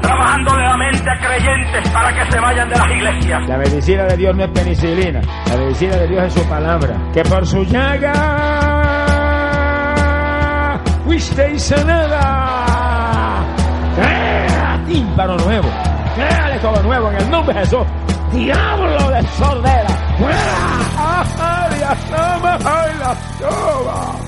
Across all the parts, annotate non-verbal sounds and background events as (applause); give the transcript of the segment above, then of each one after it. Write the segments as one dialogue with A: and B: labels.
A: trabajándole la mente a creyentes para que se vayan de las iglesias.
B: La medicina de Dios no es penicilina, la medicina de Dios es su palabra. Que por su llaga fuisteis sanada. Tímpano nuevo, créale todo nuevo en el nombre de Jesús. Diablo de sordera, fuera. ¡Ay, la toma! ¡Ay, la toma!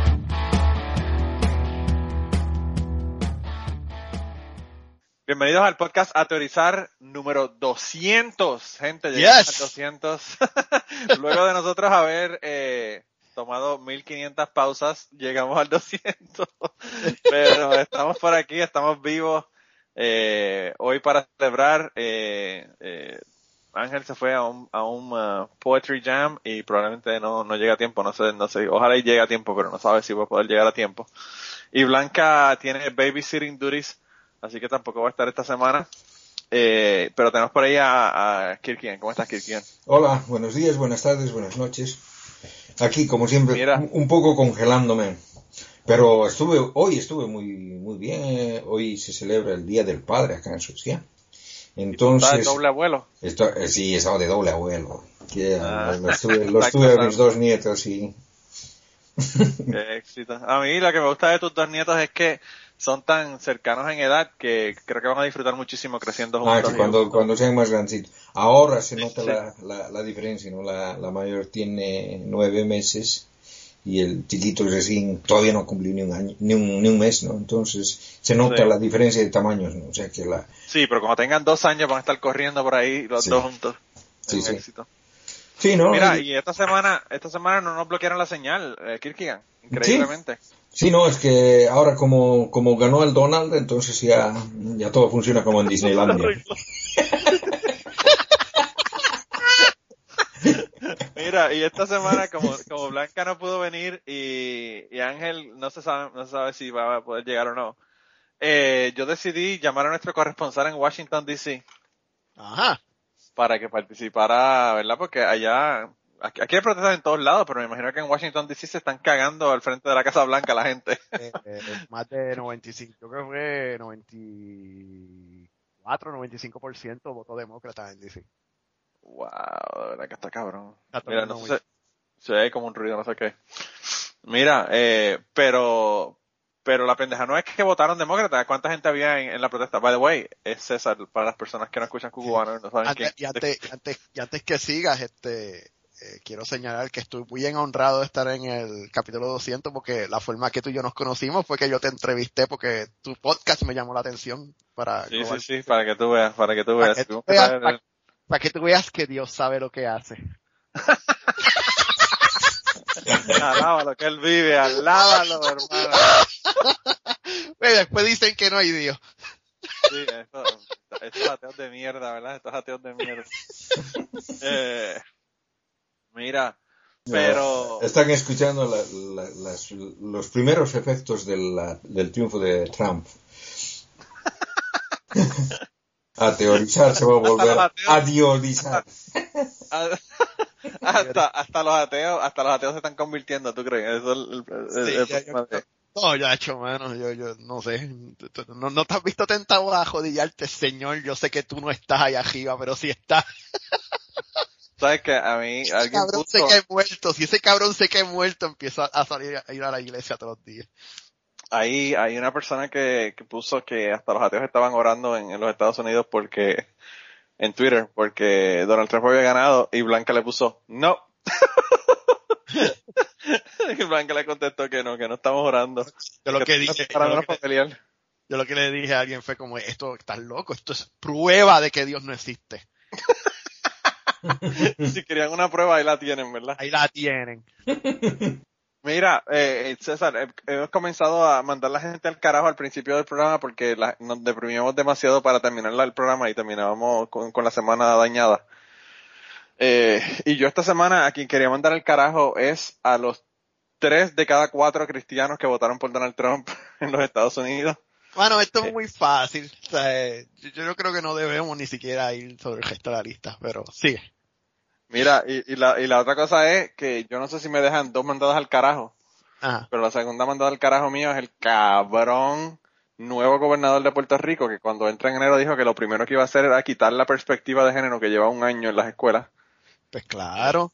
C: Bienvenidos al podcast A Teorizar número 200. Gente, llegamos
D: Yes.
C: al (laughs) 200. Luego de nosotros haber eh, tomado 1500 pausas, llegamos al 200. (laughs) Pero estamos por aquí, estamos vivos. eh, hoy para celebrar, eh, eh, Ángel se fue a un, a un uh, poetry jam y probablemente no, no llega a tiempo, no sé, no sé, ojalá y llegue a tiempo, pero no sabe si va a poder llegar a tiempo. Y Blanca tiene babysitting duties, así que tampoco va a estar esta semana. Eh, pero tenemos por ahí a, a Kirkian. ¿Cómo estás, Kirkian?
D: Hola, buenos días, buenas tardes, buenas noches. Aquí, como siempre,
C: Mira.
D: un- poco congelándome. Pero estuve, hoy estuve muy, muy bien. Hoy se celebra el Día del Padre acá en Suecia.
C: ¿Estás de
D: Entonces,
C: doble abuelo?
D: esto- eh, sí, estaba de doble abuelo. Que,
C: Ah.
D: lo estuve, (laughs) lo
C: Está
D: estuve a mis dos nietos y
C: Qué éxito. A mí lo que me gusta de tus dos nietos es que son tan cercanos en edad que creo que van a disfrutar muchísimo creciendo
D: Ah,
C: juntos.
D: que
C: y
D: cuando, cuando sean más grandecitos. Ahora se nota
C: Sí.
D: la, la, la diferencia, ¿no? La, la mayor tiene nueve meses y el chiquito recién todavía no cumplió ni un año, ni un, ni un mes, ¿no? Entonces se nota
C: Sí.
D: la diferencia de tamaños, ¿no? O sea que la,
C: Sí, pero cuando tengan dos años van a estar corriendo por ahí los
D: Sí.
C: dos juntos.
D: Sí,
C: Un
D: sí.
C: éxito.
D: sí, ¿no?
C: Mira,
D: Y-
C: y esta semana, esta semana no nos bloquearon la señal, eh, Kirkigan, increíblemente.
D: sí, no, es que ahora como, como ganó el Donald, entonces ya, ya todo funciona como en Disneylandia. (laughs)
C: Mira, y esta semana como, como Blanca no pudo venir y, y Ángel no se sabe, no se sabe si va a poder llegar o no, eh, yo decidí llamar a nuestro corresponsal en Washington DC
D: Ajá.
C: para que participara, ¿verdad? Porque allá, aquí, aquí hay protestas en todos lados, pero me imagino que en Washington DC se están cagando al frente de la Casa Blanca la gente. (laughs)
E: eh, eh, más de 95, creo que fue 94, 95% votó demócrata en DC.
C: Wow, de verdad que está cabrón.
E: Está
C: Mira, no sé, se ve como un ruido, no sé qué. Mira, eh, pero, pero la pendeja no es que votaron demócrata. ¿Cuánta gente había en, en la protesta? By the way, es César, para las personas que no escuchan cubano, no saben quién.
E: Antes, y, antes, y antes, y antes que sigas, este, eh, quiero señalar que estoy muy bien honrado de estar en el capítulo 200 porque la forma que tú y yo nos conocimos fue que yo te entrevisté porque tu podcast me llamó la atención para,
C: Sí, sí,
E: global-
C: sí, para que tú veas, para que tú
E: Para
C: veas.
E: que tú para- para que tú veas que Dios sabe lo que hace. (laughs)
C: Alábalo, que él vive, alábalo, hermano. (laughs)
E: Pues después dicen que no hay Dios.
C: Sí, esto- estos ateos de mierda, ¿verdad? Estos ateos de mierda. (laughs) Eh, mira, pero...
D: Están escuchando la- la- las- los primeros efectos de la- del triunfo de Trump. (laughs) A teorizar se va a volver a teorizar. (laughs)
C: hasta, hasta los ateos, hasta los ateos se están convirtiendo, ¿tú crees? Eso es el, el-
E: Sí,
C: el
E: ya, yo- No, ya hecho, mano, yo, yo no sé. No, no te has visto tentado a jodillarte, señor. Yo sé que tú no estás ahí arriba, pero sí estás. (laughs)
C: ¿Sabes que A mí,
E: Ese
C: alguien
E: cabrón
C: puso,
E: se cae muerto. Si ese cabrón se cae muerto, empieza a salir a ir a la iglesia todos los días.
C: ahí hay una persona que, que puso que hasta los ateos estaban orando en, en los Estados Unidos porque, en Twitter, porque Donald Trump había ganado y Blanca le puso, no. (laughs) Y Blanca le contestó que no, que no estamos orando.
E: Yo lo que dije, lo que, yo lo que le dije a alguien fue como, esto estás loco, esto es prueba de que Dios no existe. (laughs) (laughs)
C: Si querían una prueba, ahí la tienen, ¿verdad?
E: Ahí la tienen. (laughs)
C: Mira, eh, César, eh, hemos comenzado a mandar la gente al carajo al principio del programa porque la- nos deprimíamos demasiado para terminar el programa y terminábamos con, con la semana dañada. Eh, y yo esta semana a quien quería mandar al carajo es a los tres de cada cuatro cristianos que votaron por Donald Trump (laughs) en los Estados Unidos.
E: Bueno, esto es muy fácil. O sea, eh, yo, yo no creo que no debemos ni siquiera ir sobre el resto de la lista, pero sigue.
C: Mira, y, y la, y la otra cosa es que yo no sé si me dejan dos mandadas al carajo,
E: Ajá.
C: pero la segunda mandada al carajo mío es el cabrón nuevo gobernador de Puerto Rico que cuando entra en enero dijo que lo primero que iba a hacer era quitar la perspectiva de género que lleva un año en las escuelas
E: Pues claro.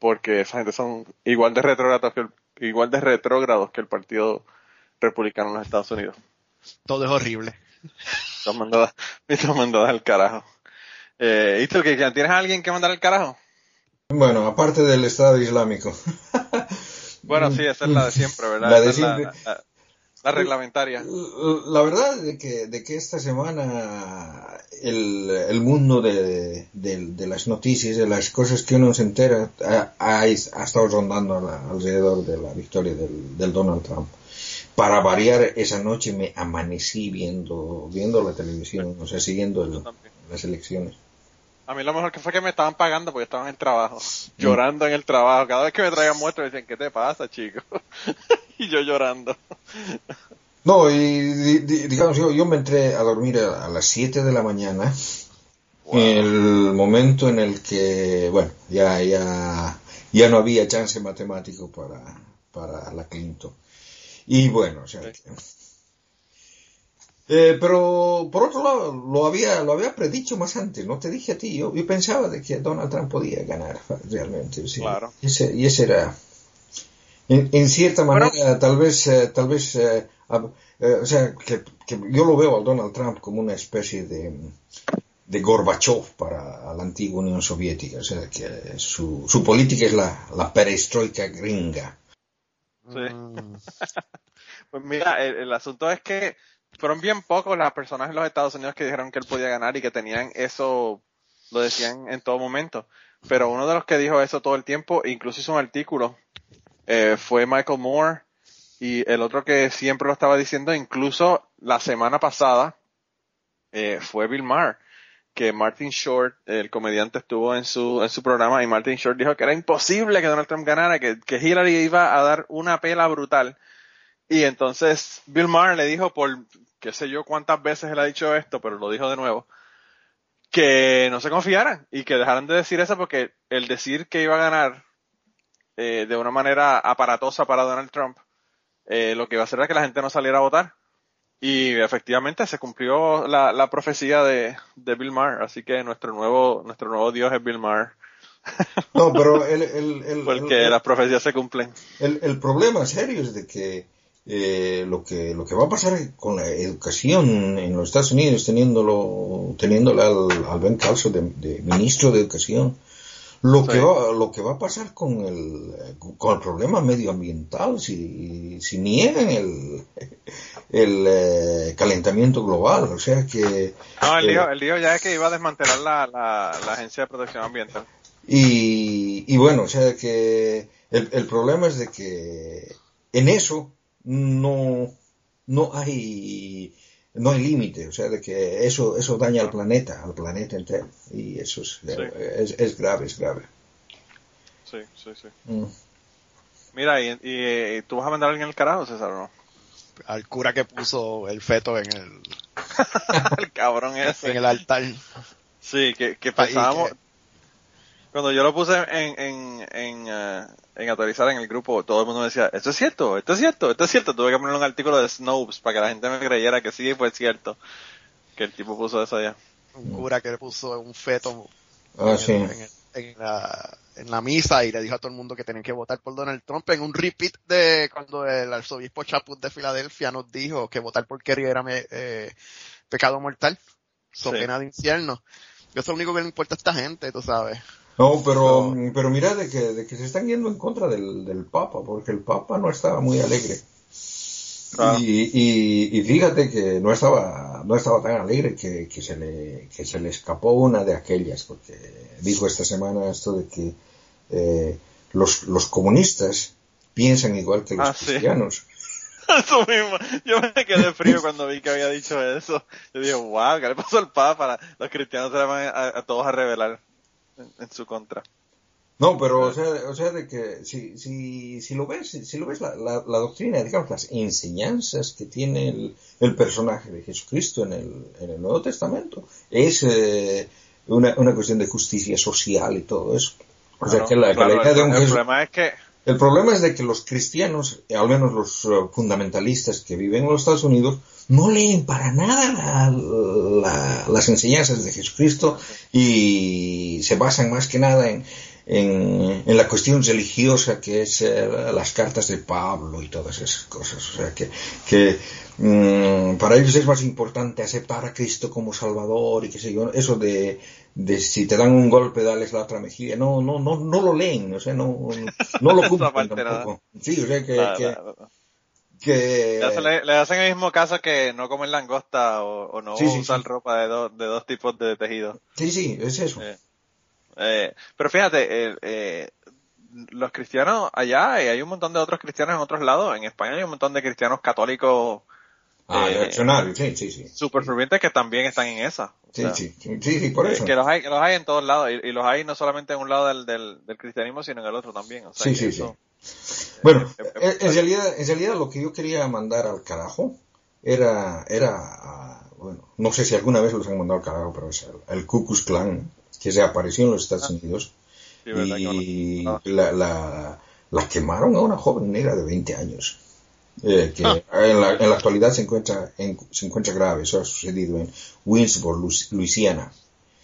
C: porque esa gente son igual de retrógrados que el, igual de retrógrados que el partido republicano en los Estados Unidos.
E: Todo es horrible.
C: Dos mandadas al carajo. Eh, ¿Y tú que tienes a alguien que mandar al carajo?
D: Bueno, aparte del Estado Islámico. (laughs)
C: Bueno, sí, esa es la de siempre, ¿verdad?
D: La de
C: Esa es la-
D: siempre.
C: la- la reglamentaria.
D: La verdad de que, de que esta semana el, el mundo de, de- de las noticias, de las cosas que uno se entera, ha, ha- ha estado rondando a- alrededor de la victoria del, del Donald Trump. Para variar, esa noche me amanecí viendo, viendo la televisión, o sea, siguiendo el- las elecciones.
C: A mí lo mejor que fue que me estaban pagando porque estaban en trabajo, llorando en el trabajo. Cada vez que me traían muestras decían, ¿qué te pasa, chico? (laughs) y yo llorando.
D: No, y di- di- digamos, yo, yo me entré a dormir a, a las 7 de la mañana, el momento en el que, bueno, ya, ya, ya no había chance matemático para, para la Clinton. Y bueno, o sea, que- Eh, pero por otro lado, lo había, lo había predicho más antes, no te dije a ti, yo, yo pensaba de que Donald Trump podía ganar realmente. sí.
C: Claro.
D: Y ese, y ese era, en, en cierta
C: Bueno.
D: manera, tal vez, eh, tal vez, eh, eh, o sea, que, que yo lo veo al Donald Trump como una especie de, de Gorbachev para la antigua Unión Soviética, o sea, que su, su política es la, la perestroika gringa.
C: Sí. (laughs) Pues mira, el, el asunto es que fueron bien pocos las personas en los Estados Unidos que dijeron que él podía ganar y que tenían eso, lo decían en todo momento. Pero uno de los que dijo eso todo el tiempo, incluso hizo un artículo, eh, fue Michael Moore y el otro que siempre lo estaba diciendo, incluso la semana pasada, eh, fue Bill Maher, que Martin Short, el comediante, estuvo en su, en su programa y Martin Short dijo que era imposible que Donald Trump ganara, que, que Hillary iba a dar una pela brutal. Y entonces Bill Maher le dijo por qué sé yo cuántas veces él ha dicho esto, pero lo dijo de nuevo, que no se confiaran y que dejaran de decir eso porque el decir que iba a ganar eh, de una manera aparatosa para Donald Trump, eh, lo que iba a hacer era que la gente no saliera a votar. Y efectivamente se cumplió la, la profecía de, de Bill Maher, así que nuestro nuevo, nuestro nuevo Dios es Bill Maher,
D: No, pero el, el, el, (laughs)
C: porque las profecías se cumplen.
D: El problema serio es de que eh, lo que lo que va a pasar con la educación en los Estados Unidos, teniéndolo teniéndole al, al Ben Carson de, de ministro de educación, lo
C: Sí.
D: que va lo que va a pasar con el con el problema medioambiental si, si niegan el el eh, calentamiento global, o sea que
C: No, el
D: eh,
C: lío, el lío ya es que iba a desmantelar la, la, la Agencia de Protección Ambiental.
D: Y, y bueno, o sea que el, el problema es de que en eso no, no hay no hay límite, o sea de que eso eso daña al planeta, al planeta entero y eso es, es, es grave, es grave.
C: Sí, sí, sí.
D: Mm.
C: Mira, y, y, y tú vas a mandar a alguien al carajo, César, ¿o no?
E: al cura que puso el feto en el, (laughs)
C: el cabrón (laughs)
E: en
C: ese.
E: el altar.
C: Sí, que, que pensábamos,
E: que-
C: cuando yo lo puse en, en, en, eh, en autorizar en el grupo, todo el mundo me decía, esto es cierto, esto es cierto, esto es cierto. Tuve que poner un artículo de Snopes para que la gente me creyera que sí fue cierto. Que el tipo puso eso allá.
E: Un cura que le puso un feto
D: Ah,
E: en,
D: sí.
E: en- en la, en la misa y le dijo a todo el mundo que tenían que votar por Donald Trump en un repeat de cuando el arzobispo Chaput de Filadelfia nos dijo que votar por Kerry era me- eh, pecado mortal, so
C: Sí.
E: pena de infierno. Eso es lo único que le importa a esta gente, tú sabes.
D: No, pero, pero mira de que, de que se están yendo en contra del, del Papa, porque el Papa no estaba muy alegre.
C: Ah.
D: Y, y, y fíjate que no estaba, no estaba tan alegre que, que, se le, que se le escapó una de aquellas, porque dijo esta semana esto de que eh, los, los comunistas piensan igual que los
C: Ah, sí.
D: cristianos. (laughs)
C: Eso mismo. Yo me quedé frío cuando vi que había dicho eso. Yo dije, wow, ¿qué le pasó al Papa? Los cristianos se van a, a todos a rebelar en, en su contra.
D: No, pero o sea, o sea de que si, si, si lo ves, si lo ves la, la, la doctrina, digamos, las enseñanzas que tiene el, el personaje de Jesucristo en el, en el Nuevo Testamento, es eh, una, una cuestión de justicia social y todo eso. O sea, que la, que
C: claro,
D: la idea de un
C: el, el
D: Jesús-
C: problema es que
D: el problema es de que los cristianos, eh, al menos los eh, fundamentalistas que viven en los Estados Unidos, no leen para nada la- la- las enseñanzas de Jesucristo y se basan más que nada en, la cuestión religiosa que es eh, las cartas de Pablo y todas esas cosas. O sea, que, que mm, para ellos es más importante aceptar a Cristo como Salvador y qué sé yo. Eso de, de si te dan un golpe, dales la otra mejilla. No, no, no, no lo leen, o sea, no, no lo (laughs) cumplen tampoco. Sí, o sea, que,
C: la-
D: que,
C: la-
D: que-
C: le, hacen, le- le hacen el mismo caso que no comer langosta o, o no
D: Sí, sí,
C: usar
D: sí.
C: ropa de, dos de dos tipos de tejido.
D: sí, sí, es eso.
C: Eh, Eh, pero fíjate, eh, eh, los cristianos allá, y hay un montón de otros cristianos en otros lados, en España hay un montón de cristianos católicos
D: Ah,
C: eh,
D: sí, sí, sí.
C: super fervientes que también están en esa.
D: Sí,
C: sea,
D: sí, sí, sí, sí, por
C: que-
D: eso.
C: Que los hay, los hay en todos lados, y, y los hay no solamente en un lado del, del, del cristianismo, sino en el otro también. O sea,
D: Sí, sí,
C: eso-
D: Bueno,
C: eh,
D: en, realidad, en realidad lo que yo quería mandar al carajo era, era, ah, bueno, no sé si alguna vez los han mandado al carajo, pero es el, el Ku Klux Klan, que se apareció en los Estados Unidos
C: sí, verdad que
D: y la, la, la quemaron a una joven negra de 20 años. Eh, que
C: Ah.
D: en, la, en la actualidad se encuentra, en- se encuentra grave. Eso ha sucedido en Winsboro, Lu- Luisiana.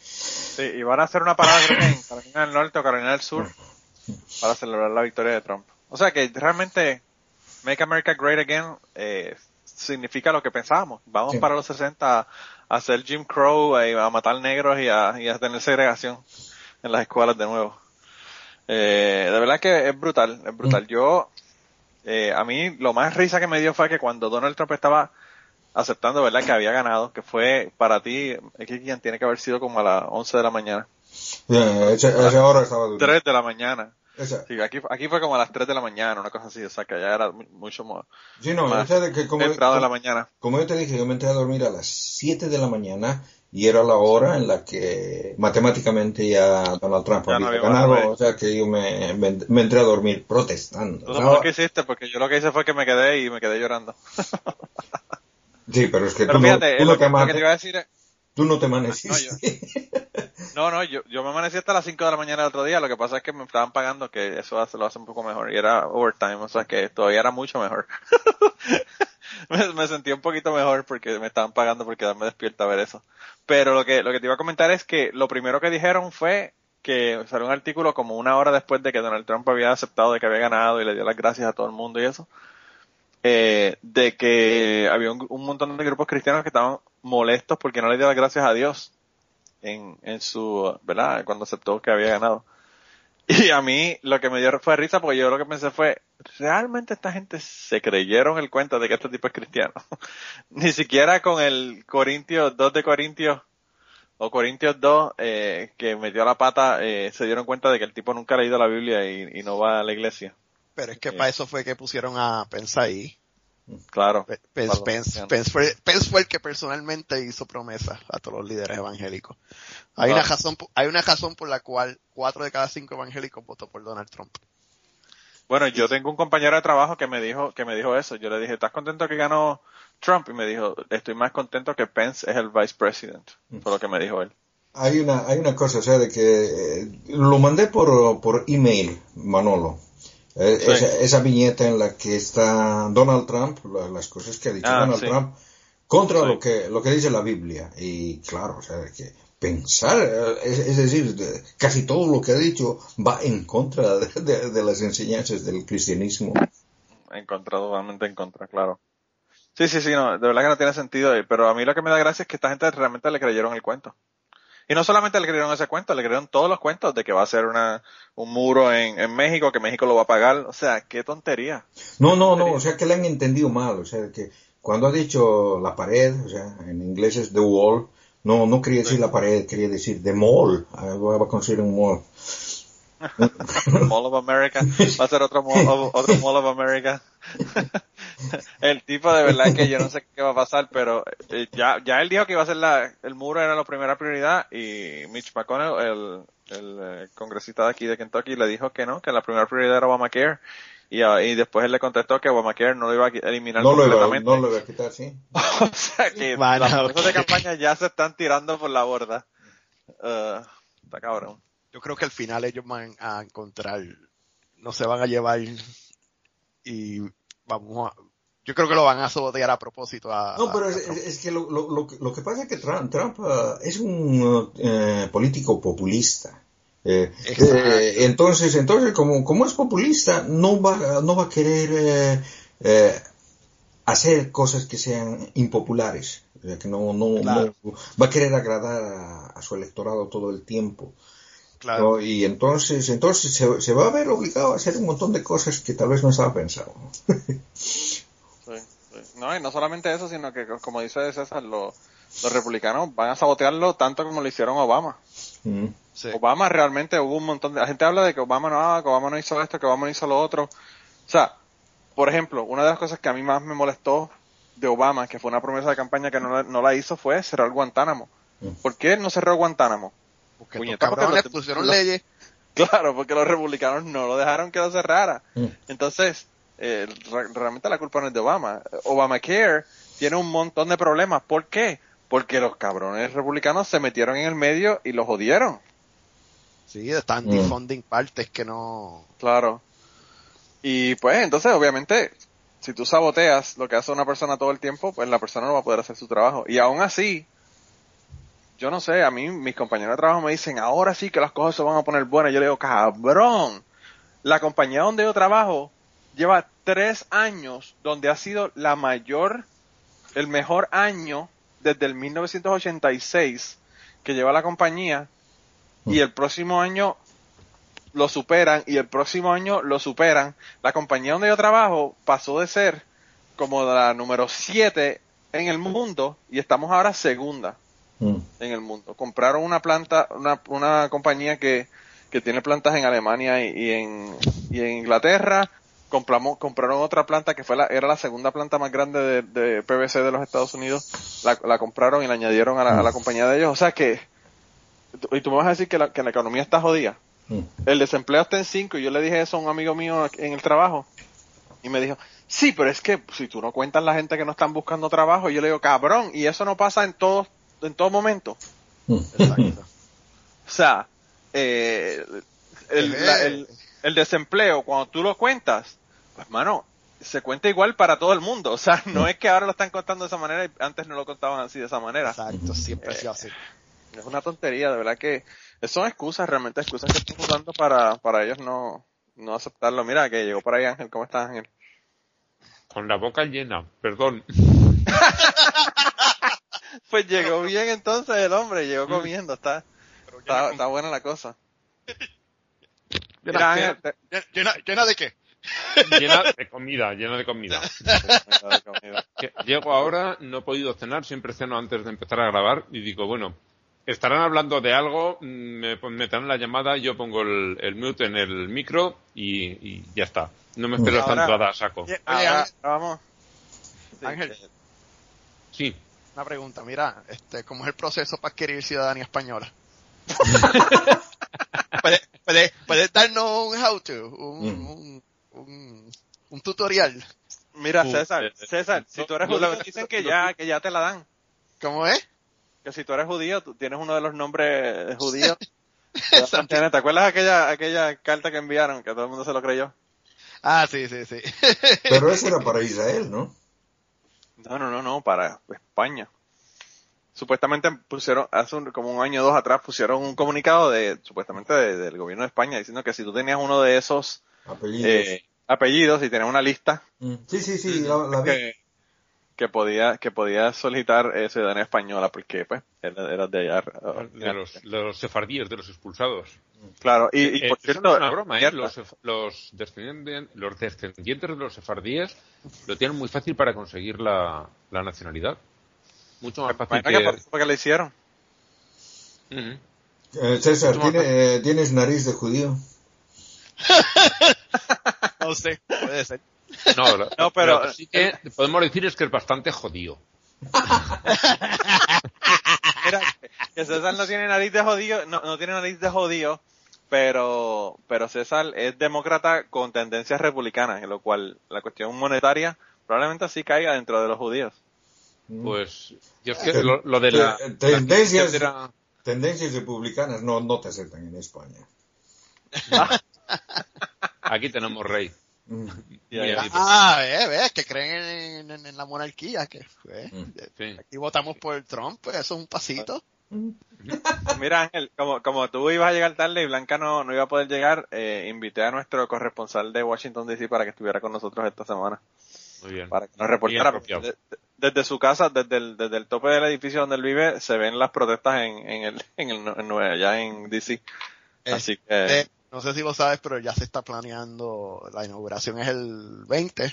C: Sí, y van a hacer una parada (coughs) en Carolina del Norte o Carolina del Sur para celebrar la victoria de Trump. O sea que realmente Make America Great Again eh, significa lo que pensábamos. Vamos
D: Sí.
C: para los 60 a, a hacer Jim Crow, eh, a matar negros y a, y a tener segregación en las escuelas de nuevo. Eh, de verdad que es brutal, es brutal. Yo, eh, a mí lo más risa que me dio fue que cuando Donald Trump estaba aceptando, ¿verdad? Que había ganado, que fue para ti, quien tiene que haber sido como a las 11 de la mañana.
D: Eh, esa, esa hora estaba durmiendo.
C: 3 de la mañana. Sí, aquí, aquí fue como a las 3 de la mañana, una cosa así, o sea que ya era mu- mucho más
D: Sí, no,
C: más
D: o sea, de que como,
C: entrado de la
D: como,
C: mañana.
D: como yo te dije, yo me entré a dormir a las 7 de la mañana y era la hora en la que matemáticamente ya Donald Trump
C: Ya no
D: había
C: había
D: ganado, o sea que yo me, me, me entré a dormir protestando.
C: Tú
D: sea,
C: lo que hiciste, porque yo lo que hice fue que me quedé y me quedé llorando. (laughs)
D: sí, pero es que
C: Pero
D: tú,
C: fíjate,
D: no, tú, no
C: lo,
D: te
C: que, lo que
D: amane-
C: te iba a decir es,
D: tú no te
C: No,
D: amaneciste.
C: no, no, yo, yo me amanecí hasta las 5 de la mañana el otro día, lo que pasa es que me estaban pagando que eso hace, lo hace un poco mejor, y era overtime, o sea que todavía era mucho mejor. (laughs) (laughs) me, sentí un poquito mejor porque me estaban pagando por quedarme despierto a ver eso. Pero lo que, lo que te iba a comentar es que lo primero que dijeron fue que salió un artículo como una hora después de que Donald Trump había aceptado de que había ganado y le dio las gracias a todo el mundo y eso, eh, de que había un, un montón de grupos cristianos que estaban molestos porque no le dio las gracias a Dios en, en su, ¿verdad? Cuando aceptó que había ganado. Y a mí lo que me dio fue risa porque yo lo que pensé fue, ¿realmente esta gente se creyeron el cuento de que este tipo es cristiano? (laughs) Ni siquiera con el Corintios 2 de Corintios o Corintios 2 eh, que metió la pata eh, se dieron cuenta de que el tipo nunca ha leído la Biblia y, y no va a la iglesia.
E: Pero es que
C: Sí.
E: para eso fue que pusieron a Pence ahí.
C: Claro.
E: Pe- Pence, Pence. Pence fue, Pence fue el que personalmente hizo promesas a todos los líderes evangélicos. Hay
C: Ah.
E: una razón, po- hay una razón por la cual cuatro de cada cinco evangélicos votó por Donald Trump.
C: Bueno, yo tengo un compañero de trabajo que me dijo, que me dijo eso. Yo le dije, ¿estás contento que ganó Trump? Y me dijo, estoy más contento que Pence es el vice president. Fue lo que me dijo él.
D: Hay una, hay una cosa, o sea, de que eh, lo mandé por, por email, Manolo. Eh,
C: Sí.
D: esa, esa viñeta en la que está Donald Trump, la- las cosas que ha dicho
C: Ah,
D: Donald
C: sí.
D: Trump, contra
C: Sí.
D: lo que lo que dice la Biblia. Y claro, o sea, que pensar, eh, es, es decir, de- casi todo lo que ha dicho va en contra de, de- de las enseñanzas del cristianismo.
C: En contra, totalmente en contra, claro. Sí, sí, sí, no, de verdad que no tiene sentido. eh, Pero a mí lo que me da gracia es que esta gente realmente le creyeron el cuento. Y no solamente le creyeron ese cuento, le creyeron todos los cuentos de que va a ser una, un muro en, en México, que México lo va a pagar. O sea, qué tontería.
D: No, no, no, o sea que le han entendido mal, o sea que cuando ha dicho la pared, o sea, en inglés es the wall, no, no quería decir la pared, quería decir the mall, va a conseguir un mall. (laughs)
C: Mall of America. Va a ser otro Mall of, otro Mall of America. (laughs) el tipo de verdad que yo no sé qué va a pasar, pero eh, ya, ya él dijo que iba a ser la, el muro era la primera prioridad y Mitch McConnell, el, el eh, congresista de aquí de Kentucky, le dijo que no, que la primera prioridad era Obamacare. Y, ah, y después él le contestó que Obamacare no lo iba a eliminar
D: No lo, iba,
C: completamente.
D: no lo iba a quitar, sí. (laughs)
C: o sea que
E: Bueno,
C: las de campaña ya se están tirando por la borda. Uh, está cabrón.
E: Yo creo que al final ellos van a encontrar, no se van a llevar y vamos a, yo creo que lo van a sabotear a propósito. A,
D: No, pero
E: a-
D: es, es- es que lo, lo, lo, que- pasa es que Trump, Trump, ah, es un eh, político populista. Eh, eh, entonces, entonces como, como es populista, no va, no va a querer eh, eh, hacer cosas que sean impopulares. Que no, no,
E: Claro.
D: no- va a querer agradar a su electorado todo el tiempo.
E: Claro.
D: ¿no? Y entonces, entonces se, se va a ver obligado a hacer un montón de cosas que tal vez no estaba pensado.
C: Sí, sí. No, y no solamente eso, sino que, como dice César, lo- los republicanos van a sabotearlo tanto como lo hicieron Obama.
D: Mm.
E: Sí.
C: Obama realmente hubo un montón de... La gente habla de que Obama no, que Obama no hizo esto, que Obama no hizo lo otro. O sea, por ejemplo, una de las cosas que a mí más me molestó de Obama, que fue una promesa de campaña que no, la- no la hizo, fue cerrar Guantánamo.
D: Mm.
C: ¿Por qué él no cerró Guantánamo?
E: Porque
C: puñeta, porque
E: cabrones
C: los-
E: pusieron
C: los-
E: leyes.
C: Claro, porque los republicanos no lo dejaron que lo cerrara.
D: Mm.
C: Entonces, eh, re- realmente la culpa no es de Obama. Obamacare tiene un montón de problemas. ¿Por qué? Porque los cabrones republicanos se metieron en el medio y los jodieron.
E: Sí, están
D: Mm.
E: defunding partes que no.
C: Claro. Y pues, entonces, obviamente, si tú saboteas lo que hace una persona todo el tiempo, pues la persona no va a poder hacer su trabajo. Y aún así, yo no sé, a mí mis compañeros de trabajo me dicen, ahora sí que las cosas se van a poner buenas. Yo le digo, cabrón, la compañía donde yo trabajo lleva tres años donde ha sido la mayor, el mejor año desde el 1986 que lleva la compañía y el próximo año lo superan y el próximo año lo superan. La compañía donde yo trabajo pasó de ser como la número 7 en el mundo y estamos ahora segunda. En el mundo. Compraron una planta, una, una compañía que, que tiene plantas en Alemania y, y en, y en Inglaterra. Compramos, compraron otra planta que fue la, era la segunda planta más grande de, de PVC de los Estados Unidos. La, la compraron y la añadieron a la, a la compañía de ellos. O sea que, y tú me vas a decir que la, que la economía está jodida.
D: Mm.
C: El desempleo está en 5 y yo le dije eso a un amigo mío en el trabajo. Y me dijo, sí, pero es que si tú no cuentas la gente que no están buscando trabajo, y yo le digo, cabrón, y eso no pasa en todo, en todo momento.
D: Mm.
E: Exacto. (laughs)
C: O sea, eh, el, la- el- el desempleo, cuando tú lo cuentas, pues mano, se cuenta igual para todo el mundo. O sea, (laughs) no es que ahora lo están contando de esa manera y antes no lo contaban así de esa manera.
E: Exacto, siempre ha sido así.
C: Es una tontería, de verdad que son excusas, realmente excusas que están usando para, para ellos no, no aceptarlo. Mira, que llegó por ahí Ángel, ¿cómo estás Ángel?
F: Con la boca llena, perdón. (laughs)
C: Pues llegó bien entonces el hombre, llegó comiendo, está, está, está buena la cosa. (laughs) Mira, Ángel, te-
E: ¿Llena, llena de qué?
F: Llena de comida, (laughs) llena de comida. Que Llego ahora, no he podido cenar, siempre ceno antes de empezar a grabar y digo, bueno, estarán hablando de algo, mm, me pon- meterán la llamada, yo pongo el, el mute en el micro y, y ya está. No me espero esta
C: Ahora-
F: entrada a saco.
E: Oye,
C: Ahora,
E: Ángel,
C: vamos. Sí,
E: Ángel.
C: eh,
F: Sí,
E: una pregunta, mira, este, ¿cómo es el proceso para adquirir ciudadanía española? (laughs) ¿Puedes, puedes, puedes darnos un how to, un,
D: Mm.
E: un, un, un tutorial?
C: Mira, César,
F: eh,
C: César, si tú eres judío, dicen que ya, que ya te la dan.
E: ¿Cómo es?
C: Que si tú eres judío, tú tienes uno de los nombres judíos. (laughs) ¿Te acuerdas aquella, aquella carta que enviaron que todo el mundo se lo creyó?
E: Ah, sí, sí, sí.
D: Pero (laughs) eso era para Israel, ¿no?
C: No, no, no, no, para España. Supuestamente pusieron, hace un- como un año o dos atrás, pusieron un comunicado de, supuestamente de- del gobierno de España, diciendo que si tú tenías uno de esos
D: Apellidos.
C: eh, apellidos y tenías una lista,
D: Mm. Sí, sí, sí, la, la vi.
C: que, que podía que podía solicitar eh, ciudadanía española porque pues era, era de allá.
F: De los, de los sefardíes, de los expulsados.
C: Claro, y, y
F: Eh,
C: por cierto,
F: es una broma, ¿eh? Los, los, descendientes, los descendientes de los sefardíes lo tienen muy fácil para conseguir la, la nacionalidad. Mucho más fácil
C: que
F: que...
C: por eso fue que le hicieron.
F: Ujú.
D: Eh, César,
F: Mucho más
D: ¿tiene- eh, ¿tienes nariz de judío? (laughs)
E: No sé, puede ser.
F: No, lo-
C: No, pero-
F: lo que sí que podemos decir es que es bastante jodido. (laughs)
C: Mira, que César no tiene nariz de jodido, no, no tiene nariz de jodido, pero, pero César es demócrata con tendencias republicanas, en lo cual la cuestión monetaria probablemente así caiga dentro de los judíos.
F: Pues yo es que lo, lo de la...
D: Te- tendencias-
F: la
D: Tendencias republicanas no, no te aceptan en España. (laughs)
F: Aquí tenemos rey.
D: Mm.
C: Y ahí-
F: Mira,
E: Ah, ves, ves, que creen en, en- en la monarquía, que.
D: Mm.
F: Sí.
E: Aquí votamos por Trump, pues eso es un pasito. (laughs)
C: Mira Ángel, como, como tú ibas a llegar tarde y Blanca no, no iba a poder llegar, eh, invité a nuestro corresponsal de Washington DC para que estuviera con nosotros esta semana,
F: Muy bien.
C: para que nos reportara. Desde, desde su casa, desde el, desde el tope del edificio donde él vive, se ven las protestas en, en el, en el, en allá en DC. Así que,
E: Eh, no sé si lo sabes, pero ya se está planeando, la inauguración es el 20,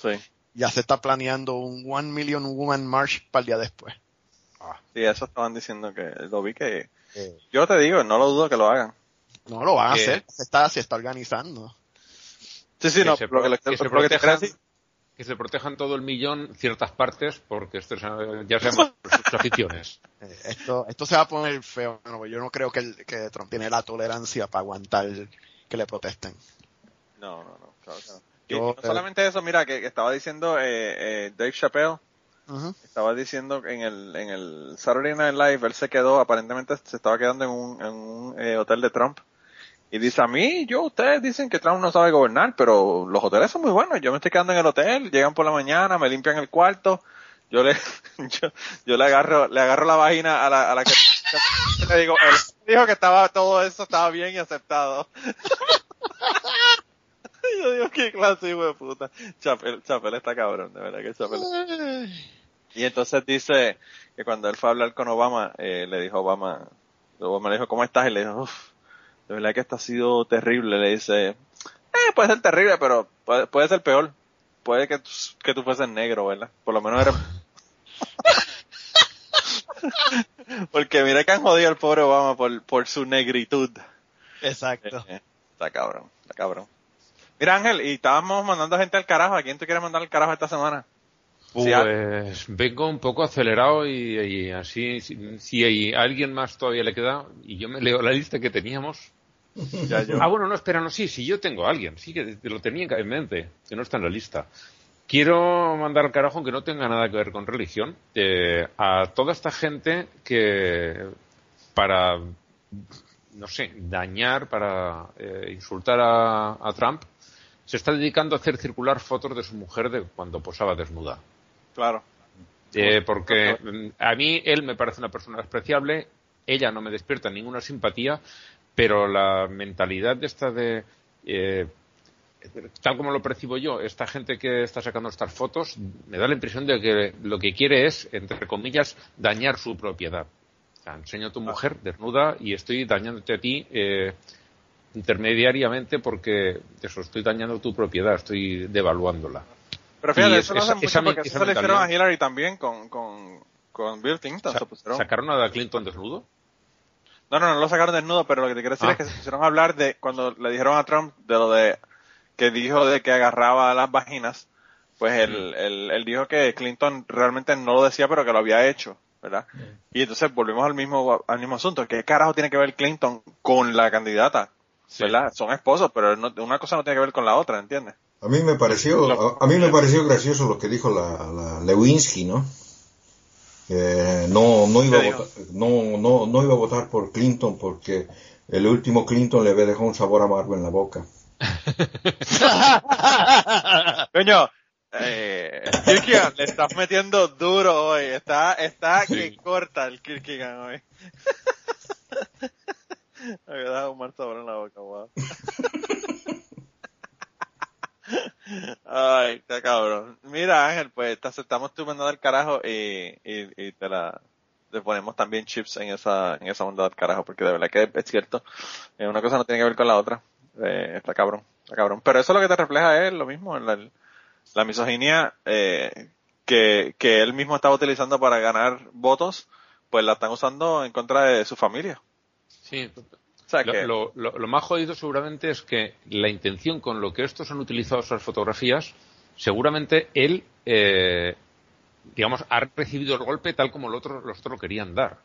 C: sí.
E: ya se está planeando un One Million Woman March para el día después.
C: Sí, eso estaban diciendo que lo vi que
E: Eh,
C: yo te digo, no lo dudo que lo hagan.
E: no lo van a hacer, se está, se está organizando.
C: Sí, sí, no, lo que, lo,
F: que se
C: lo que te
F: protejan-
C: creas, sí.
F: Que se protejan todo el millón ciertas partes porque esto es, eh, ya (laughs) sabemos sus aficiones.
E: Eh, esto, esto se va a poner feo. Bueno, yo no creo que, el- que Trump tiene la tolerancia para aguantar que le protesten.
C: No, no, no, claro. Y-
E: Yo,
C: no solamente eso, mira, que, que estaba diciendo eh, eh, Dave Chappelle, estaba diciendo en el, en el Saturday Night Live, él se quedó, aparentemente se estaba quedando en un, en un eh, hotel de Trump. Y dice, a mí, yo, ustedes dicen que Trump no sabe gobernar, pero los hoteles son muy buenos. Yo me estoy quedando en el hotel, llegan por la mañana, me limpian el cuarto. Yo le, (laughs) yo, yo le agarro, le agarro la vagina a la, a la que, (laughs) le digo, él dijo que estaba, todo eso estaba bien y aceptado. (laughs) Yo digo, qué clase hijo de puta. Chapel, Chapel está cabrón, de verdad que Chapel. Y entonces dice que cuando él fue a hablar con Obama, eh, le dijo Obama, Obama le dijo, ¿cómo estás? Y le dijo, uff, de verdad que esto ha sido terrible. Le dice, eh, puede ser terrible, pero puede, puede ser peor. Puede que, tú- que tú fueses negro, ¿verdad? Por lo menos eres... (laughs) Porque mira que han jodido al pobre Obama por, por su negritud.
E: Exacto.
C: Eh, está cabrón, está cabrón. Mira Ángel, y estábamos mandando gente al carajo. ¿A quién tú quieres mandar al carajo esta semana? Sí.
F: Pues vengo un poco acelerado y, y así, si, si hay alguien más todavía le queda, y yo me leo la lista que teníamos.
C: Ya yo.
F: Ah, bueno, no, espera, no, sí, sí, yo tengo a alguien, sí que lo tenía en mente, que no está en la lista. Quiero mandar al carajo, aunque no tenga nada que ver con religión, eh, a toda esta gente que para, no sé, dañar, para eh, insultar a, a Trump, se está dedicando a hacer circular fotos de su mujer de cuando posaba desnuda.
C: Claro.
F: Eh, porque mm, a mí él me parece una persona despreciable, ella no me despierta ninguna simpatía, pero la mentalidad de esta de, eh, tal como lo percibo yo, esta gente que está sacando estas fotos, me da la impresión de que lo que quiere es, entre comillas, dañar su propiedad. O sea, enseño a tu mujer desnuda y estoy dañándote a ti eh, intermediariamente porque eso, estoy dañando tu propiedad, estoy devaluándola.
C: Pero fíjate, eso no
F: esa-
C: mucho porque se lo hicieron a. Hillary también con, con, con Bill Clinton.
F: Sa-
C: se pusieron-
F: ¿Sacaron a Clinton desnudo?
C: No, no, no lo sacaron desnudo, pero lo que te quiero decir
F: Ah.
C: es que se pusieron a hablar de cuando le dijeron a Trump de lo de que dijo de que agarraba las vaginas, pues él, él, él dijo que Clinton realmente no lo decía, pero que lo había hecho, ¿verdad? Y entonces volvemos al mismo al mismo asunto. ¿Qué carajo tiene que ver Clinton con la candidata? ¿Verdad? Son esposos, pero no- una cosa no tiene que ver con la otra, ¿entiendes?
D: A mí me pareció, a, a mí me pareció gracioso lo que dijo la, la Lewinsky, ¿no? Que no, no iba a votar, no, no, no iba a votar por Clinton porque el último Clinton le había dejado un sabor amargo en la boca. (laughs)
C: Coño, eh, Kirkigan, le estás metiendo duro hoy. Está, está que corta el Kirkigan hoy. (laughs) Me había dado un mal sabor en la boca, wow. (laughs) Ay, está cabrón. Mira, Ángel, pues te aceptamos tu mandada al carajo y, y, y te la ponemos también chips en esa en esa mandada al carajo, porque de verdad que es cierto. Eh, una cosa no tiene que ver con la otra. Eh, está cabrón, está cabrón. Pero eso lo que te refleja es lo mismo, la, la misoginia eh, que, que él mismo estaba utilizando para ganar votos, pues la están usando en contra de su familia.
F: Sí, lo, lo, más jodido seguramente es que la intención con lo que estos han utilizado esas fotografías, seguramente él, eh, digamos, ha recibido el golpe tal como los otros, los otros lo querían dar.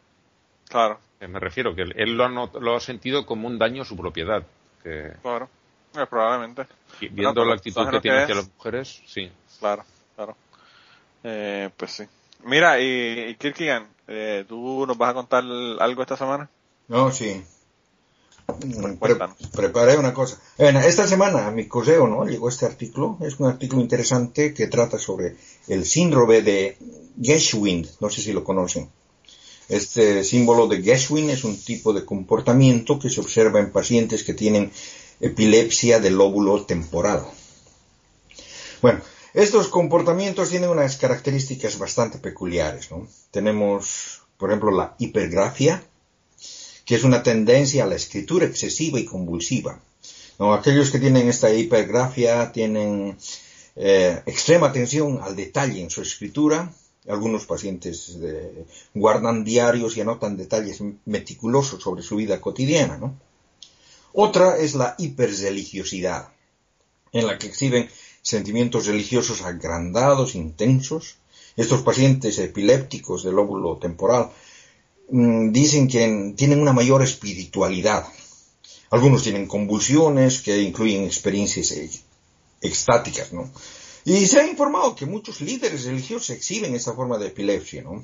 C: Claro.
F: Eh, me refiero, que él lo ha, lo ha sentido como un daño a su propiedad. Que...
C: Claro, eh, probablemente.
F: viendo la actitud que tiene hacia las mujeres, sí.
C: Claro, claro. Eh, pues sí. Mira, y, y Kirkigan, eh, ¿tú nos vas a contar algo esta semana?
D: No, sí. Pre preparé una cosa. esta semana a mi correo no llegó este artículo. Es un artículo interesante que trata sobre el síndrome de Geschwind. No sé si lo conocen. Este símbolo de Geschwind es un tipo de comportamiento que se observa en pacientes que tienen epilepsia del lóbulo temporal. Bueno, estos comportamientos tienen unas características bastante peculiares. ¿no? Tenemos, por ejemplo, la hipergrafia, que es una tendencia a la escritura excesiva y convulsiva. Aquellos que tienen esta hipergrafia tienen eh, extrema atención al detalle en su escritura. Algunos pacientes guardan diarios y anotan detalles meticulosos sobre su vida cotidiana. ¿no? Otra es la hiperreligiosidad, en la que exhiben sentimientos religiosos agrandados, intensos. Estos pacientes epilépticos del lóbulo temporal Mm, dicen que tienen una mayor espiritualidad. Algunos tienen convulsiones que incluyen experiencias extáticas, ¿no? Y se ha informado que muchos líderes religiosos exhiben esta forma de epilepsia, ¿no?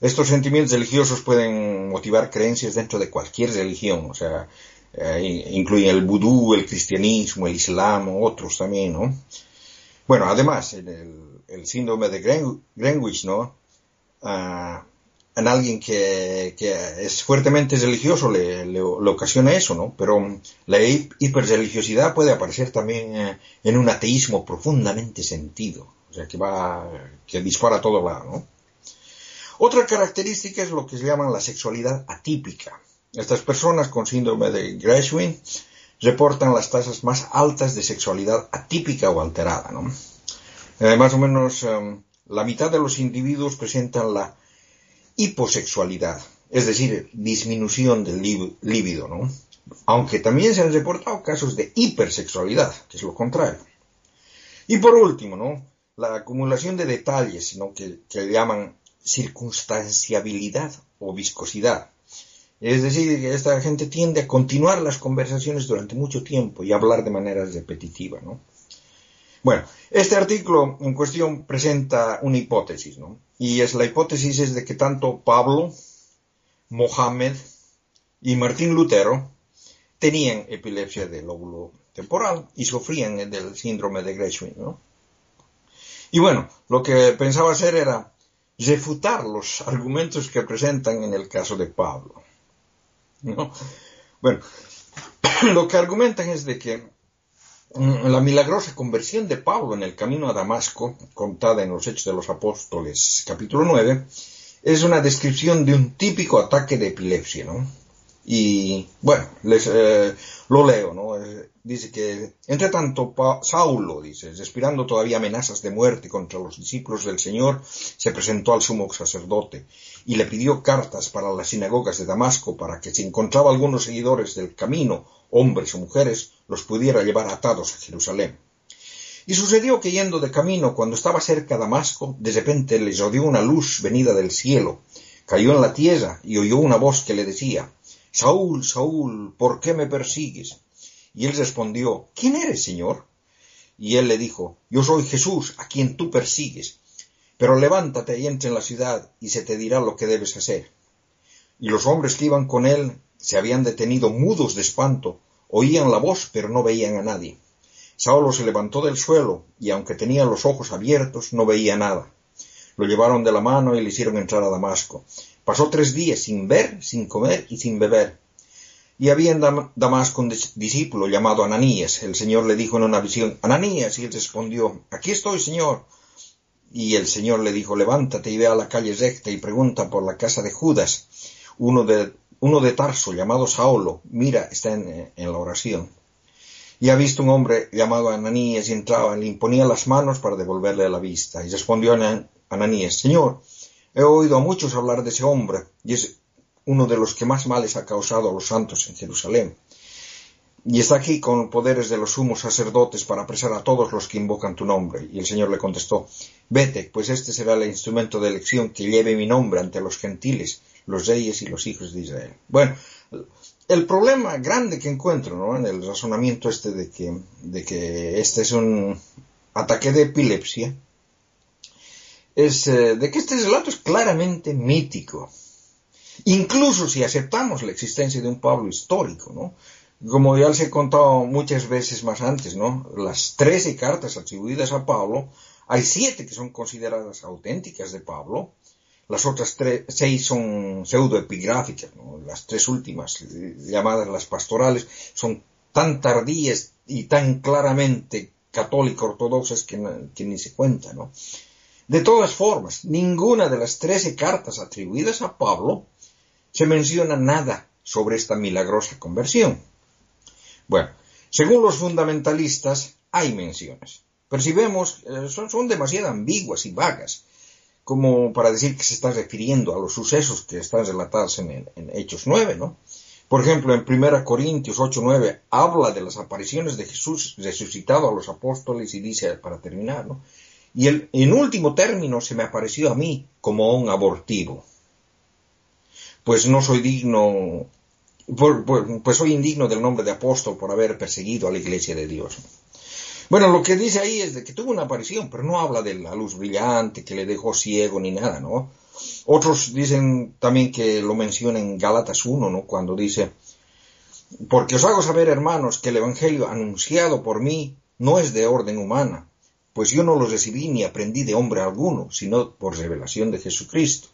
D: Estos sentimientos religiosos pueden motivar creencias dentro de cualquier religión, o sea, eh, incluyen el vudú, el cristianismo, el islam, otros también, ¿no? Bueno, además, el, síndrome de Greenwich, ¿no? Ah, en alguien que, es fuertemente religioso le, ocasiona eso, ¿no? Pero la hiperreligiosidad puede aparecer también eh, en un ateísmo profundamente sentido, o sea, que va, que dispara a todo lado, ¿no? Otra característica es lo que se llama la sexualidad atípica. Estas personas con síndrome de Gershwin reportan las tasas más altas de sexualidad atípica o alterada, ¿no? Eh, más o menos em, la mitad de los individuos presentan la hiposexualidad, es decir, disminución del líbido, ¿no? Aunque también se han reportado casos de hipersexualidad, que es lo contrario. Y por último, ¿no? La acumulación de detalles, ¿no? Que, que llaman circunstanciabilidad o viscosidad. Es decir, que esta gente tiende a continuar las conversaciones durante mucho tiempo y hablar de manera repetitiva, ¿no? Bueno, este artículo en cuestión presenta una hipótesis, ¿no? Y es la hipótesis es de que tanto Pablo, Mohammed y Martín Lutero tenían epilepsia del lóbulo temporal y sufrían del síndrome de Gershwin, ¿no? Y bueno, lo que pensaba hacer era refutar los argumentos que presentan en el caso de Pablo. ¿no? Bueno, (clears throat) lo que argumentan es de que la milagrosa conversión de Pablo en el camino a Damasco, contada en los Hechos de los Apóstoles, capítulo 9, es una descripción de un típico ataque de epilepsia, ¿no? Y bueno, les, eh, lo leo, ¿no? dice que, entre tanto, Saulo, dice, respirando todavía amenazas de muerte contra los discípulos del Señor, se presentó al sumo sacerdote y le pidió cartas para las sinagogas de Damasco para que si encontraba algunos seguidores del camino, hombres o mujeres, los pudiera llevar atados a Jerusalén. Y sucedió que yendo de camino, cuando estaba cerca Damasco, de repente les rodeó una luz venida del cielo, cayó en la tierra y oyó una voz que le decía, Saúl, Saúl, ¿por qué me persigues? Y él respondió, ¿quién eres, Señor? Y él le dijo, Yo soy Jesús, a quien tú persigues, pero levántate y entra en la ciudad, y se te dirá lo que debes hacer. Y los hombres que iban con él se habían detenido mudos de espanto, oían la voz, pero no veían a nadie. Saulo se levantó del suelo, y aunque tenía los ojos abiertos, no veía nada. Lo llevaron de la mano y le hicieron entrar a Damasco. Pasó tres días sin ver, sin comer y sin beber. Y había en Damasco un discípulo llamado Ananías. El Señor le dijo en una visión, Ananías, y él respondió, aquí estoy, Señor. Y el Señor le dijo, levántate y ve a la calle recta y pregunta por la casa de Judas, uno de, uno de Tarso llamado Saulo. Mira, está en, en la oración. Y ha visto un hombre llamado Ananías y entraba, y le imponía las manos para devolverle la vista. Y respondió Ananías, Señor, he oído a muchos hablar de ese hombre, y es uno de los que más males ha causado a los santos en Jerusalén. Y está aquí con poderes de los sumos sacerdotes para apresar a todos los que invocan tu nombre. Y el Señor le contestó, Vete, pues este será el instrumento de elección que lleve mi nombre ante los gentiles, los reyes y los hijos de Israel. Bueno, el problema grande que encuentro ¿no? en el razonamiento este de que, de que este es un ataque de epilepsia, es eh, de que este relato es claramente mítico. Incluso si aceptamos la existencia de un Pablo histórico, ¿no? como ya les he contado muchas veces más antes, ¿no? Las trece cartas atribuidas a Pablo, hay siete que son consideradas auténticas de Pablo, las otras seis son pseudoepigráficas, ¿no? Las tres últimas, llamadas las pastorales, son tan tardías y tan claramente católico-ortodoxas que, que, ni se cuenta, ¿no? De todas formas, ninguna de las trece cartas atribuidas a Pablo se menciona nada sobre esta milagrosa conversión. Bueno, según los fundamentalistas, hay menciones, pero si vemos, eh, son, demasiado ambiguas y vagas, como para decir que se está refiriendo a los sucesos que están relatados en, Hechos 9, ¿no? Por ejemplo, en 1 Corintios 8.9 habla de las apariciones de Jesús resucitado a los apóstoles y dice, para terminar, ¿no? Y el, en último término se me apareció a mí como un abortivo. Pues no soy digno pues soy indigno del nombre de apóstol por haber perseguido a la iglesia de Dios. Bueno, lo que dice ahí es de que tuvo una aparición, pero no habla de la luz brillante que le dejó ciego ni nada, ¿no? Otros dicen también que lo menciona en Gálatas 1, ¿no? Cuando dice, porque os hago saber, hermanos, que el Evangelio anunciado por mí no es de orden humana, pues yo no lo recibí ni aprendí de hombre alguno, sino por revelación de Jesucristo.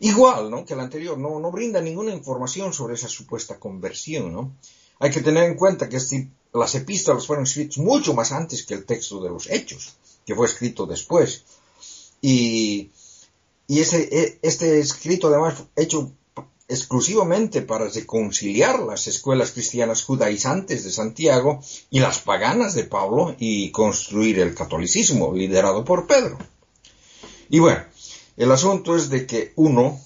D: Igual, ¿no? Que el anterior, no, no brinda ninguna información sobre esa supuesta conversión, ¿no? Hay que tener en cuenta que este, las epístolas fueron escritas mucho más antes que el texto de los Hechos, que fue escrito después. Y, y e, este escrito además hecho exclusivamente para reconciliar las escuelas cristianas judaizantes de Santiago y las paganas de Pablo y construir el catolicismo liderado por Pedro. Y bueno, el asunto es de que uno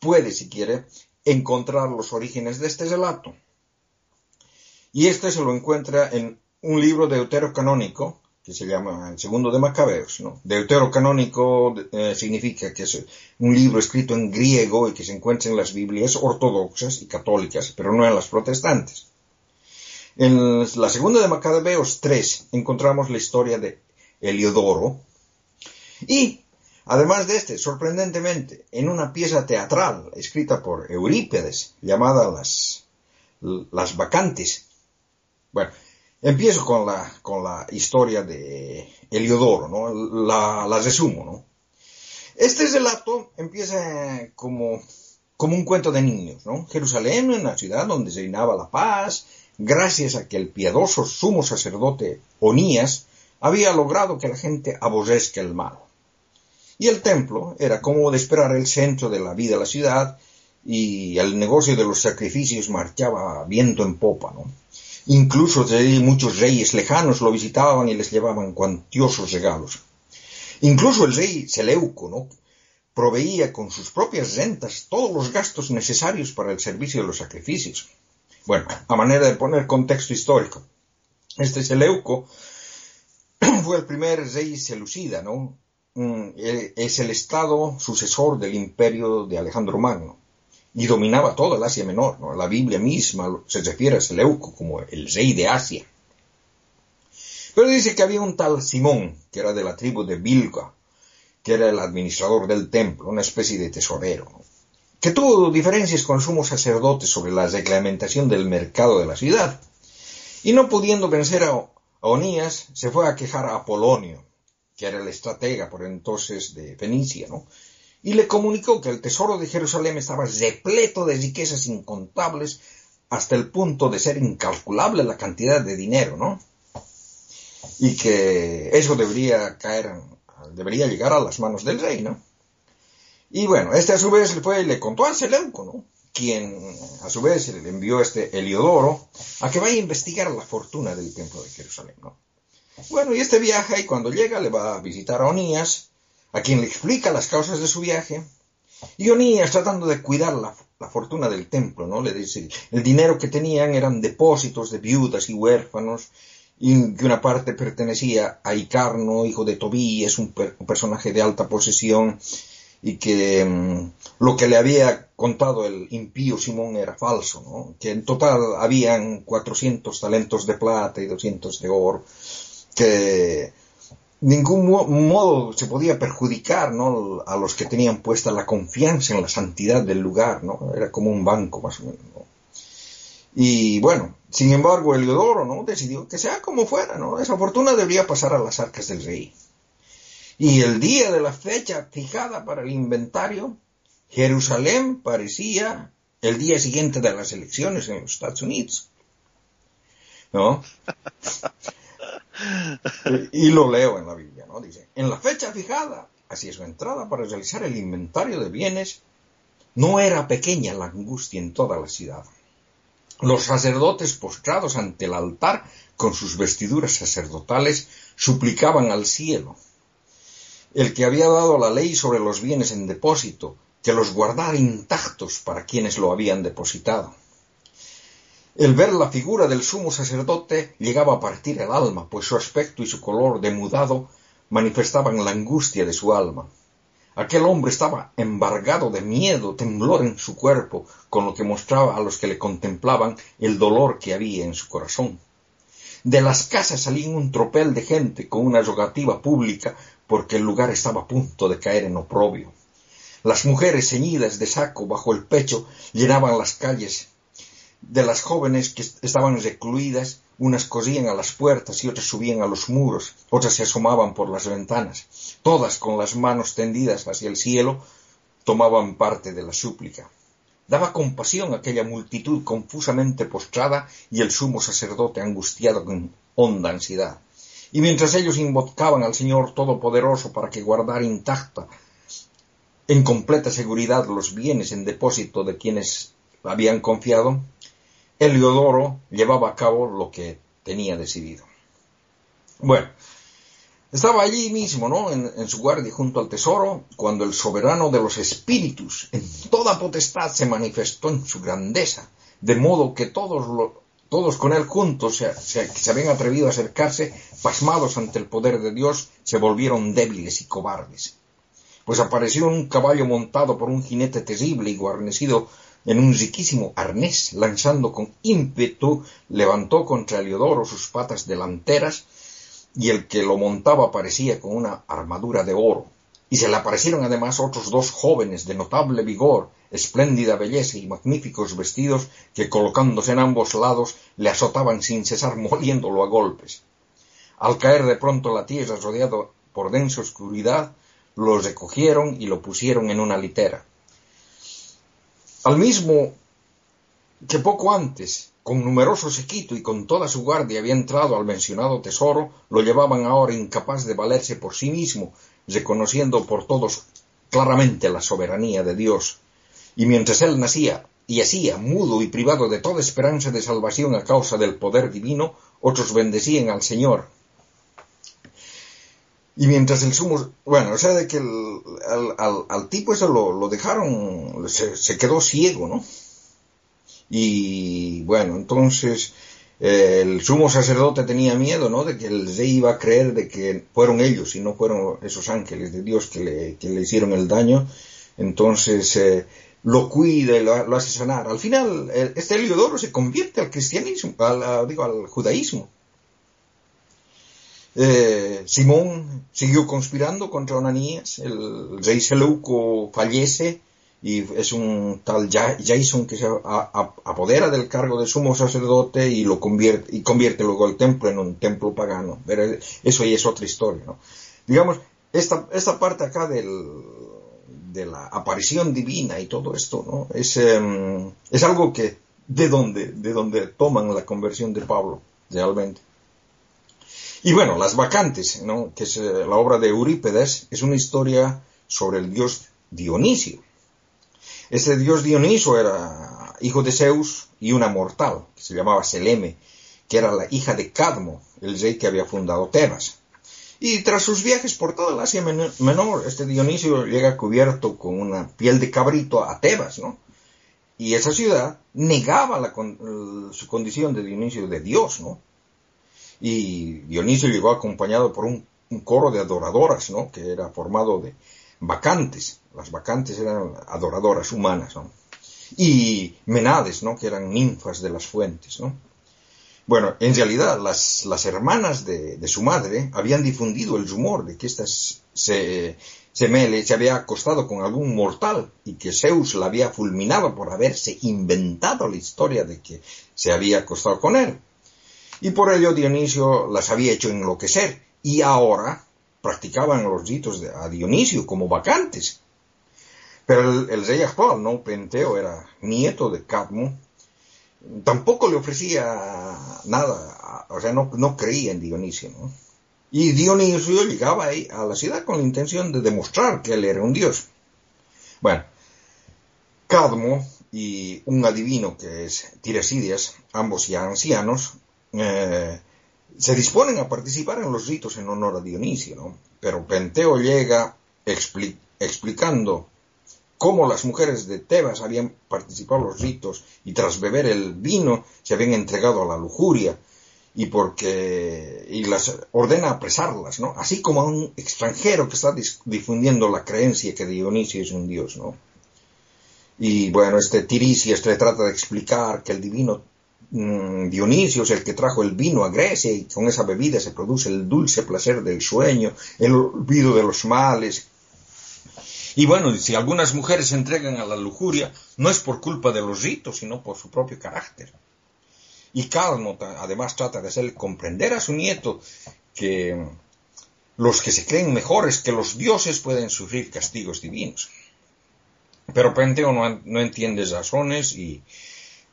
D: puede, si quiere, encontrar los orígenes de este relato. Y este se lo encuentra en un libro deuterocanónico que se llama El Segundo de Macabeos. ¿no? Deuterocanónico eh, significa que es un libro escrito en griego y que se encuentra en las Biblias ortodoxas y católicas, pero no en las protestantes. En la Segunda de Macabeos 3 encontramos la historia de Heliodoro y Además de este, sorprendentemente, en una pieza teatral escrita por Eurípedes llamada Las, las Vacantes. Bueno, empiezo con la, con la historia de Heliodoro, ¿no? La, la resumo, ¿no? Este relato empieza como, como un cuento de niños, ¿no? Jerusalén, una ciudad donde reinaba la paz, gracias a que el piadoso sumo sacerdote Onías había logrado que la gente aborrezca el mal. Y el templo era como de esperar el centro de la vida de la ciudad y el negocio de los sacrificios marchaba viento en popa, ¿no? Incluso muchos reyes lejanos lo visitaban y les llevaban cuantiosos regalos. Incluso el rey Seleuco, ¿no? proveía con sus propias rentas todos los gastos necesarios para el servicio de los sacrificios. Bueno, a manera de poner contexto histórico, este Seleuco (clears throat) fue el primer rey selucida, ¿no? Mm, eh, es el estado sucesor del imperio de Alejandro Magno y dominaba toda el Asia Menor. La Biblia misma se refiere a Seleuco como el rey de Asia. Pero dice que había un tal Simón, que era de la tribu de Bilga, que era el administrador del templo, una especie de tesorero, que tuvo diferencias con el sumo sacerdote sobre la reglamentación del mercado de la ciudad. Y no pudiendo vencer a Onías, se fue a quejar a Apolonio, que era el estratega por entonces de Fenicia, ¿no? Y le comunicó que el tesoro de Jerusalén estaba repleto de riquezas incontables, hasta el punto de ser incalculable la cantidad de dinero, ¿no? Y que eso debería caer, debería llegar a las manos del rey, ¿no? Y bueno, este a su vez le fue y le contó a Seleuco, ¿no? Quien a su vez le envió este Heliodoro a que vaya a investigar la fortuna del templo de Jerusalén, ¿no? Bueno, y este viaja y cuando llega le va a visitar a Onías, a quien le explica las causas de su viaje. Y Onías, tratando de cuidar la, la fortuna del templo, ¿no? Le dice, el dinero que tenían eran depósitos de viudas y huérfanos, y que una parte pertenecía a Icarno, hijo de Tobías, un personaje de alta posesión, y que mm, lo que le había contado el impío Simón era falso, ¿no? Que en total habían 400 talentos de plata y 200 de oro, que ningún mo- modo se podía perjudicar ¿no? a los que tenían puesta la confianza en la santidad del lugar, ¿no? Era como un banco más o menos. ¿no? Y bueno, sin embargo, Heliodoro ¿no? decidió que sea como fuera, ¿no? Esa fortuna debería pasar a las arcas del rey. Y el día de la fecha fijada para el inventario, Jerusalén parecía el día siguiente de las elecciones en los Estados Unidos. ¿No? Y lo leo en la Biblia, ¿no? Dice, en la fecha fijada, así es su entrada para realizar el inventario de bienes, no era pequeña la angustia en toda la ciudad. Los sacerdotes postrados ante el altar con sus vestiduras sacerdotales suplicaban al cielo, el que había dado la ley sobre los bienes en depósito, que los guardara intactos para quienes lo habían depositado. El ver la figura del sumo sacerdote llegaba a partir el alma, pues su aspecto y su color demudado manifestaban la angustia de su alma. Aquel hombre estaba embargado de miedo, temblor en su cuerpo, con lo que mostraba a los que le contemplaban el dolor que había en su corazón. De las casas salía un tropel de gente con una rogativa pública porque el lugar estaba a punto de caer en oprobio. Las mujeres ceñidas de saco bajo el pecho llenaban las calles de las jóvenes que estaban recluidas, unas corrían a las puertas y otras subían a los muros, otras se asomaban por las ventanas. Todas con las manos tendidas hacia el cielo tomaban parte de la súplica. Daba compasión aquella multitud confusamente postrada y el sumo sacerdote angustiado con honda ansiedad. Y mientras ellos invocaban al Señor Todopoderoso para que guardara intacta en completa seguridad los bienes en depósito de quienes habían confiado, Heliodoro llevaba a cabo lo que tenía decidido. Bueno, estaba allí mismo, ¿no? En, su guardia junto al tesoro, cuando el soberano de los espíritus en toda potestad se manifestó en su grandeza, de modo que todos, todos con él juntos se, se habían atrevido a acercarse, pasmados ante el poder de Dios, se volvieron débiles y cobardes. Pues apareció un caballo montado por un jinete terrible y guarnecido en un riquísimo arnés, lanzando con ímpetu, levantó contra Heliodoro sus patas delanteras, y el que lo montaba parecía con una armadura de oro. Y se le aparecieron además otros dos jóvenes de notable vigor, espléndida belleza y magníficos vestidos, que colocándose en ambos lados le azotaban sin cesar (laughs) moliéndolo a golpes. Al caer de pronto la tierra rodeado por densa oscuridad, lo recogieron y lo pusieron en una litera. Al mismo que poco antes, con numeroso sequito y con toda su guardia había entrado al mencionado tesoro, lo llevaban ahora incapaz de valerse por sí mismo, reconociendo por todos claramente la soberanía de Dios. Y mientras él nacía y hacía mudo y privado de toda esperanza de salvación a causa del poder divino, otros bendecían al Señor. Y mientras el sumo, bueno, o sea, de que el, al, al, al, tipo ese lo, lo dejaron, se, se, quedó ciego, ¿no? Y bueno, entonces eh, el sumo sacerdote tenía miedo, ¿no? De que el rey iba a creer de que fueron ellos y no fueron esos ángeles de Dios que le, que le hicieron el daño. Entonces eh, lo cuida y lo, lo, hace sanar. Al final, este Heliodoro se convierte al cristianismo, al, digo, al judaísmo. Eh, Simón siguió conspirando contra Onanías, el rey Seleuco fallece y es un tal Jason que se apodera del cargo de sumo sacerdote y lo convierte y convierte luego el templo en un templo pagano. Pero eso ya es otra historia, ¿no? Digamos, esta, esta parte acá del, de la aparición divina y todo esto, ¿no? Es, um, es algo que de donde, de donde toman la conversión de Pablo, realmente. Y bueno, Las Vacantes, ¿no? que es eh, la obra de Eurípedes, es una historia sobre el dios Dionisio. Este dios Dionisio era hijo de Zeus y una mortal, que se llamaba Seleme, que era la hija de Cadmo, el rey que había fundado Tebas. Y tras sus viajes por toda el Asia Menor, este Dionisio llega cubierto con una piel de cabrito a Tebas, ¿no? Y esa ciudad negaba su condición de Dionisio de Dios, ¿no? Y Dionisio llegó acompañado por un, coro de adoradoras, ¿no? Que era formado de vacantes. Las vacantes eran adoradoras humanas, ¿no? Y menades, ¿no? Que eran ninfas de las fuentes, ¿no? Bueno, en realidad las, las hermanas de, su madre habían difundido el rumor de que esta se, se, se había acostado con algún mortal y que Zeus la había fulminado por haberse inventado la historia de que se había acostado con él y por ello Dionisio las había hecho enloquecer y ahora practicaban los ritos a Dionisio como vacantes. Pero el, rey actual, ¿no? Penteo era nieto de Cadmo, tampoco le ofrecía nada, o sea, no, creía en Dionisio. Y Dionisio llegaba a la ciudad con la intención de demostrar que él era un dios. Bueno, Cadmo y un adivino que es Tiresidias, ambos ya ancianos, eh, se disponen a participar en los ritos en honor a Dionisio, ¿no? Pero Penteo llega explicando cómo las mujeres de Tebas habían participado en los ritos y tras beber el vino se habían entregado a la lujuria y porque y las ordena apresarlas, ¿no? Así como a un extranjero que está difundiendo la creencia que Dionisio es un dios, ¿no? Y bueno, este Tiresias le trata de explicar que el divino Dionisio es el que trajo el vino a Grecia y con esa bebida se produce el dulce placer del sueño, el olvido de los males. Y bueno, si algunas mujeres se entregan a la lujuria, no es por culpa de los ritos, sino por su propio carácter. Y Calmo además trata de hacer comprender a su nieto que los que se creen mejores que los dioses pueden sufrir castigos divinos. Pero Penteo no, no entiende razones y,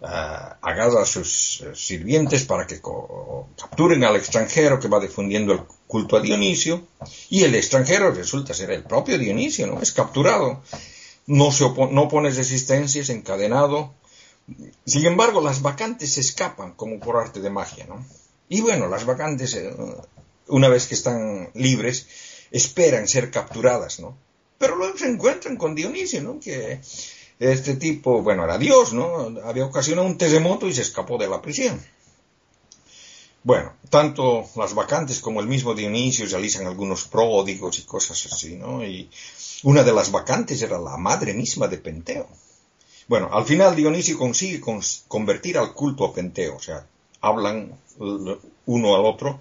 D: uh, a sus eh, sirvientes para que capturen al extranjero que va difundiendo el culto a Dionisio y el extranjero resulta ser el propio Dionisio, ¿no? Es capturado, no, se no pone resistencia, es encadenado. Sin embargo, las vacantes se escapan como por arte de magia, ¿no? Y bueno, las vacantes, eh, una vez que están libres, esperan ser capturadas, ¿no? Pero luego se encuentran con Dionisio, ¿no? Que este tipo, bueno, era Dios, ¿no? Había ocasionado un terremoto y se escapó de la prisión. Bueno, tanto las vacantes como el mismo Dionisio realizan algunos pródigos y cosas así, ¿no? Y una de las vacantes era la madre misma de Penteo. Bueno, al final Dionisio consigue convertir al culto a Penteo, o sea, hablan uno al otro,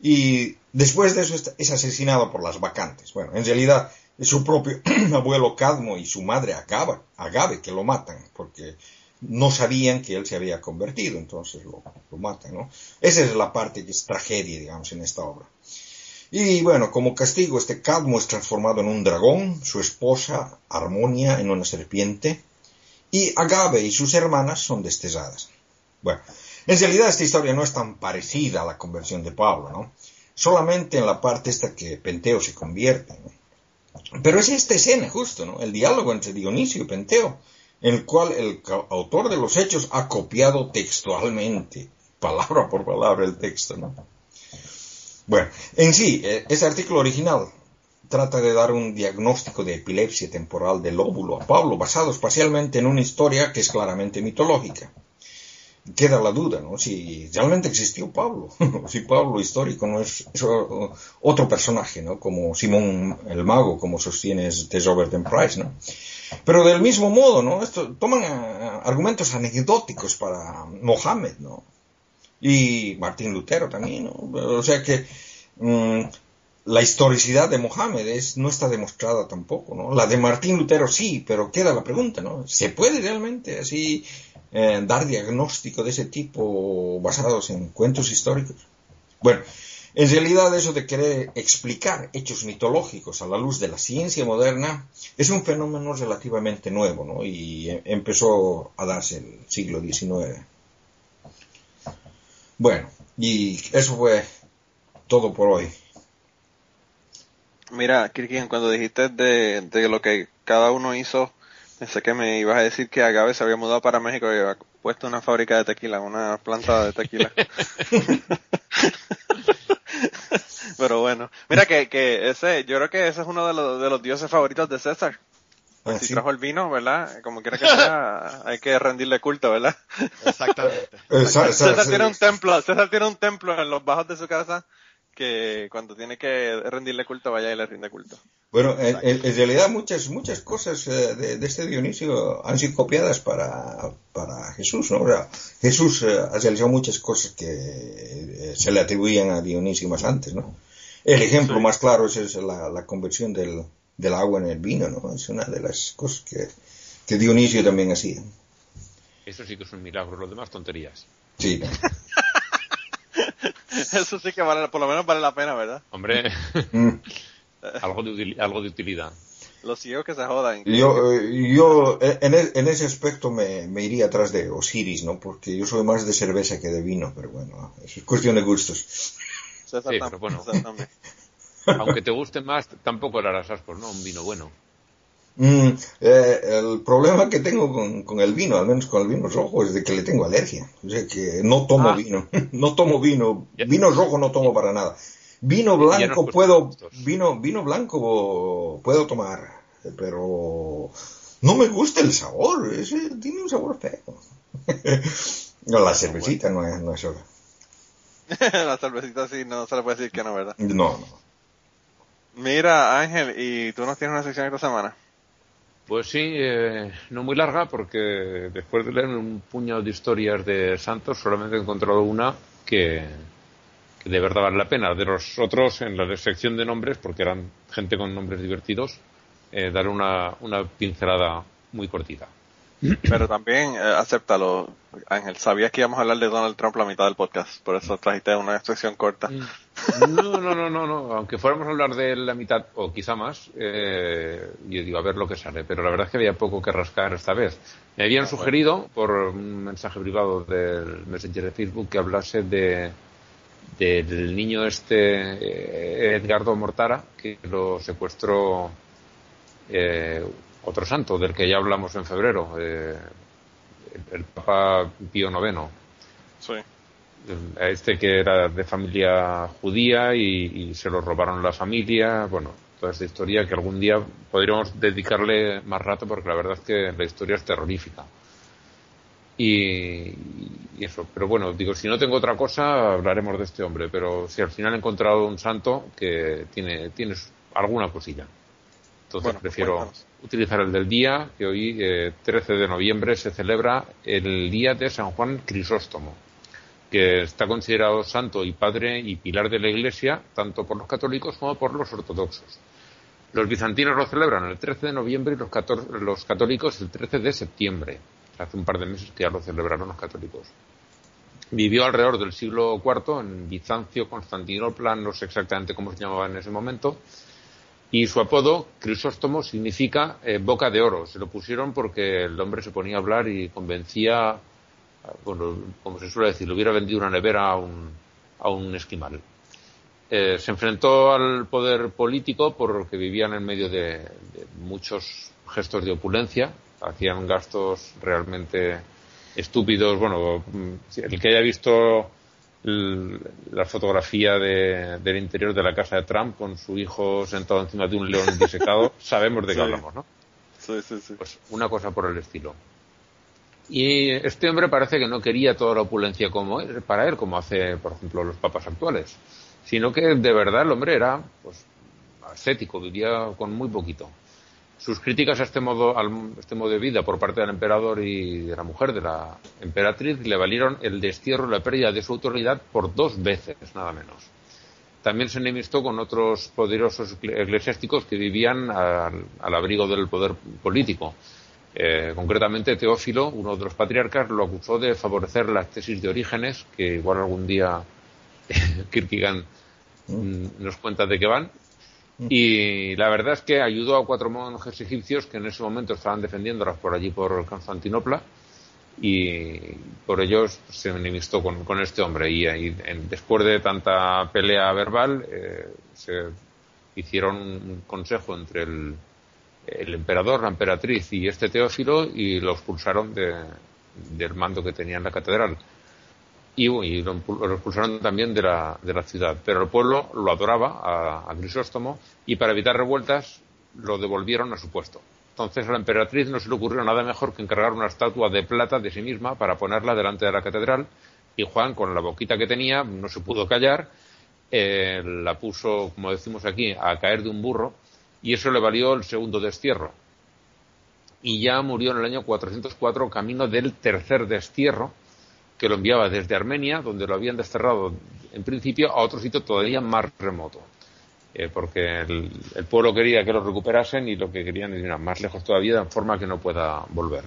D: y después de eso es asesinado por las vacantes. Bueno, en realidad su propio (clears throat) abuelo Cadmo y su madre Agave, Agave que lo matan, porque no sabían que él se había convertido, entonces lo, matan, ¿no? Esa es la parte que es tragedia, digamos, en esta obra. Y bueno, como castigo, este Cadmo es transformado en un dragón, su esposa Armonia en una serpiente, y Agave y sus hermanas son destesadas. Bueno, en realidad esta historia no es tan parecida a la conversión de Pablo, ¿no? Solamente en la parte esta que Penteo se convierte, ¿no? Pero es esta escena justo, ¿no? El diálogo entre Dionisio y Penteo, en el cual el autor de los hechos ha copiado textualmente, palabra por palabra, el texto, ¿no? Bueno, en sí, eh, ese artículo original trata de dar un diagnóstico de epilepsia temporal del óvulo a Pablo, basado espacialmente en una historia que es claramente mitológica queda la duda, ¿no? Si realmente existió Pablo, (laughs) si Pablo histórico no es, otro personaje, ¿no? Como Simón el Mago, como sostiene de Robert M. Price, ¿no? Pero del mismo modo, ¿no? Esto, toman eh, argumentos anecdóticos para Mohammed, ¿no? Y Martín Lutero también, ¿no? O sea que mm, la historicidad de Mohammed es, no está demostrada tampoco, ¿no? La de Martín Lutero sí, pero queda la pregunta, ¿no? ¿Se puede realmente así eh, dar diagnóstico de ese tipo basados en cuentos históricos. Bueno, En realidad eso de querer explicar hechos mitológicos a la luz de la ciencia moderna es un fenómeno relativamente nuevo, ¿no? Y e- empezó a darse en el siglo XIX. Bueno, y eso fue todo por hoy.
C: Mira, Kirkian, cuando dijiste de, de lo que cada uno hizo, pensé que me ibas a decir que Agave se había mudado para México y había puesto una fábrica de tequila, una planta de tequila. (laughs) Pero bueno, mira que, que ese, yo creo que ese es uno de los, de los dioses favoritos de César.
D: Ah,
C: si
D: sí.
C: trajo el vino, ¿verdad? Como quiera que sea, hay que rendirle culto, ¿verdad?
E: Exactamente.
D: Sa-
C: César
D: sa-
C: tiene un templo, César tiene un templo en los bajos de su casa que cuando tiene que rendirle culto vaya y le rinde culto.
D: Bueno, en, realidad muchas muchas cosas eh, de, de este Dionisio han sido copiadas para, para Jesús, ¿no? O sea, Jesús eh, ha realizado muchas cosas que eh, se le atribuían a Dionisio más antes, ¿no? El ejemplo más claro es, es la, la conversión del, del agua en el vino, ¿no? Es una de las cosas que, que Dionisio también hacía.
F: Eso sí que es un milagro, lo demás tonterías.
D: Sí. (laughs)
C: Eso sí que vale, por lo menos vale la pena, ¿verdad?
F: Hombre,
D: Mm. (laughs)
F: algo de, util- algo de utilidad.
C: Los ciegos que se jodan.
D: Yo, eh, yo eh, en, e- en ese aspecto me, me iría atrás de Osiris, ¿no? Porque yo soy más de cerveza que de vino, pero bueno, eso es cuestión de gustos.
F: Sí, pero bueno. Aunque te guste más, tampoco le harás ascos, ¿no? Un vino bueno.
D: Mm, eh, el problema que tengo con, con el vino, al menos con el vino rojo, es de que le tengo alergia. O sea que no tomo
F: Ah.
D: vino. (laughs) No tomo vino. Vino rojo no tomo para nada. Vino blanco puedo, vino, vino blanco puedo tomar, pero no me gusta el sabor. ese tiene un sabor feo. (laughs) No, la cervecita no es, no es hora. (laughs)
C: la cervecita sí, no se le puede decir que no, ¿verdad?
D: No, no.
C: Mira, Ángel, ¿y tú nos tienes una sección esta semana?
F: Pues sí, eh, no muy larga, porque después de leer un puñado de historias de santos, solamente he encontrado una que, de verdad vale la pena. De los otros, en la sección de nombres, porque eran gente con nombres divertidos, eh, daré una, una pincelada muy cortita.
C: Pero también, eh, acéptalo, Ángel. Sabías que íbamos a hablar de Donald Trump la mitad del podcast, por eso trajiste una sección corta.
F: No, no, no, no, no. Aunque fuéramos a hablar de la mitad o quizá más, eh, yo digo a ver lo que sale. Pero la verdad es que había poco que rascar esta vez. Me habían sugerido por un mensaje privado del Messenger de Facebook que hablase de del niño este eh, Edgardo Mortara que lo secuestró eh, otro santo del que ya hablamos en febrero, eh, el, el Papa Pío IX
C: Sí.
F: este que era de familia judía y, y se lo robaron la familia, bueno, toda esta historia que algún día podríamos dedicarle más rato porque la verdad es que la historia es terrorífica. Y, y eso, pero bueno, digo, si no tengo otra cosa, hablaremos de este hombre, pero si al final he encontrado un santo que tiene, tiene alguna cosilla. Entonces
C: Bueno,
F: prefiero
C: cuéntanos.
F: Utilizar el del día, que hoy, eh, 13 de noviembre, se celebra el día de San Juan Crisóstomo que está considerado santo y padre y pilar de la Iglesia, tanto por los católicos como por los ortodoxos. Los bizantinos lo celebran el 13 de noviembre y los, los católicos el 13 de septiembre. Hace un par de meses que ya lo celebraron los católicos. Vivió alrededor del siglo IV en Bizancio, Constantinopla, no sé exactamente cómo se llamaba en ese momento. Y su apodo, Crisóstomo, significa eh, boca de oro. Se lo pusieron porque el hombre se ponía a hablar y convencía bueno, como se suele decir, le hubiera vendido una nevera a un, a un esquimal. Eh, se enfrentó al poder político porque vivían en medio de, muchos gestos de opulencia, hacían gastos realmente estúpidos. Bueno, el que haya visto la fotografía de- del interior de la casa de Trump con su hijo sentado encima de un león disecado, (laughs) sabemos de qué
C: Sí.
F: hablamos, ¿no?
C: Sí, sí, sí.
F: Pues una cosa por el estilo. Y este hombre parece que no quería toda la opulencia como él, para él, como hace, por ejemplo, los papas actuales, sino que de verdad el hombre era pues, ascético, vivía con muy poquito. Sus críticas a este modo, al este modo de vida por parte del emperador y de la mujer, de la emperatriz, le valieron el destierro y la pérdida de su autoridad por dos veces, nada menos. También se enemistó con otros poderosos eclesiásticos que vivían al, al abrigo del poder político. Eh, concretamente, Teófilo, uno de los patriarcas, lo acusó de favorecer las tesis de Orígenes, que igual algún día (laughs) Kierkegaard mm, nos cuenta de qué van. Y la verdad es que ayudó a cuatro monjes egipcios que en ese momento estaban defendiéndolas por allí por Constantinopla y por ellos se enemistó con, con este hombre. Y, después de tanta pelea verbal eh, se hicieron un consejo entre el, el, emperador, la emperatriz y este Teófilo y lo expulsaron de, del mando que tenía en la catedral y, lo, expulsaron también de la, de la ciudad. Pero el pueblo lo adoraba a, a Grisóstomo y para evitar revueltas lo devolvieron a su puesto. Entonces a la emperatriz no se le ocurrió nada mejor que encargar una estatua de plata de sí misma para ponerla delante de la catedral y Juan, con la boquita que tenía, no se pudo callar, eh, la puso, como decimos aquí, a caer de un burro y eso le valió el segundo destierro. Y ya murió en el año 404 camino del tercer destierro, que lo enviaba desde Armenia, donde lo habían desterrado en principio, a otro sitio todavía más remoto. Eh, porque el, pueblo quería que lo recuperasen y lo que querían era más lejos todavía, de forma que no pueda volver.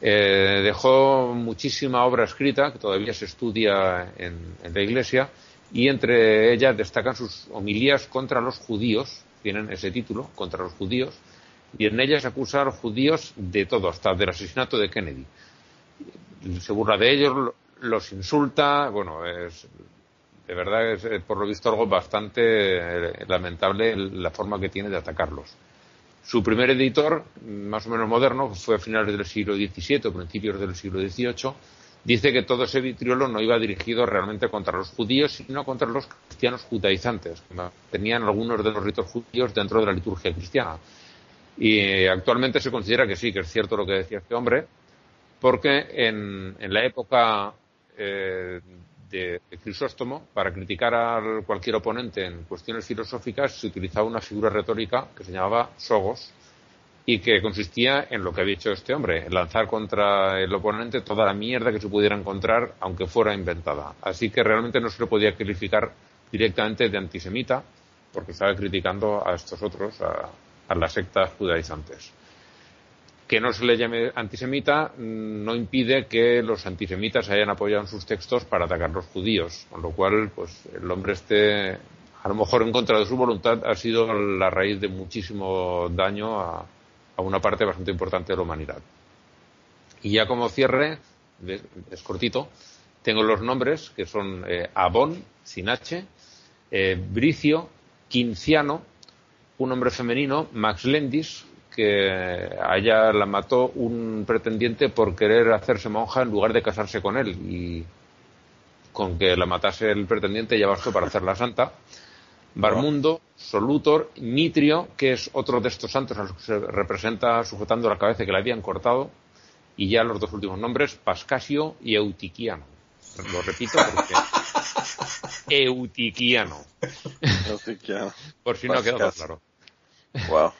F: Eh, dejó muchísima obra escrita, que todavía se estudia en, la Iglesia, y entre ellas destacan sus homilías contra los judíos, tienen ese título, contra los judíos, y en ellas acusa a los judíos de todo, hasta del asesinato de Kennedy se burla de ellos, los insulta, bueno, es, de verdad es por lo visto algo bastante eh, lamentable la forma que tiene de atacarlos. Su primer editor, más o menos moderno, fue a finales del siglo XVII o principios del siglo XVIII, dice que todo ese vitriolo no iba dirigido realmente contra los judíos, sino contra los cristianos judaizantes, que tenían algunos de los ritos judíos dentro de la liturgia cristiana. Y eh, actualmente se considera que sí, que es cierto lo que decía este hombre, porque en, la época eh, de, Crisóstomo, para criticar a cualquier oponente en cuestiones filosóficas, se utilizaba una figura retórica que se llamaba sogos y que consistía en lo que había hecho este hombre, lanzar contra el oponente toda la mierda que se pudiera encontrar, aunque fuera inventada. Así que realmente no se le podía calificar directamente de antisemita, porque estaba criticando a estos otros, a, a las sectas judaizantes que no se le llame antisemita mm, no impide que los antisemitas hayan apoyado en sus textos para atacar a los judíos, con lo cual, pues el hombre este, a lo mejor en contra de su voluntad, ha sido la raíz de muchísimo daño a, una parte bastante importante de la humanidad. Y ya como cierre, es cortito, tengo los nombres que son eh, Abón, sin H, eh, Bricio, Quinciano, un hombre femenino, Max Lendis, que a ella la mató un pretendiente por querer hacerse monja en lugar de casarse con él y con que la matase el pretendiente ya bastó para hacerla santa. Barmundo, Solutor, Mitrio, que es otro de estos santos a los que se representa sujetando la cabeza que le habían cortado, y ya los dos últimos nombres, Pascasio y Eutiquiano. Lo repito porque Eutiquiano.
C: Eutiquiano.
F: Por si no ha quedado claro.
C: Wow.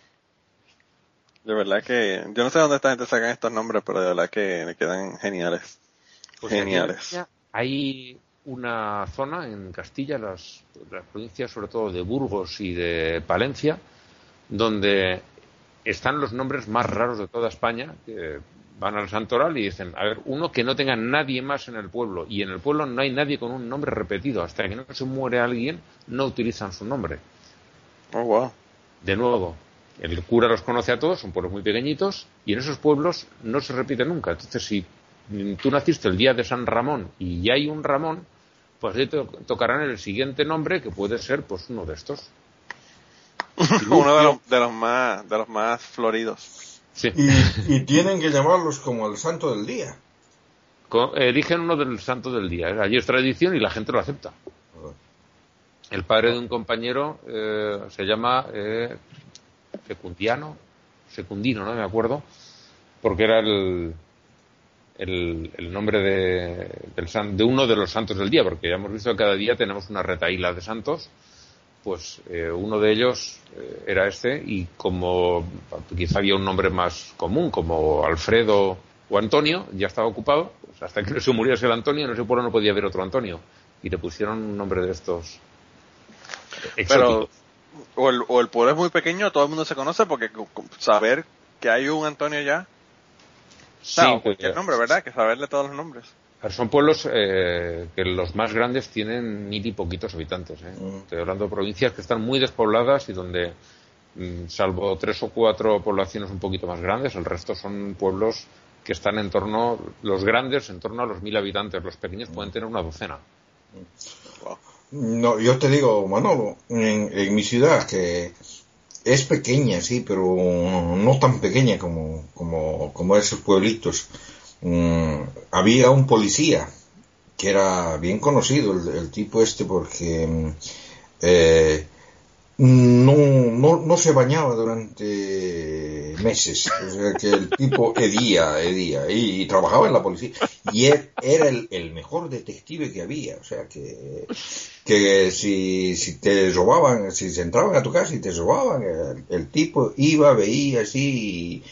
C: De verdad que yo no sé dónde esta gente sacan estos nombres, pero de verdad que me quedan geniales.
F: Pues
C: geniales.
F: Hay una zona en Castilla, las, provincias sobre todo de Burgos y de Palencia, donde están los nombres más raros de toda España, que van al santoral y dicen, a ver, uno que no tenga nadie más en el pueblo, y en el pueblo no hay nadie con un nombre repetido, hasta que no se muere alguien, no utilizan su nombre.
C: Oh, wow.
F: De nuevo, el cura los conoce a todos, son pueblos muy pequeñitos, y en esos pueblos no se repite nunca. Entonces, si tú naciste el día de San Ramón y ya hay un Ramón, pues te tocarán el siguiente nombre, que puede ser pues uno de estos. (laughs)
C: uno de los, de los, más de los más floridos.
D: Sí. Y, tienen que llamarlos como el santo del día.
F: eligen uno del santo del día. ¿eh? Allí es tradición y la gente lo acepta. El padre de un compañero eh, se llama eh, Secundiano, Secundino, no me acuerdo, porque era el, el, nombre de, del, de uno de los santos del día, porque ya hemos visto que cada día tenemos una retaíla de santos, pues eh, uno de ellos eh, era este, y como quizá había un nombre más común, como Alfredo o Antonio, ya estaba ocupado, pues hasta que no se muriese el Antonio, en ese pueblo no podía haber otro Antonio, y le pusieron un nombre de estos exóticos
C: o el, o el pueblo es muy pequeño, todo el mundo se conoce porque saber que hay un Antonio ya.
F: Sí,
C: el nombre, ¿verdad? Que saberle todos los nombres.
F: Son pueblos eh, que los más grandes tienen mil y poquitos habitantes. ¿eh?
D: Mm.
F: Estoy hablando de provincias que están muy despobladas y donde, mm, salvo tres o cuatro poblaciones un poquito más grandes, el resto son pueblos que están en torno, los grandes en torno a los mil habitantes, los pequeños pueden tener una docena.
D: No, yo te digo, Manolo, en, en mi ciudad, que es pequeña, sí, pero no tan pequeña como, como, como esos pueblitos, mm, había un policía que era bien conocido, el, tipo este, porque mm, eh, no, no, no se bañaba durante meses. O sea que el tipo hedía, hedía. Y trabajaba en la policía. Y él era el, el mejor detective que había. O sea que, que si, si te robaban, si se entraban a tu casa y te robaban, el, el tipo iba, veía así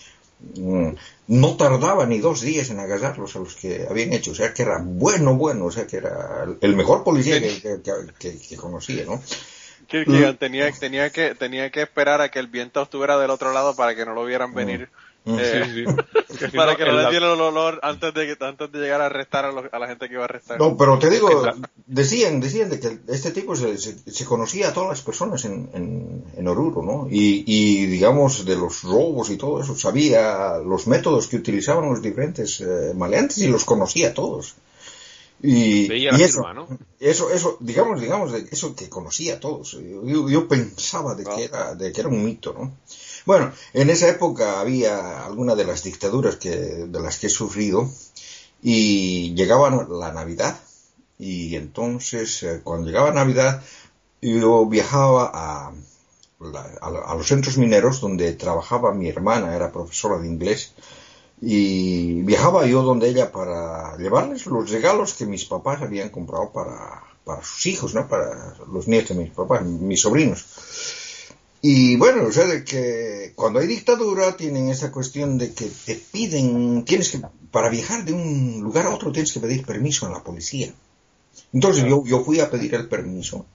D: y mm, no tardaba ni dos días en agarrarlos a los que habían hecho. O sea que era bueno, bueno. O sea que era el- mejor policía que, que, que- que conocía, ¿no?
C: Que- que tenía, tenía, que, tenía que esperar a que el viento estuviera del otro lado para que no lo vieran venir.
D: Mm.
C: eh,
F: Sí, sí. (laughs)
C: Para
F: no,
C: que no le
F: la-
C: diera el olor antes de, que, antes de llegar a arrestar a, los- a la gente que iba a arrestar.
D: No, pero te digo, decían, decían de que este tipo se, se, se conocía a todas las personas en, en, en Oruro, ¿no? Y, y, digamos, de los robos y todo eso, sabía los métodos que utilizaban los diferentes eh, maleantes y los conocía a todos. Y,
F: Veía la
D: y eso,
F: firma, ¿no?
D: eso, eso, digamos, digamos, de eso que conocía a todos. Yo, yo pensaba de que, era, de que era un mito, ¿no? Bueno, en esa época había alguna de las dictaduras que, de las que he sufrido y llegaba la Navidad y entonces eh, cuando llegaba Navidad yo viajaba a, a los centros mineros donde trabajaba mi hermana, era profesora de inglés y viajaba yo donde ella para llevarles los regalos que mis papás habían comprado para, para sus hijos, ¿no? Para los nietos de mis papás, mis sobrinos. Y bueno, o sea, de que cuando hay dictadura tienen esa cuestión de que te piden, tienes que, para viajar de un lugar a otro tienes que pedir permiso a la policía. Entonces yo, yo fui a pedir el permiso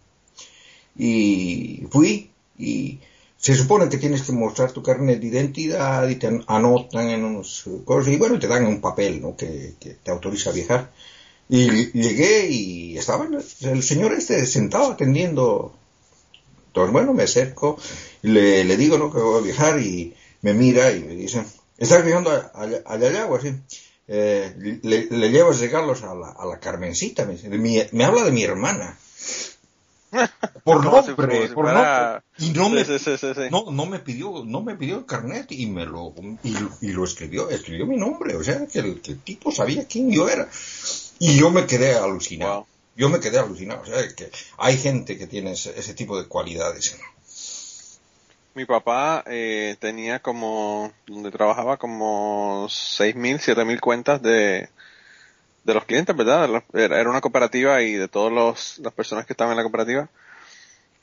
D: y fui y se supone que tienes que mostrar tu carnet de identidad y te an- anotan en unos cosas y bueno, te dan un papel, ¿no? Que, te autoriza a viajar. Y llegué y estaba el señor este sentado atendiendo entonces, bueno, me acerco le, le digo, ¿no? Que voy a viajar y me mira y me dice, ¿estás viajando a- o así? Eh, le, le llevas regalos a la, a la Carmencita, me dice. De mi- me habla de mi hermana. (laughs) Por nombre,
C: si
D: por nombre. Y no me,
C: Sí, sí, sí, sí.
D: no, no me pidió, no me pidió el carnet y me lo, y, y lo escribió, escribió mi nombre, o sea, que el, que el tipo sabía quién yo era. Y yo me quedé alucinado.
C: Wow.
D: Yo me quedé alucinado, o sea, que hay gente que tiene ese, ese tipo de cualidades.
C: Mi papá eh, tenía como, donde trabajaba como 6.000, 7.000 cuentas de, de los clientes, ¿verdad? Era era una cooperativa y de todas las personas que estaban en la cooperativa.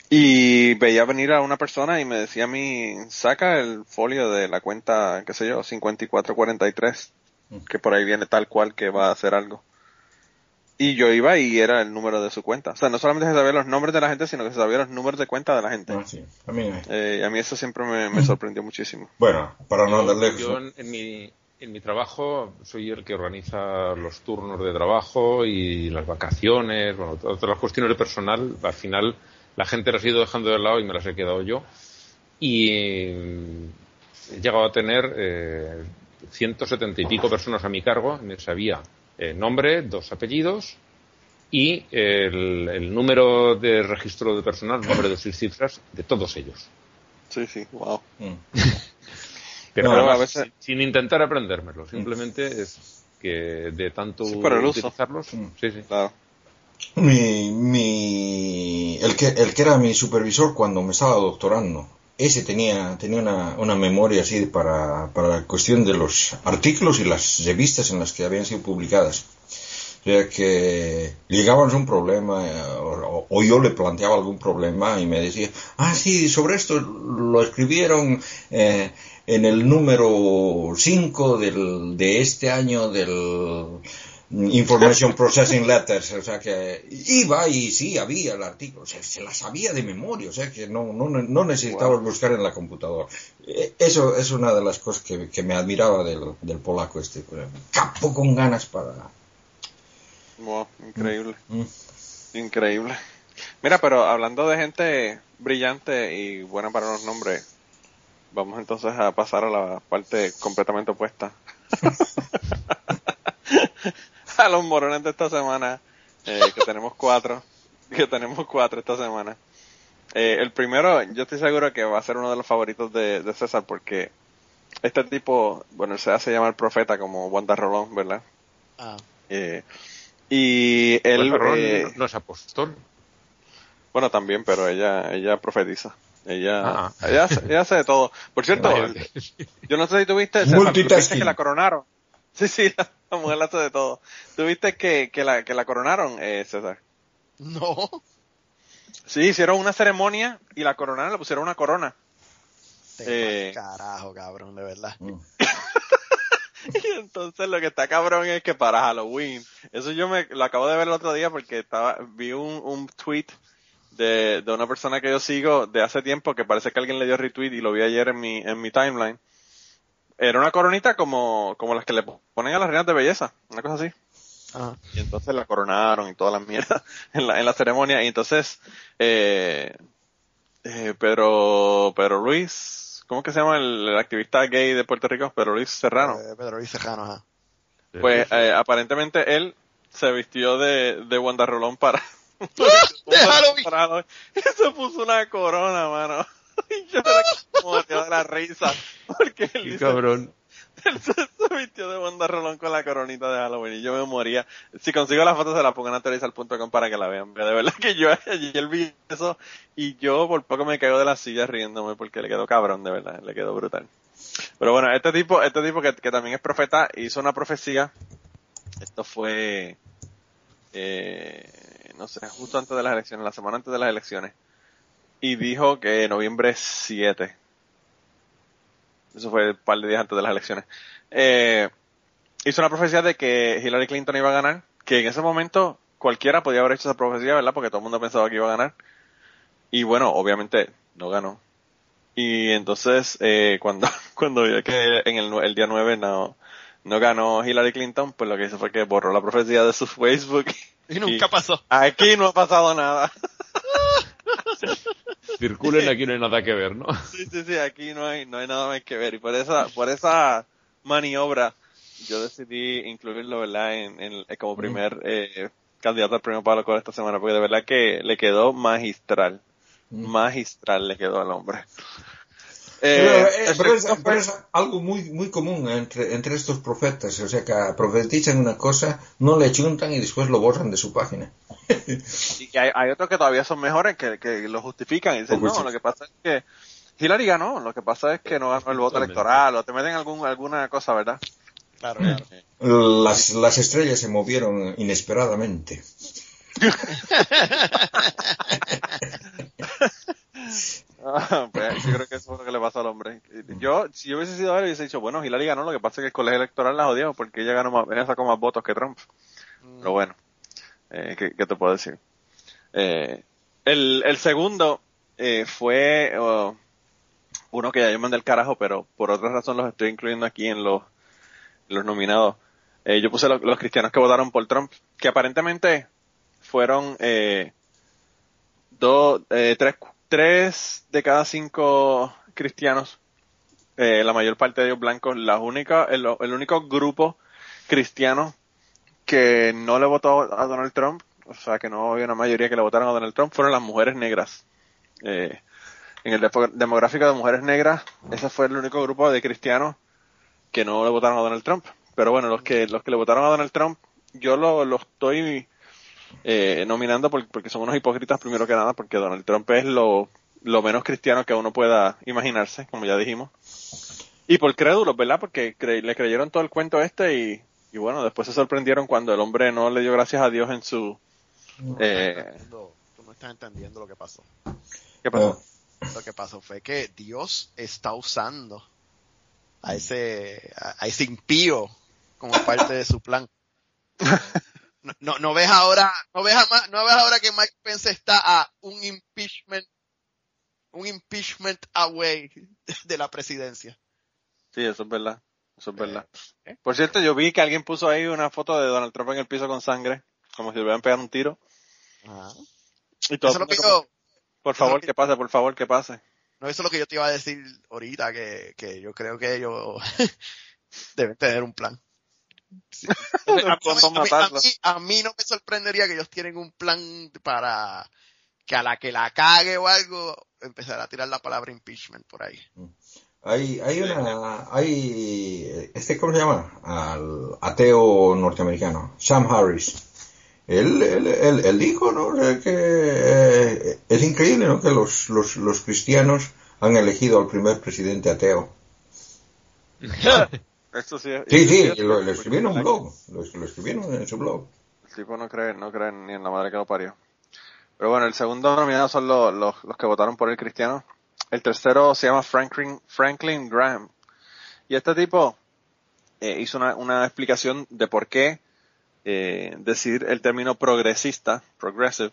C: Y veía venir a una persona y me decía a mí, saca el folio de la cuenta, qué sé yo, 5443, que por ahí viene tal cual que va a hacer algo. Y yo iba y era el número de su cuenta. O sea, no solamente se sabía los nombres de la gente, sino que se sabía los números de cuenta de la gente.
D: Ah, sí, también hay.
C: Eh, a mí eso siempre me, me sorprendió muchísimo.
D: Bueno, para no andar lejos.
F: Yo en, en mi, en mi trabajo soy el que organiza los turnos de trabajo y las vacaciones, bueno, todas las cuestiones de personal. Al final la gente las he ido dejando de lado y me las he quedado yo. Y eh, he llegado a tener eh, 170 y pico personas a mi cargo. Me sabía eh, nombre, dos apellidos y el, el número de registro de personal, nombre de sus cifras de todos ellos.
C: Sí, sí, wow.
D: Mm. (laughs)
F: Pero
D: No,
F: además,
C: a veces-
F: sin, sin intentar aprendérmelo, simplemente es que de tanto
C: Sí, por el uso.
F: utilizarlos,
D: Mm.
F: sí, sí.
C: Claro.
D: Mi, mi, el que, el que era mi supervisor cuando me estaba doctorando, ese tenía, tenía una, una memoria así para, para la cuestión de los artículos y las revistas en las que habían sido publicadas. O sea que llegábamos a un problema eh, o, yo le planteaba algún problema y me decía, ah, sí, sobre esto lo escribieron eh, en el número 5 del, de este año del Information Processing Letters, o sea que iba y sí, había el artículo, o sea, se la sabía de memoria, o sea que no, no, no necesitaba buscar en la computadora. Eh, Eso es una de las cosas que, que me admiraba del, del polaco este, capo con ganas para,
C: Wow, increíble.
D: Mm.
C: Increíble. Mira, pero hablando de gente brillante y buena para los nombres, vamos entonces a pasar a la parte completamente opuesta. (laughs) (laughs) a los morones de esta semana, eh, que tenemos cuatro, que tenemos cuatro esta semana. Eh, el primero, yo estoy seguro que va a ser uno de los favoritos de, de César porque este tipo, bueno, se hace llamar profeta como Wanda Rolón, ¿verdad?
E: Ah,
C: Eh, y él,
F: Ron
C: eh,
F: no es apóstol.
C: bueno, también, pero ella, ella profetiza. Ella,
F: Ah.
C: ella, hace, ella hace de todo. Por cierto, yo no sé si tuviste, César, tuviste que la coronaron. (laughs) Sí, sí, la, la mujer hace de todo. ¿Tuviste que, que la, que la coronaron, eh, César?
E: no.
C: Sí, hicieron una ceremonia y la coronaron, le pusieron una corona.
E: Te
C: Eh.
E: carajo, cabrón, de verdad.
D: Mm. (laughs)
C: Y entonces lo que está cabrón es que para Halloween, eso yo me lo acabo de ver el otro día porque estaba, vi un, un tweet de, de una persona que yo sigo de hace tiempo que parece que alguien le dio retweet y lo vi ayer en mi, en mi timeline. Era una coronita como, como las que le ponen a las reinas de belleza, una cosa así.
E: Ajá.
C: Y entonces la coronaron y todas las mierdas (laughs) en la, en la ceremonia. Y entonces, eh, eh, Pedro, Pedro Luis, ¿cómo que se llama el, el activista gay de Puerto Rico? Pedro Luis Serrano.
E: Eh, Pedro Luis Serrano, ajá.
C: Pues eh, aparentemente él se vistió de, de Wanda Rolón para,
E: De Halloween.
C: para y se puso una corona, mano. Y yo como de la risa. Porque él,
F: Qué
C: dice,
F: cabrón.
C: él se, se vistió de Wanda Rolón con la coronita de Halloween y yo me moría. Si consigo la foto se la pongo en actualizar.com para que la vean. De verdad que yo (laughs) ayer vi eso y yo por poco me caigo de la silla riéndome porque le quedó cabrón, de verdad. Le quedó brutal. Pero bueno, este tipo, este tipo que, que también es profeta, hizo una profecía. Esto fue, eh, no sé, justo antes de las elecciones, la semana antes de las elecciones. Y dijo que noviembre 7. Eso fue un par de días antes de las elecciones. Eh, hizo una profecía de que Hillary Clinton iba a ganar, que en ese momento cualquiera podía haber hecho esa profecía, ¿verdad? Porque todo el mundo pensaba que iba a ganar. Y bueno, obviamente no ganó. Y entonces, eh, cuando, (laughs) cuando vio que en el, el día 9 no, no ganó Hillary Clinton, pues lo que hizo fue que borró la profecía de su (laughs) Facebook.
E: Y nunca pasó.
C: Aquí no ha pasado nada. (laughs)
F: Circulen, aquí no hay nada que ver, ¿no?
C: Sí, sí, sí, aquí no hay, no hay nada más que ver. Y por esa, por esa maniobra, yo decidí incluirlo, ¿verdad? En, en- como primer eh, candidato al premio Pablo Cole esta semana, porque de verdad que le quedó magistral.
D: Mm.
C: Magistral le quedó al hombre.
D: Pero,
C: Eh,
D: eh,
C: el
D: pero es, pero es algo muy muy común entre, entre estos profetas, o sea que profetizan una cosa, no le chuntan y después lo borran de su página. (laughs)
C: Y que hay, hay otros que todavía son mejores, que, que lo justifican y dicen,
D: Pues
C: no,
D: sí.
C: lo que pasa es que Hillary ganó, lo que pasa es que no ganó el voto
F: Totalmente.
C: electoral, o te meten algún, alguna cosa, ¿verdad?
E: Claro, claro.
D: Las, las estrellas se movieron inesperadamente. (laughs) (laughs)
C: Ah, pues, yo creo que eso es lo que le pasa al hombre. Yo, si yo hubiese sido él, hubiese dicho, bueno, Hillary ganó, lo que pasa es que el colegio electoral la jodió porque ella ganó más, ella sacó más votos que Trump. Pero bueno, eh, ¿qué, qué te puedo decir? Eh, el, el segundo eh, fue oh, uno que ya yo mandé el carajo, pero por otra razón los estoy incluyendo aquí en los, en los nominados. Eh, yo puse lo- los cristianos que votaron por Trump, que aparentemente fueron eh, dos, eh, tres, tres de cada cinco cristianos, eh, la mayor parte de ellos blancos, la única, el, el único grupo cristiano que no le votó a Donald Trump, o sea que no había una mayoría que le votaron a Donald Trump, fueron las mujeres negras. Eh, en el demográfico de mujeres negras, ese fue el único grupo de cristianos que no le votaron a Donald Trump. Pero bueno, los que los que le votaron a Donald Trump, yo lo, lo estoy eh, nominando por- porque son unos hipócritas primero que nada, porque Donald Trump es lo, lo menos cristiano que uno pueda imaginarse, como ya dijimos. Y por crédulos, ¿verdad? Porque cre- le creyeron todo el cuento este y, y bueno, después se sorprendieron cuando el hombre no le dio gracias a Dios en su... Eh,
E: Tú no estás entendiendo lo que pasó.
C: ¿Qué pasó?
E: Lo que pasó fue que Dios está usando a ese, a, a ese impío como parte de su plan. (laughs) No, no, no ves ahora, no ves, ama- no ves ahora que Mike Pence está a un impeachment, un impeachment away de la presidencia.
C: Sí, eso es verdad. Eso es verdad. Por cierto, yo vi que alguien puso ahí una foto de Donald Trump en el piso con sangre. como si le hubieran pegado un tiro.
E: Ajá.
C: Y todo
E: Eso es lo que yo,
C: por favor,
E: que-
C: que pase, por favor, que pase.
E: no, eso es lo que yo te iba a decir ahorita, que, que yo creo que ellos (laughs) deben tener un plan. (laughs) A, mí,
C: ¿Cuándo
E: a mí-
C: matarlo?
E: a mí- a mí no me sorprendería que ellos tienen un plan para que a la que la cague o algo, empezar a tirar la palabra impeachment por ahí.
D: Hay, hay una, hay, este, ¿cómo se llama? Al ateo norteamericano, Sam Harris. Él, él, él, él dijo, ¿no? O sea, que eh, es increíble, ¿no? Que los, los, los cristianos han elegido al primer presidente ateo. (laughs)
C: Eso sí es.
D: Sí, sí, lo, lo escribió en un blog, lo, lo escribieron en su blog.
C: El tipo no cree, no cree ni en la madre que lo parió. Pero bueno, el segundo nominado son los, los, los que votaron por el cristiano. El tercero se llama Franklin, Franklin Graham. Y este tipo eh, hizo una, una explicación de por qué eh, decir el término progresista, progressive,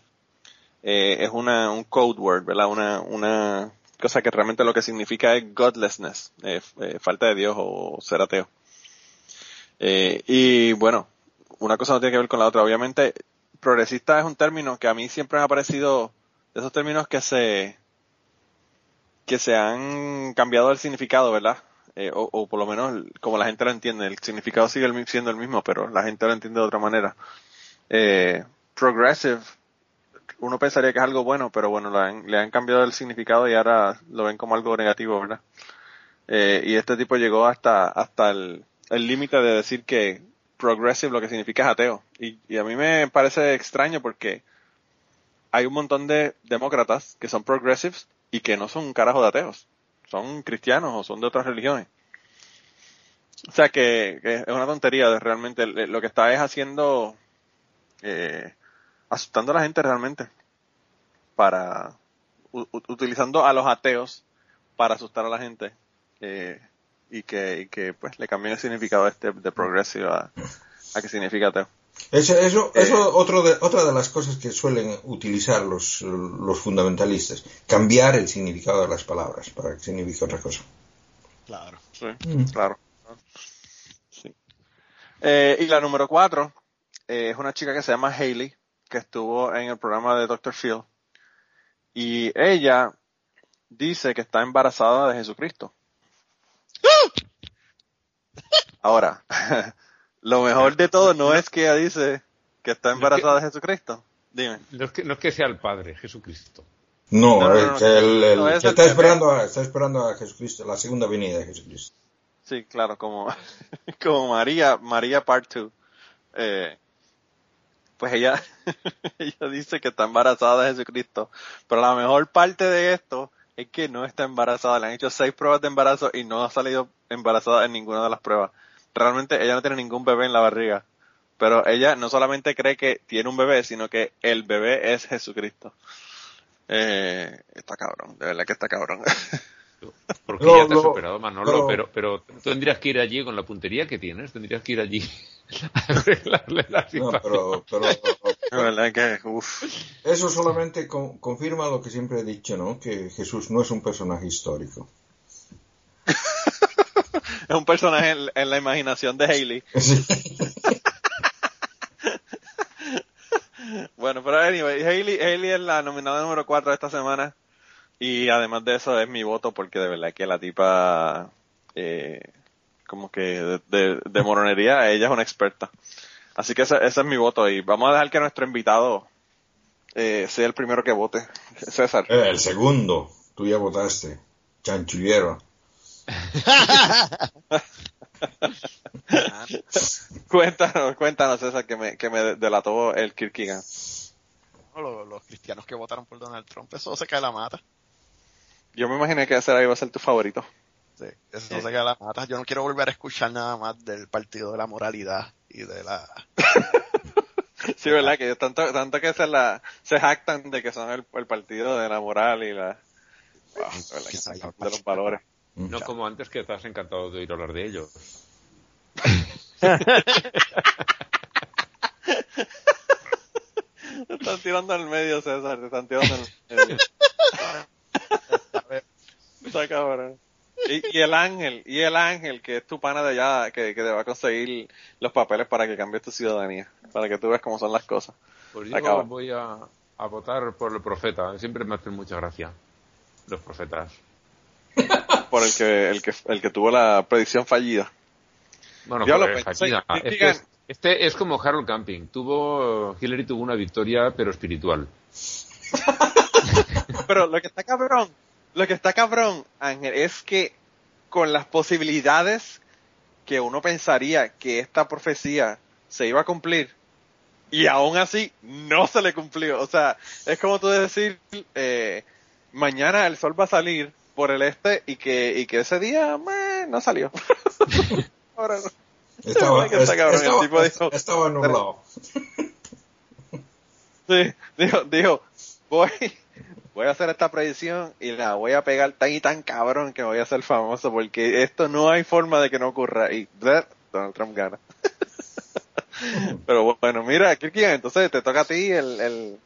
C: eh, es una, un code word, ¿verdad? Una, una cosa que realmente lo que significa es godlessness, eh, eh, falta de Dios o ser ateo. Eh, y bueno, una cosa no tiene que ver con la otra. Obviamente, progresista es un término que a mí siempre me ha parecido de esos términos que se que se han cambiado el significado, ¿verdad? Eh, o, o por lo menos como la gente lo entiende. El significado sigue siendo el mismo, pero la gente lo entiende de otra manera. Eh, progressive, uno pensaría que es algo bueno, pero bueno, le han, cambiado el significado y ahora lo ven como algo negativo, ¿verdad? Eh, y este tipo llegó hasta, hasta el límite de decir que progressive lo que significa es ateo. Y, a mí me parece extraño porque hay un montón de demócratas que son progressives y que no son carajo de ateos. Son cristianos o son de otras religiones. O sea que, que es una tontería de realmente. Lo que está es haciendo, eh, asustando a la gente realmente. Para, utilizando a los ateos para asustar a la gente. Eh, y que, y que pues le cambien el significado este de progressive a, a que significa ateo.
D: Eso, eso,
C: Eh.
D: eso otro de, otra de las cosas que suelen utilizar los, los fundamentalistas, cambiar el significado de las palabras para que signifique otra cosa.
E: Claro.
C: Sí, claro. Sí. Eh, y la número cuatro eh, es una chica que se llama Hailey, que estuvo en el programa de Dr. Phil. Y ella dice que está embarazada de Jesucristo. Ahora, (laughs) lo mejor de todo no es que ella dice que está embarazada de Jesucristo. Dime.
F: No es, que, no es que sea el Padre, Jesucristo.
D: No,
C: No, no,
D: eh,
C: no,
D: que el, el-
C: no, es
D: que
C: el
D: está esperando, a, está esperando a Jesucristo, la segunda venida de Jesucristo.
C: Sí, claro, como, (laughs) como María, María Part 2. Eh, pues ella, (laughs) ella dice que está embarazada de Jesucristo. Pero la mejor parte de esto es que no está embarazada. Le han hecho seis pruebas de embarazo y no ha salido embarazada en ninguna de las pruebas. Realmente ella no tiene ningún bebé en la barriga. Pero ella no solamente cree que tiene un bebé, sino que el bebé es Jesucristo. Eh, está cabrón, de verdad que está cabrón. (laughs)
F: Porque
D: No,
F: ya te has
D: no,
F: superado, Manolo,
D: no.
F: pero, pero tendrías que ir allí con la puntería que tienes, tendrías que ir allí (laughs) a arreglarle la
D: No,
F: situación.
D: pero, pero
C: De verdad que, uff.
D: eso solamente con- confirma lo que siempre he dicho, ¿no? Que Jesús no es un personaje histórico.
C: Es un personaje en, en la imaginación de Hailey. (laughs)
D: Sí.
C: Bueno, pero anyway, Hailey, Hailey es la nominada número 4 de esta semana. Y además de eso es mi voto porque de verdad que la tipa, eh, como que de, de, de moronería, ella es una experta. Así que ese, ese es mi voto y vamos a dejar que nuestro invitado eh, sea el primero que vote. César.
D: Eh, el segundo, tú ya votaste. Chanchullero. (laughs)
C: Cuéntanos, cuéntanos César que me, que me delató el Kierkegaard.
E: Los, los cristianos que votaron por Donald Trump, eso se cae la mata.
C: Yo me imaginé que ese iba a ser tu favorito.
E: Sí, eso se cae la mata. Yo no quiero volver a escuchar nada más del partido de la moralidad y de la... (laughs)
C: Sí, verdad que ellos tanto, tanto que se la, se jactan de que son el, el partido de la moral y la, Wow, de, verdad que están hablando de los valores.
F: No como antes que estás encantado de oír hablar de ellos. (laughs)
C: Te están tirando al medio, César, te están tirando al medio. (laughs) Está cabrón. Y, y el ángel, y el ángel, que es tu pana de allá, que, que te va a conseguir los papeles para que cambies tu ciudadanía, para que tú veas cómo son las cosas.
F: Pues yo
C: Acaba.
F: voy a, a votar por el profeta. Siempre me hacen mucha gracia los profetas. (laughs)
C: Por el que, el que, el que tuvo la predicción fallida.
F: Bueno,
C: Yo lo
F: pues, fallida. Este es, este es como Harold Camping. Tuvo, Hillary tuvo una victoria, pero espiritual. (laughs)
C: Pero lo que está cabrón, lo que está cabrón, Ángel, es que con las posibilidades que uno pensaría que esta profecía se iba a cumplir, y aún así no se le cumplió. O sea, es como tú decir, eh, mañana el sol va a salir por el este y que, y que ese día meh, no salió. (laughs) Ahora no.
D: Estaba, (laughs)
C: el
D: estaba,
C: tipo dijo-
D: estaba nublado. (laughs)
C: Sí, dijo, dijo, voy, voy a hacer esta predicción y la voy a pegar tan y tan cabrón que me voy a hacer famoso porque esto no hay forma de que no ocurra y ¡bleh! Donald Trump gana. (laughs) Pero bueno, mira, Kirkian, entonces te toca a ti el,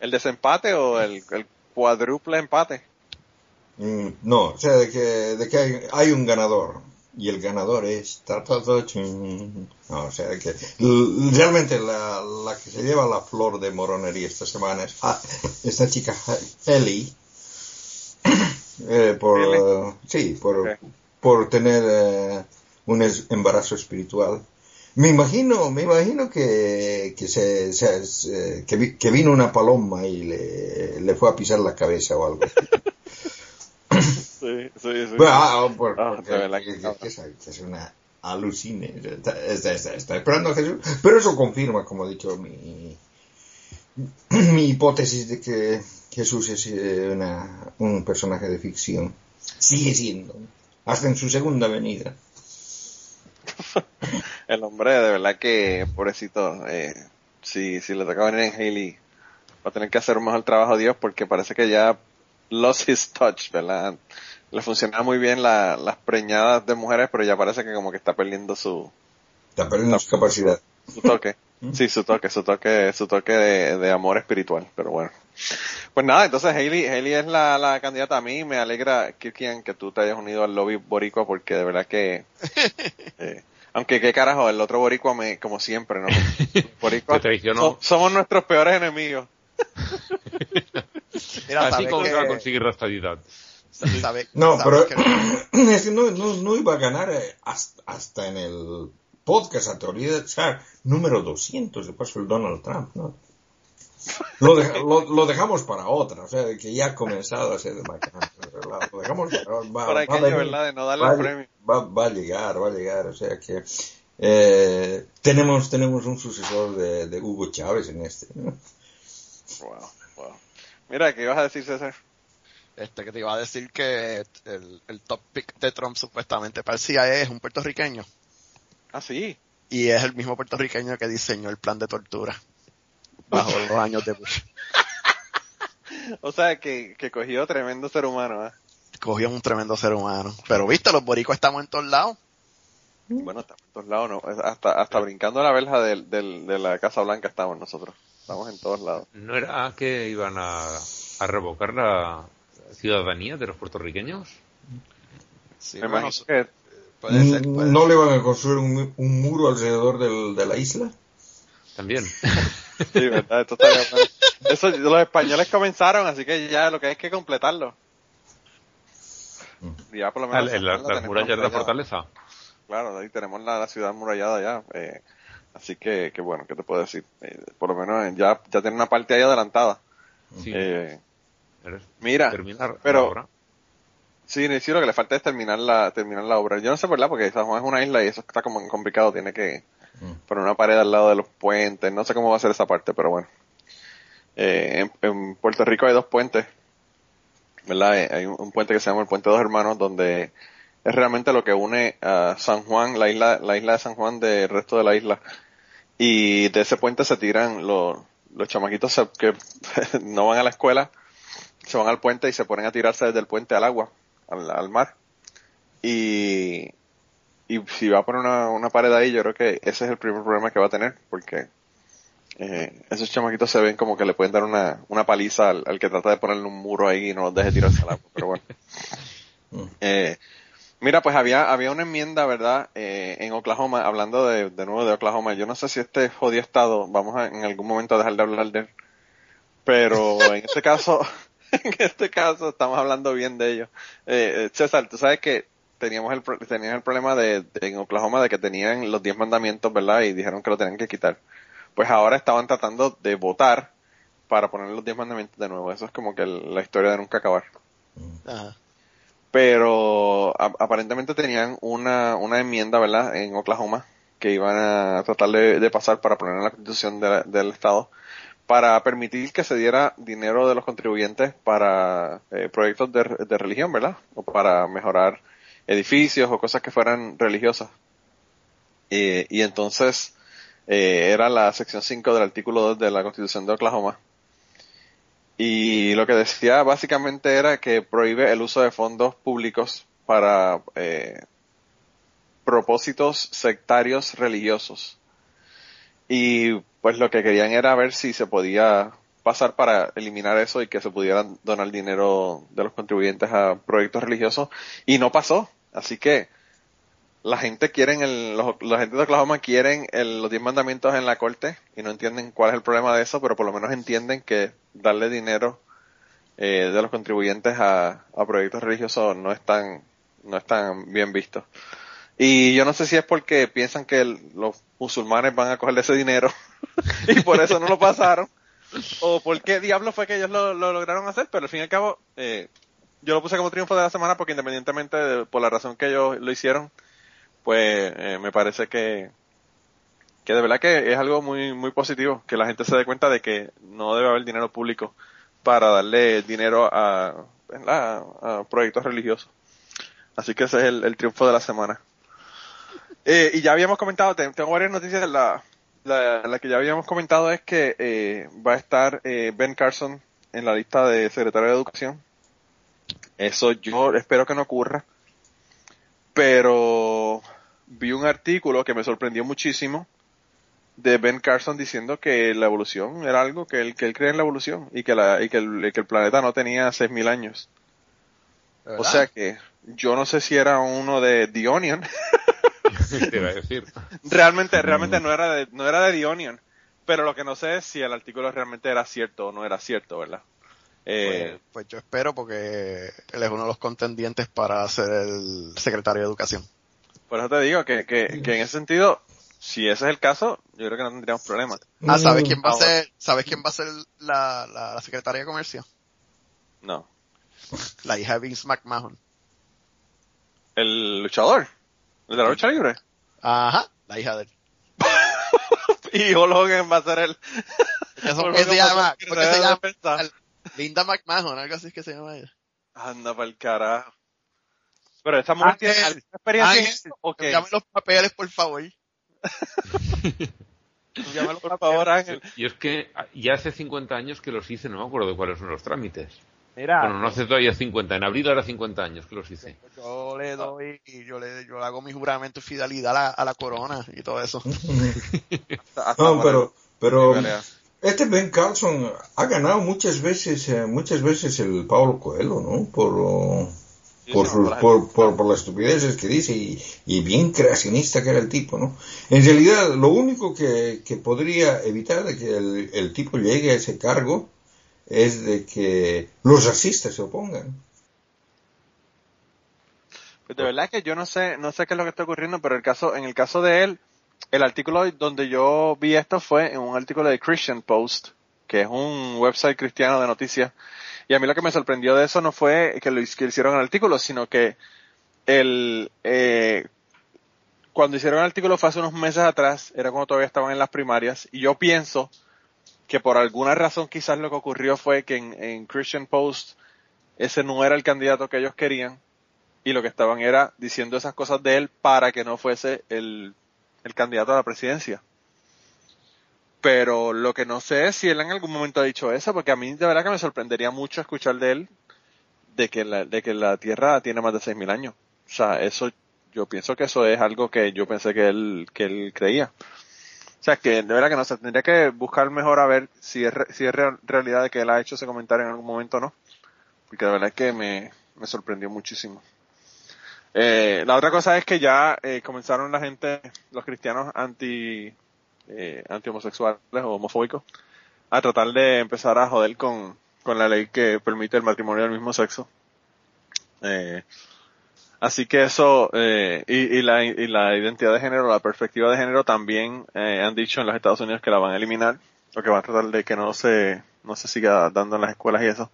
C: el, desempate o el, el cuádruple empate.
D: Mm, no, o sea, de que, de que hay un ganador. Y el ganador es... No, o sea, que realmente la, la que se lleva la flor de moronería esta semana es ah, esta chica Ellie. Eh, por, sí, por, por tener eh, un embarazo espiritual. Me imagino, me imagino que, que se, se- que, vi- que vino una paloma y le, le fue a pisar la cabeza o algo. (laughs)
C: Sí, sí, sí.
D: Bueno, ah, ah, por-
C: Ah,
D: porque- es, una alucine. Está, está- está- está esperando a Jesús. Pero eso confirma, como he dicho, mi, mi hipótesis de que Jesús es eh, una, un personaje de ficción. Sigue siendo. Hasta en su segunda venida. (laughs)
C: El hombre, de verdad que, pobrecito, eh, si, si le toca venir en Haley, va a tener que hacer un mejor trabajo Dios porque parece que ya lost his touch, ¿verdad? Le funcionaba muy bien la- las preñadas de mujeres, pero ya parece que como que está perdiendo su,
D: Está perdiendo su capacidad.
C: su toque. Sí, su toque, su toque, su toque de, de amor espiritual, pero bueno. Pues nada, entonces Hailey, Hailey es la, la candidata a mí, me alegra, Kirkian, que tú te hayas unido al lobby boricua, porque de verdad que, (laughs) eh, aunque qué carajo, el otro boricua me, como siempre, ¿no? (laughs) Boricua,
F: Te traicionó.
C: so- somos nuestros peores enemigos. (laughs)
E: Mira,
F: Así como
E: que-
F: va a conseguir la estadidad.
E: sabe-
D: No,
E: sabe
D: pero
E: que- (clears throat)
D: es que no, no, no iba a ganar eh, hasta, hasta en el podcast actualidad número 200, de paso el Donald Trump, ¿no? Lo, deja- lo, lo dejamos para otra, o sea, de que ya ha comenzado a ser bacán. Lo dejamos para, va,
C: Por
D: va a
C: aquello,
D: venir,
C: ¿verdad? De no darle
D: va,
C: el premio.
D: va- va a llegar, va a llegar, o sea que eh, tenemos, tenemos un sucesor de, de Hugo Chávez en este. ¿no?
C: Wow. Mira, ¿qué ibas a decir, César?
E: Este que te iba a decir que el, el top pick de Trump supuestamente para el CIA es un puertorriqueño.
C: Ah, sí.
E: Y es el mismo puertorriqueño que diseñó el plan de tortura bajo (laughs) los años de Bush. (laughs)
C: O sea, que, que cogió tremendo ser humano, ¿eh?
E: Cogió un tremendo ser humano. Pero viste, los boricos estamos en todos lados.
C: Bueno, estamos en todos lados, ¿no? Hasta, hasta brincando la verja del, del, de la Casa Blanca estamos nosotros. Estamos en todos lados.
F: ¿No era que iban a, a revocar la ciudadanía de los puertorriqueños?
E: Sí,
C: Me
E: bueno,
C: imagino que
E: puede ser, puede
D: ¿No le van a construir un, un muro alrededor del- de la isla?
F: También. (laughs)
C: sí, ¿verdad? Esto bueno. Eso, los españoles comenzaron, así que ya lo que hay es que completarlo. Ya por lo
F: Ah,
C: menos.
F: la- la-
C: la
F: las murallas de la fortaleza.
C: Claro, ahí tenemos la, la ciudad murallada ya. eh, así que, que bueno, ¿qué te puedo decir? Eh, por lo menos ya, ya tiene una parte ahí adelantada.
F: Sí.
C: Eh, mira,
F: terminar
C: pero-
F: la obra.
C: Sí, sí, lo que le falta es terminar la, terminar la obra. Yo no sé, ¿verdad? Porque San Juan es una isla y eso está como complicado. Tiene que poner una pared al lado de los puentes. No sé cómo va a ser esa parte, pero bueno. Eh, en, en Puerto Rico hay dos puentes, ¿verdad? Eh, Hay un, un puente que se llama el Puente Dos Hermanos, donde es realmente lo que une a San Juan, la isla, la isla de San Juan del resto de la isla. Y de ese puente se tiran los, los chamaquitos que (laughs) no van a la escuela, se van al puente y se ponen a tirarse desde el puente al agua, al, al mar. Y, y si va a poner una, una pared ahí, yo creo que ese es el primer problema que va a tener, porque eh, esos chamaquitos se ven como que le pueden dar una, una paliza al, al que trata de ponerle un muro ahí y no los deje tirarse al agua, pero bueno. (laughs) Eh, Mira, pues había, había una enmienda, ¿verdad? Eh, en Oklahoma, hablando de, de nuevo de Oklahoma. Yo no sé si este jodido estado, vamos a en algún momento a dejar de hablar de él. Pero (laughs) en este caso, (laughs) en este caso estamos hablando bien de ellos. Eh, eh, César, tú sabes que teníamos el, pro- tenían el problema de, de- en Oklahoma de que tenían los 10 mandamientos, ¿verdad? Y dijeron que lo tenían que quitar. Pues ahora estaban tratando de votar para poner los 10 mandamientos de nuevo. Eso es como que el- la historia de nunca acabar
E: Ajá.
C: Pero aparentemente tenían una, una enmienda, ¿verdad?, en Oklahoma que iban a tratar de, pasar para poner en la constitución del estado para permitir que se diera dinero de los contribuyentes para eh, proyectos de, de religión, ¿verdad? O para mejorar edificios o cosas que fueran religiosas. Y entonces eh, era la sección 5 del artículo 2 de la constitución de Oklahoma. Y lo que decía básicamente era que prohíbe el uso de fondos públicos para eh, propósitos sectarios religiosos. Y pues lo que querían era ver si se podía pasar para eliminar eso y que se pudieran donar dinero de los contribuyentes a proyectos religiosos. Y no pasó. Así que la gente quieren el, los, la gente de Oklahoma quieren el- los diez mandamientos en la corte y no entienden cuál es el problema de eso, pero por lo menos entienden que darle dinero eh, de los contribuyentes a, a proyectos religiosos no es tan, no es tan bien visto. Y yo no sé si es porque piensan que el- los musulmanes van a cogerle ese dinero (laughs) y por eso no lo pasaron, o por qué diablo fue que ellos lo, lo lograron hacer, pero al fin y al cabo, eh, yo lo puse como triunfo de la semana porque independientemente de, por la razón que ellos lo hicieron, pues eh, me parece que que de verdad que es algo muy muy positivo que la gente se dé cuenta de que no debe haber dinero público para darle dinero a, a proyectos religiosos. Así que ese es el, triunfo de la semana. Eh, y ya habíamos comentado te- tengo varias noticias. La, la, la que ya habíamos comentado es que eh, va a estar eh, Ben Carson en la lista de secretario de educación. Eso yo espero que no ocurra pero vi un artículo que me sorprendió muchísimo de Ben Carson diciendo que la evolución era algo que él, que él cree en la evolución y que, la, y que, el, que el planeta no tenía 6.000 años. O sea que yo no sé si era uno de The Onion. (laughs)
F: Te iba a decir.
C: realmente, realmente no era de, no era de The Onion. Pero lo que no sé es si el artículo realmente era cierto o no era cierto, ¿verdad? Eh,
E: Pues, pues yo espero porque él es uno de los contendientes para ser el secretario de educación.
C: por eso te digo que, que, que en ese sentido, si ese es el caso, yo creo que no tendríamos problemas.
E: Ah, ¿sabes quién va a ser, sabes quién va a ser la, la, la secretaria de comercio?
C: No.
E: La hija de Vince McMahon.
C: El luchador. El de la lucha libre.
E: Ajá, la hija de él. (laughs)
C: Y Hulk Hogan va a ser el...
E: Eso que
C: Hogan
E: se llama, ¿cómo que se llama? Linda McMahon, algo así es que se llama ella.
C: Anda para el carajo. Pero esta mujer
E: Ángel,
C: tiene alguna experiencia en
E: Ángel,
C: esto, ¿o qué?
E: Envíame los papeles, por favor. (laughs)
C: Envíamelo, por favor, Ángel.
F: Y es que ya hace 50 años que los hice, no me acuerdo de cuáles son los trámites.
B: Mira,
F: Bueno, no hace todavía 50, en abril era 50 años que los hice.
E: Yo le doy, yo le, yo le hago mi juramento de fidelidad a la, a la corona y todo eso.
C: Hasta- (laughs) hasta
D: No, pero, pero. Este Ben Carlson ha ganado muchas veces, eh, muchas veces el Pablo Coelho, ¿no? Por, oh,
C: Sí,
D: por, sus-
C: por,
D: por, por las estupideces que dice y, y bien creacionista que era el tipo, ¿no? En realidad, lo único que, que podría evitar de que el, el tipo llegue a ese cargo es de que los racistas se opongan.
C: Pues de verdad que yo no sé, no sé qué es lo que está ocurriendo, pero el caso, en el caso de él, el artículo donde yo vi esto fue en un artículo de Christian Post, que es un website cristiano de noticias. Y a mí lo que me sorprendió de eso no fue que lo hicieron el artículo, sino que el, eh, cuando hicieron el artículo fue hace unos meses atrás, era cuando todavía estaban en las primarias, y yo pienso que por alguna razón quizás lo que ocurrió fue que en, en Christian Post ese no era el candidato que ellos querían, y lo que estaban era diciendo esas cosas de él para que no fuese el, el candidato a la presidencia. Pero lo que no sé es si él en algún momento ha dicho eso, porque a mí de verdad que me sorprendería mucho escuchar de él de que la, de que la Tierra tiene más de 6.000 años. O sea, eso, yo pienso que eso es algo que yo pensé que él, que él creía. O sea, que de verdad que no sé, tendría que buscar mejor a ver si es, si es real- realidad de que él ha hecho ese comentario en algún momento o no. Porque de verdad que me, me sorprendió muchísimo. Eh, la otra cosa es que ya eh, comenzaron la gente, los cristianos anti, eh, anti homosexuales o homofóbicos, a tratar de empezar a joder con, con la ley que permite el matrimonio del mismo sexo. Eh, así que eso, eh, y, y, la, y la identidad de género, la perspectiva de género también han dicho en los Estados Unidos que la van a eliminar, o que van a tratar de que no se, no se siga dando en las escuelas y eso.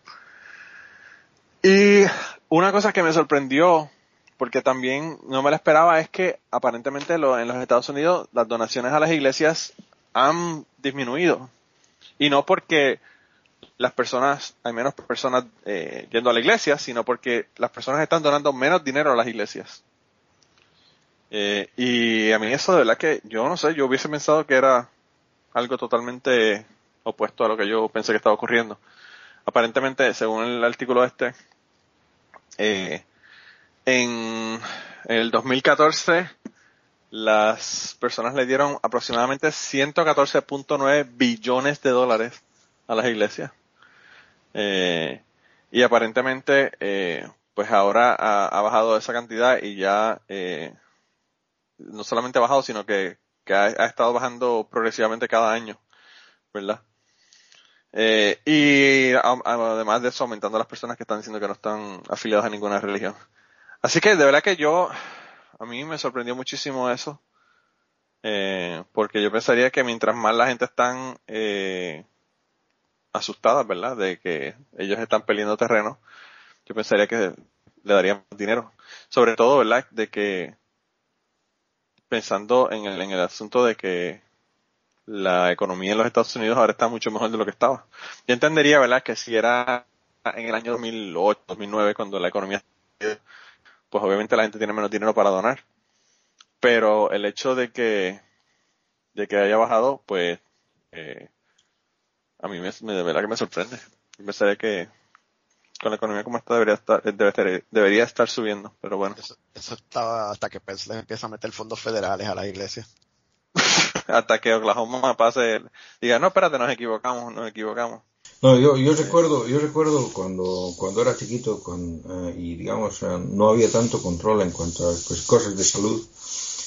C: Y una cosa que me sorprendió, porque también no me la esperaba, es que aparentemente lo, en los Estados Unidos las donaciones a las iglesias han disminuido. Y no porque las personas, hay menos personas eh, yendo a la iglesia, sino porque las personas están donando menos dinero a las iglesias. Eh, y a mí eso de verdad que yo no sé, yo hubiese pensado que era algo totalmente opuesto a lo que yo pensé que estaba ocurriendo. Aparentemente, según el artículo este, eh, en el 2014 las personas le dieron aproximadamente 114.9 billones de dólares a las iglesias. Eh, y aparentemente, eh, pues ahora ha, bajado esa cantidad y ya eh, no solamente ha bajado, sino que, ha, estado bajando progresivamente cada año, ¿verdad? Y además de eso, aumentando las personas que están diciendo que no están afiliadas a ninguna religión. Así que de verdad que yo, a mí me sorprendió muchísimo eso, eh, porque yo pensaría que mientras más la gente están eh, asustadas, ¿verdad? De que ellos están peleando terreno, yo pensaría que le darían dinero. Sobre todo, ¿verdad? De que pensando en el, en el asunto de que la economía en los Estados Unidos ahora está mucho mejor de lo que estaba. Yo entendería, ¿verdad? Que si era en el año 2008, 2009, cuando la economía pues obviamente la gente tiene menos dinero para donar. Pero el hecho de que, de que haya bajado, pues, eh, a mí me, me, de verdad que me sorprende. Pensaría que con la economía como está debería estar, debe estar, debería estar subiendo, pero bueno.
E: Eso, eso estaba hasta que Pence les empieza a meter fondos federales a la iglesia. (laughs)
C: hasta que Oklahoma pase, diga, no, espérate, nos equivocamos, nos equivocamos.
D: No, yo, yo recuerdo, yo recuerdo cuando, cuando era chiquito con, uh, y digamos uh, no había tanto control en cuanto a pues, cosas de salud.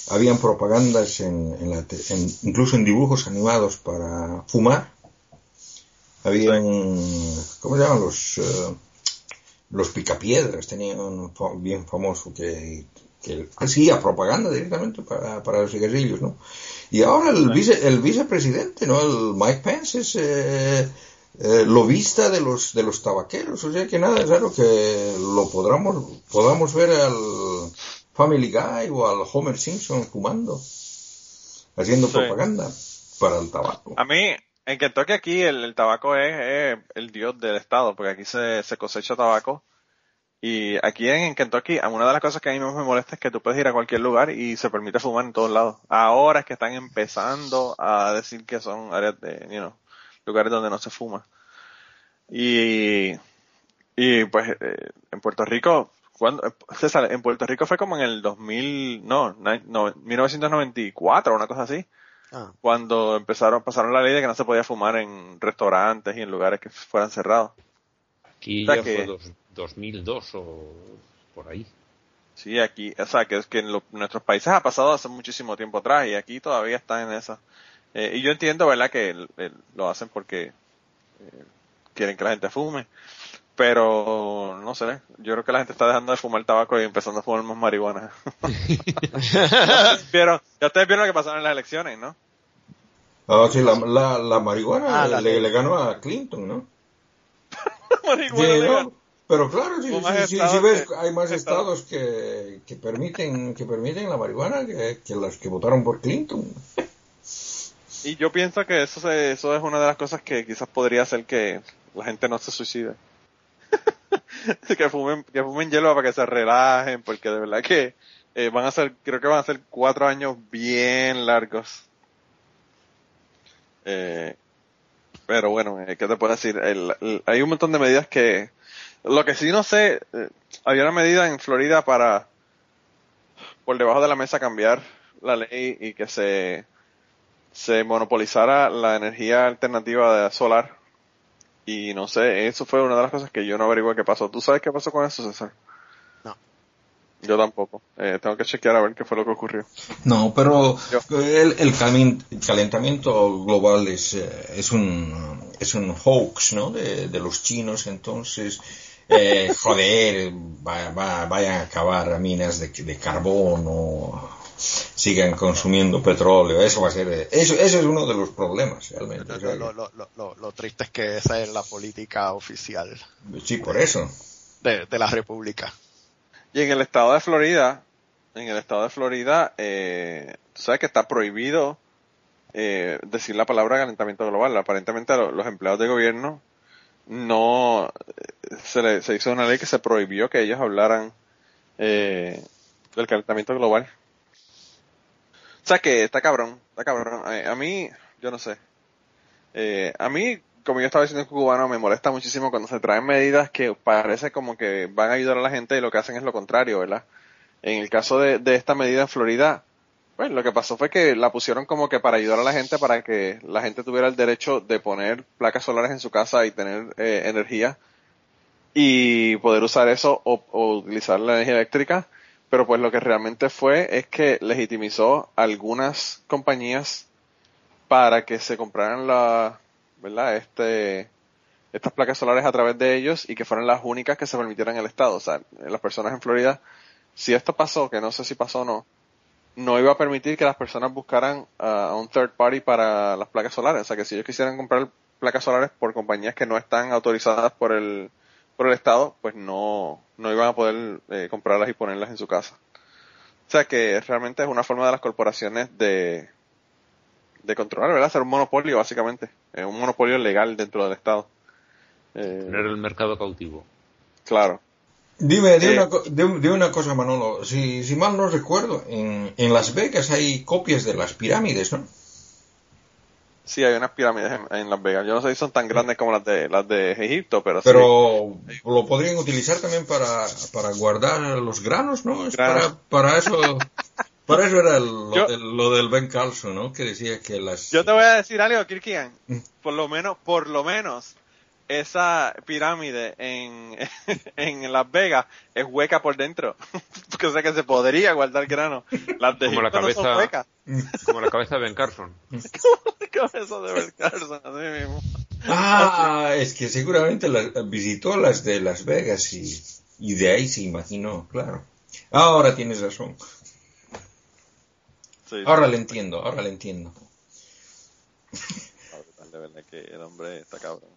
D: Habían propagandas en, en, la, en, incluso en dibujos animados para fumar. Habían, ¿cómo se llaman los? Uh, los picapiedras tenían un bien famoso que, que hacía propaganda directamente para, para los cigarrillos, ¿no? Y ahora el, vice, el vicepresidente, ¿no? El Mike Pence es, eh, lobista de los de los tabaqueros, o sea que nada es raro que lo podamos podamos ver al Family Guy o al Homer Simpson fumando, haciendo sí. propaganda para el tabaco.
C: A mí, en Kentucky aquí el, el tabaco es, es, el dios del estado, porque aquí se, se cosecha tabaco. Y aquí en, en Kentucky, una de las cosas que a mí más me molesta es que tú puedes ir a cualquier lugar y se permite fumar en todos lados. Ahora es que están empezando a decir que son áreas de, you know, lugares donde no se fuma. Y, y pues eh, en Puerto Rico, cuando, César, en Puerto Rico fue como en el 2000, no, no 1994 una cosa así. Ah. Cuando empezaron, pasaron la ley de que no se podía fumar en restaurantes y en lugares que fueran cerrados.
F: Aquí o sea ya que, fue dos, 2002 o por ahí.
C: Sí, aquí, o sea, que es que en lo, nuestros países ha pasado hace muchísimo tiempo atrás y aquí todavía está en esa. Eh, y yo entiendo, ¿verdad?, que el, el, lo hacen porque eh, quieren que la gente fume. Pero, no sé, yo creo que la gente está dejando de fumar tabaco y empezando a fumar más marihuana. (laughs) ¿Vieron? Ya ustedes vieron lo que pasaron en las elecciones, ¿no?
D: Ah, sí, la, la, la marihuana ah, la le, le, ganó a Clinton, ¿no? (laughs)
C: marihuana.
D: Pero claro, si, si, si, si ves, hay más estados que, que permiten que permiten la marihuana que, que los que votaron por Clinton.
C: Y yo pienso que eso, se, eso es una de las cosas que quizás podría hacer que la gente no se suicide. (laughs) que fumen, que fumen hielo para que se relajen, porque de verdad que eh, van a ser, creo que van a ser cuatro años bien largos. Eh, pero bueno, eh, ¿qué te puedo decir? El, hay un montón de medidas que, lo que sí no sé, eh, había una medida en Florida para, por debajo de la mesa cambiar la ley y que se, se monopolizara la energía alternativa de solar. Y no sé, eso fue una de las cosas que yo no averigué qué pasó. ¿Tú sabes qué pasó con eso, César?
E: No.
C: Yo tampoco. Eh, tengo que chequear a ver qué fue lo que ocurrió.
D: No, pero el, el calen- calentamiento global es, eh, es un es un hoax, ¿no? De, de los chinos, entonces, eh, (laughs) joder, va- va- vayan a acabar minas de, de carbón o sigan consumiendo petróleo, eso va a ser, eh, eso, eso es uno de los problemas, realmente.
E: Lo, lo- lo- lo- lo triste es que esa es la política oficial
D: sí, por eso.
E: de, de la República.
C: Y en el estado de Florida, en el estado de Florida, eh, tú sabes que está prohibido eh, decir la palabra calentamiento global. Aparentemente a lo- los empleados de gobierno no eh, se, le, se hizo una ley que se prohibió que ellos hablaran eh, del calentamiento global. Sea que está cabrón, está cabrón. Eh, a mí, yo no sé. Eh, a mí, como yo estaba diciendo en cubano, me molesta muchísimo cuando se traen medidas que parece como que van a ayudar a la gente y lo que hacen es lo contrario, ¿verdad? En el caso de, esta medida en Florida, pues lo que pasó fue que la pusieron como que para ayudar a la gente, para que la gente tuviera el derecho de poner placas solares en su casa y tener eh, energía y poder usar eso o utilizar la energía eléctrica. Pero pues lo que realmente fue es que legitimizó algunas compañías para que se compraran la, ¿verdad? Este, estas placas solares a través de ellos y que fueran las únicas que se permitieran en el estado. O sea, las personas en Florida, si esto pasó, que no sé si pasó o no, no iba a permitir que las personas buscaran a un third party para las placas solares. O sea, que si ellos quisieran comprar placas solares por compañías que no están autorizadas por el, por el estado, pues no, no iban a poder eh, comprarlas y ponerlas en su casa. O sea que realmente es una forma de las corporaciones de, de controlar, ¿verdad? Hacer un monopolio, básicamente. Eh, un monopolio legal dentro del Estado. Eh,
F: Tener el mercado cautivo.
C: claro.
D: Dime, dime,
C: Eh,
D: una cosa, Manolo. Si, si mal no recuerdo, en, en Las Vegas hay copias de las pirámides, ¿no?
C: Sí, hay unas pirámides en, en Las Vegas. Yo no sé si son tan grandes como las de las de Egipto, pero, sí.
D: Pero lo podrían utilizar también para, para guardar los granos, ¿no? Es
C: Granos.
D: para, para eso, para eso era el- lo,
C: Yo-
D: del, lo del Ben Carlson, ¿no? Que decía que las...
C: Yo te voy a decir algo, Kirkian.
D: Mm.
C: Por lo menos, por lo menos, esa pirámide en, (laughs) en Las Vegas es hueca por dentro. (laughs) Porque o sea que se podría guardar grano. Las de
F: Como la
C: Egipto no son
F: cabeza-
C: huecas. (laughs)
F: Como la cabeza de Ben Carson.
C: Cabeza de Ben Carson, así mismo.
D: Ah, es que seguramente visitó las de Las Vegas y, y de ahí se imaginó, claro. Ahora tienes razón.
C: Sí,
D: Ahora le entiendo, ahora le entiendo.
C: De verdad que el hombre está cabrón.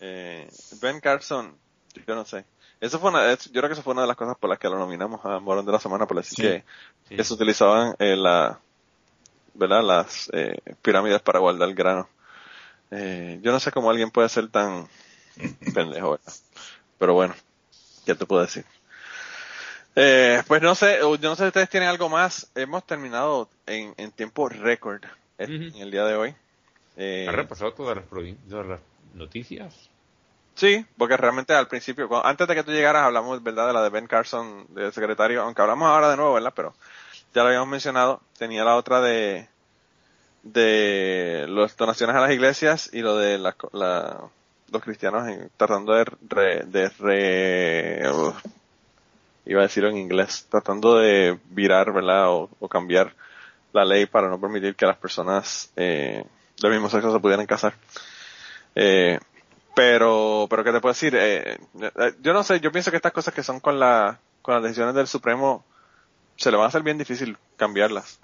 C: Eh, ben Carson, yo no sé. Eso fue una, yo creo que eso fue una de las cosas por las que lo nominamos a Morón de la Semana, por decir
D: Sí.
C: que,
F: Sí.
C: que se utilizaban eh, la, ¿verdad? las eh, pirámides para guardar grano. Eh, yo no sé cómo alguien puede ser tan pendejo, ¿verdad? Pero bueno, ¿qué te puedo decir? Eh, pues no sé, yo no sé si ustedes tienen algo más. Hemos terminado en, en tiempo récord eh, en el día de hoy. Eh,
F: ¿Has repasado todas las, provin- todas las noticias?
C: Sí, porque realmente al principio, antes de que tú llegaras, hablamos, ¿verdad?, de la de Ben Carson, de secretario, aunque hablamos ahora de nuevo, ¿verdad? Pero ya lo habíamos mencionado. Tenía la otra de, de las donaciones a las iglesias y lo de la, la- los cristianos tratando de re, ugh, iba a decirlo en inglés, tratando de virar, ¿verdad? O, o cambiar la ley para no permitir que las personas eh, del mismo sexo se pudieran casar. Eh, pero, pero qué te puedo decir, eh, eh, yo no sé, yo pienso que estas cosas que son con la, con las decisiones del Supremo, se le va a hacer bien difícil cambiarlas.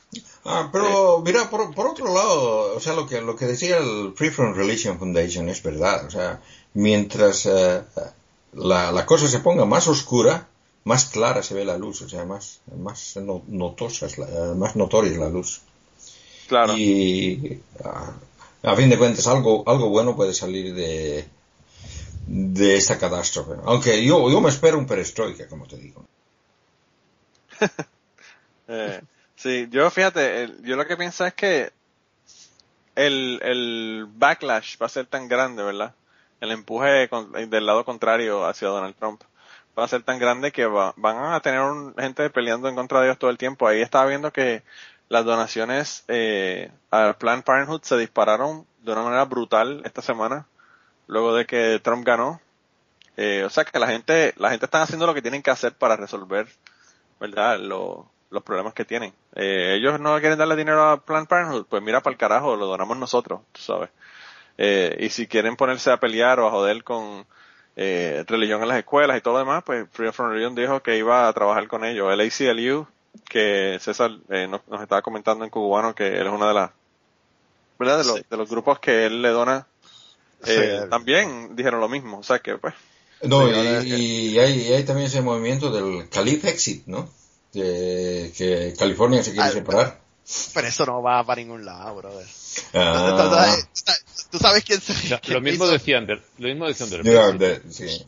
D: Ah, pero mira, por, por otro lado, o sea, lo que, lo que decía el Free From Religion Foundation es verdad. O sea, mientras eh, la, la cosa se ponga más oscura, más clara se ve la luz, o sea, más, más no- notosa es la- eh, más notoria es la luz.
C: Claro.
D: Y ah, a fin de cuentas, algo, algo bueno puede salir de, de esta catástrofe. Aunque yo, yo me espero un perestroika, como te digo. (laughs)
C: Eh, sí, yo fíjate, yo lo que pienso es que el, el backlash va a ser tan grande, ¿verdad? El empuje del lado contrario hacia Donald Trump va a ser tan grande que va- van a tener un- gente peleando en contra de ellos todo el tiempo. Ahí estaba viendo que las donaciones eh, al Planned Parenthood se dispararon de una manera brutal esta semana, luego de que Trump ganó. Eh, o sea que la gente, la gente está haciendo lo que tienen que hacer para resolver ¿verdad? Lo- los problemas que tienen. Eh, ellos no quieren darle dinero a Planned Parenthood, pues mira para el carajo, lo donamos nosotros, tú sabes. Eh, y si quieren ponerse a pelear o a joder con eh, religión en las escuelas y todo lo demás, pues Freedom from Religion dijo que iba a trabajar con ellos. El ACLU, que César eh, nos, nos estaba comentando en cubano que él es una de las, ¿verdad? De los,
E: Sí.
C: de los grupos que él le dona, eh,
E: Sí.
C: también dijeron lo mismo. O sea que, pues,
D: No, y, y hay, y hay también ese movimiento del Calif Exit, ¿no? Que, que California se quiere
E: Ah,
D: separar.
E: Pero eso no va para ningún lado, brother.
D: Ah,
E: ¿Tú, sabes, quién se
F: Lo, mismo decían del, lo mismo decían del
D: yeah,
F: Brexit.
D: de- sí.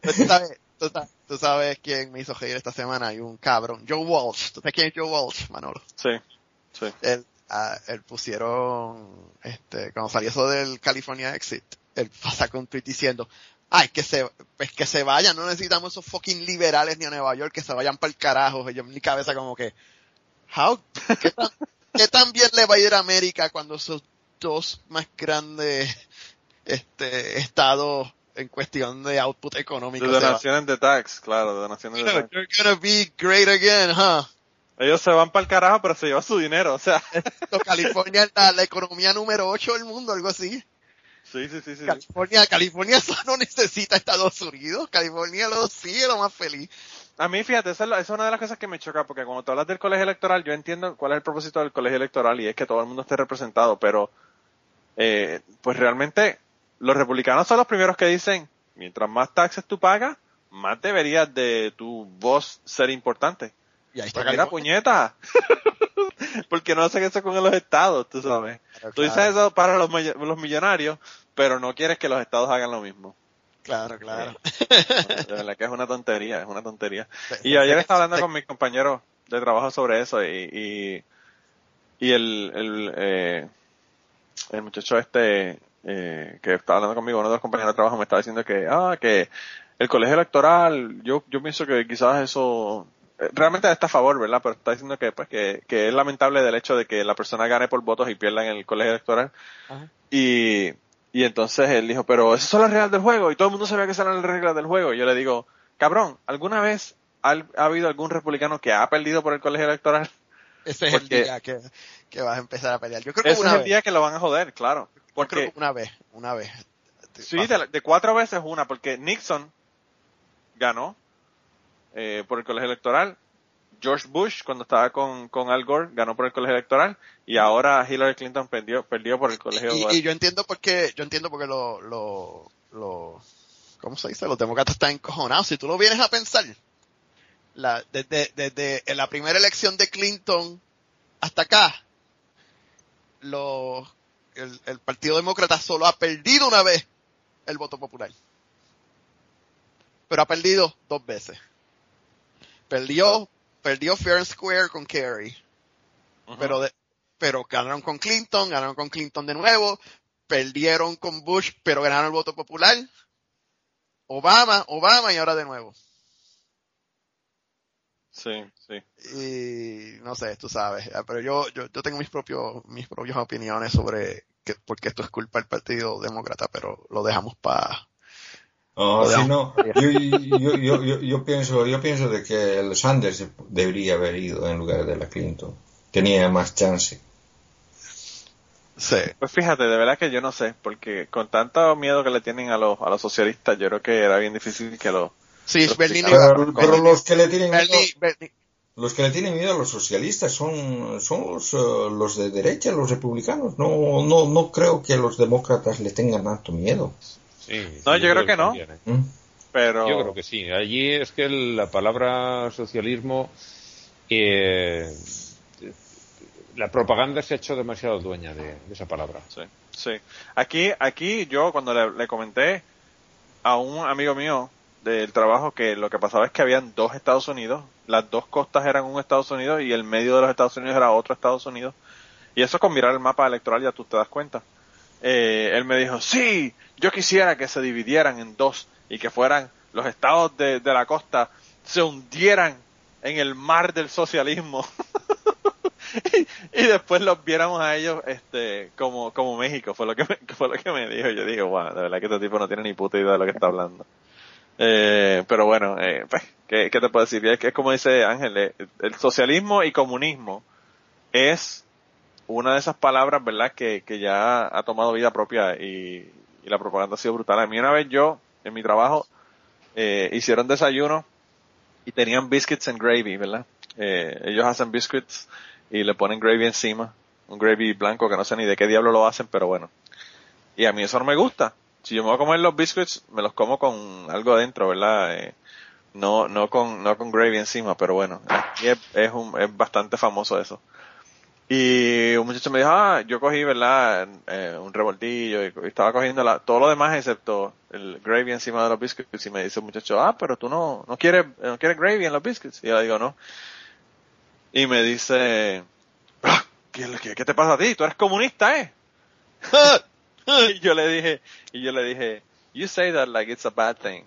E: Pero (laughs) tú sabes, tú, tú sabes quién me hizo reír esta semana. Hay un cabrón. Joe Walsh. ¿Tú sabes quién es Joe Walsh, Manolo?
C: sí, sí.
E: Él, ah, él pusieron, este, cuando salió eso del California Exit, él (laughs) sacó un tweet diciendo, ay, que se, pues que se vayan, no necesitamos esos fucking liberales ni a Nueva York, que se vayan para el carajo. Y yo en mi cabeza como que, how, qué tan, (laughs) qué tan bien le va a ir a América cuando esos dos más grandes, este, estados en cuestión de output económico
C: De donaciones de tax, claro, de donaciones de tax.
E: You're gonna be great again, huh?
C: Ellos se van para el carajo, pero se llevan su dinero, o sea.
E: California es la, la economía número 8 del mundo, algo así.
C: Sí, sí, sí, sí.
E: California, California (laughs) eso no necesita Estados Unidos. California lo sigue lo más feliz.
C: A mí, fíjate, esa es, la- esa es una de las cosas que me choca, porque cuando tú hablas del colegio electoral, yo entiendo cuál es el propósito del colegio electoral y es que todo el mundo esté representado, pero eh, pues realmente los republicanos son los primeros que dicen, mientras más taxes tú pagas, más deberías de tu voz ser importante.
E: Y ahí está
C: Pues mira, puñeta. (laughs) Porque no hacen eso con los estados, tú sabes.
E: Claro,
C: Tú dices eso para los millonarios, pero no quieres que los estados hagan lo mismo.
E: Claro, claro.
C: De verdad que es una tontería, es una tontería. Y ayer estaba hablando con mis compañeros de trabajo sobre eso y, y, y el, el, eh, el muchacho este eh, que estaba hablando conmigo, uno de los compañeros de trabajo me estaba diciendo que, ah, que el colegio electoral, yo, yo pienso que quizás eso eh, realmente está a favor, ¿verdad? Pero está diciendo que, pues, que, que es lamentable del hecho de que la persona gane por votos y pierda en el colegio electoral.
E: Ajá.
C: Y, y entonces él dijo, pero esas son las reglas del juego y todo el mundo sabía que esas eran las reglas del juego. Y yo le digo, cabrón, ¿alguna vez ha, ha habido algún republicano que ha perdido por el colegio electoral?
E: Ese es
C: porque-
E: el día que, que vas a empezar a pelear. Yo creo que
C: Ese
E: una
C: es el
E: vez.
C: día que lo van a joder, claro.
E: Creo
C: Porque,
E: que una vez, una vez.
C: sí, de, cuatro veces una, porque Nixon ganó eh, por el colegio electoral. George Bush, cuando estaba con, con Al Gore, ganó por el colegio electoral. Y ahora Hillary Clinton perdió, perdió por el colegio
E: Y,
C: electoral.
E: y yo entiendo por qué, yo entiendo por qué lo, lo, lo, ¿cómo se dice? Los demócratas están encojonados. Si tú lo vienes a pensar, la, desde, desde la primera elección de Clinton hasta acá, los, el, el Partido Demócrata solo ha perdido una vez el voto popular. Pero ha perdido dos veces. Perdió, perdió Fair and Square con Kerry pero de- pero ganaron con Clinton, ganaron con Clinton de nuevo, perdieron con Bush, pero ganaron el voto popular. Obama, Obama y ahora de nuevo.
C: Sí, sí.
E: Y no sé, tú sabes, ah, pero yo, yo, yo tengo mis propios, mis propias opiniones sobre que, porque esto es culpa del Partido Demócrata, pero lo dejamos para Joder.
D: sí, no. Yo, yo, yo, yo, yo pienso, yo pienso de que el Sanders debería haber ido en lugar de la Clinton. Tenía más chance.
E: sí.
C: Pues fíjate, de verdad que yo no sé, porque con tanto miedo que le tienen a los, a los socialistas, yo creo que era bien difícil que lo...
E: Sí, iba-
D: Pero, pero los que le tienen miedo, los que le tienen miedo a los socialistas son, son los, eh, los de derecha, los republicanos. No, no, no creo que los demócratas le tengan tanto miedo.
F: Sí,
C: No, yo creo que no.
F: también, ¿eh?
D: ¿Mm?
C: Pero...
F: Yo creo que sí. Allí es que la palabra socialismo, eh, la propaganda se ha hecho demasiado dueña de, de esa palabra.
C: Sí, sí. Aquí, aquí yo cuando le, le comenté a un amigo mío del trabajo que lo que pasaba es que habían dos Estados Unidos, las dos costas eran un Estados Unidos y el medio de los Estados Unidos era otro Estados Unidos. Y eso con mirar el mapa electoral ya tú te das cuenta. Eh, él me dijo, sí, yo quisiera que se dividieran en dos y que fueran los estados de, de la costa se hundieran en el mar del socialismo. (laughs) y, después los viéramos a ellos este como como México fue lo que me, (laughs) fue lo que me dijo yo digo wow de verdad que este tipo no tiene ni puta idea de lo que está hablando Eh, pero bueno, eh, pues, ¿qué, ¿qué te puedo decir? Es, es como dice Ángel, eh, el socialismo y comunismo es una de esas palabras, ¿verdad?, que, que ya ha tomado vida propia y, y la propaganda ha sido brutal. A mí una vez yo, en mi trabajo, eh, hicieron desayuno y tenían biscuits and gravy, ¿verdad? Eh, ellos hacen biscuits y le ponen gravy encima, un gravy blanco que no sé ni de qué diablo lo hacen, pero bueno. Y a mí eso no me gusta. Si yo me voy a comer los biscuits, me los como con algo adentro, ¿verdad? Eh, no, no con, no con gravy encima, pero bueno, es, un, es bastante famoso eso. Y un muchacho me dijo, ah, yo cogí, ¿verdad? Eh, un revoltillo y, estaba cogiendo la, todo lo demás excepto el gravy encima de los biscuits y me dice el muchacho, ah, pero tú no, no quieres, no quieres gravy en los biscuits. Y yo digo, no. Y me dice, ah, ¿qué, qué, qué te pasa a ti? Tú eres comunista, ¿eh? (laughs) (laughs) yo le dije, y yo le dije, you say that like it's a bad thing.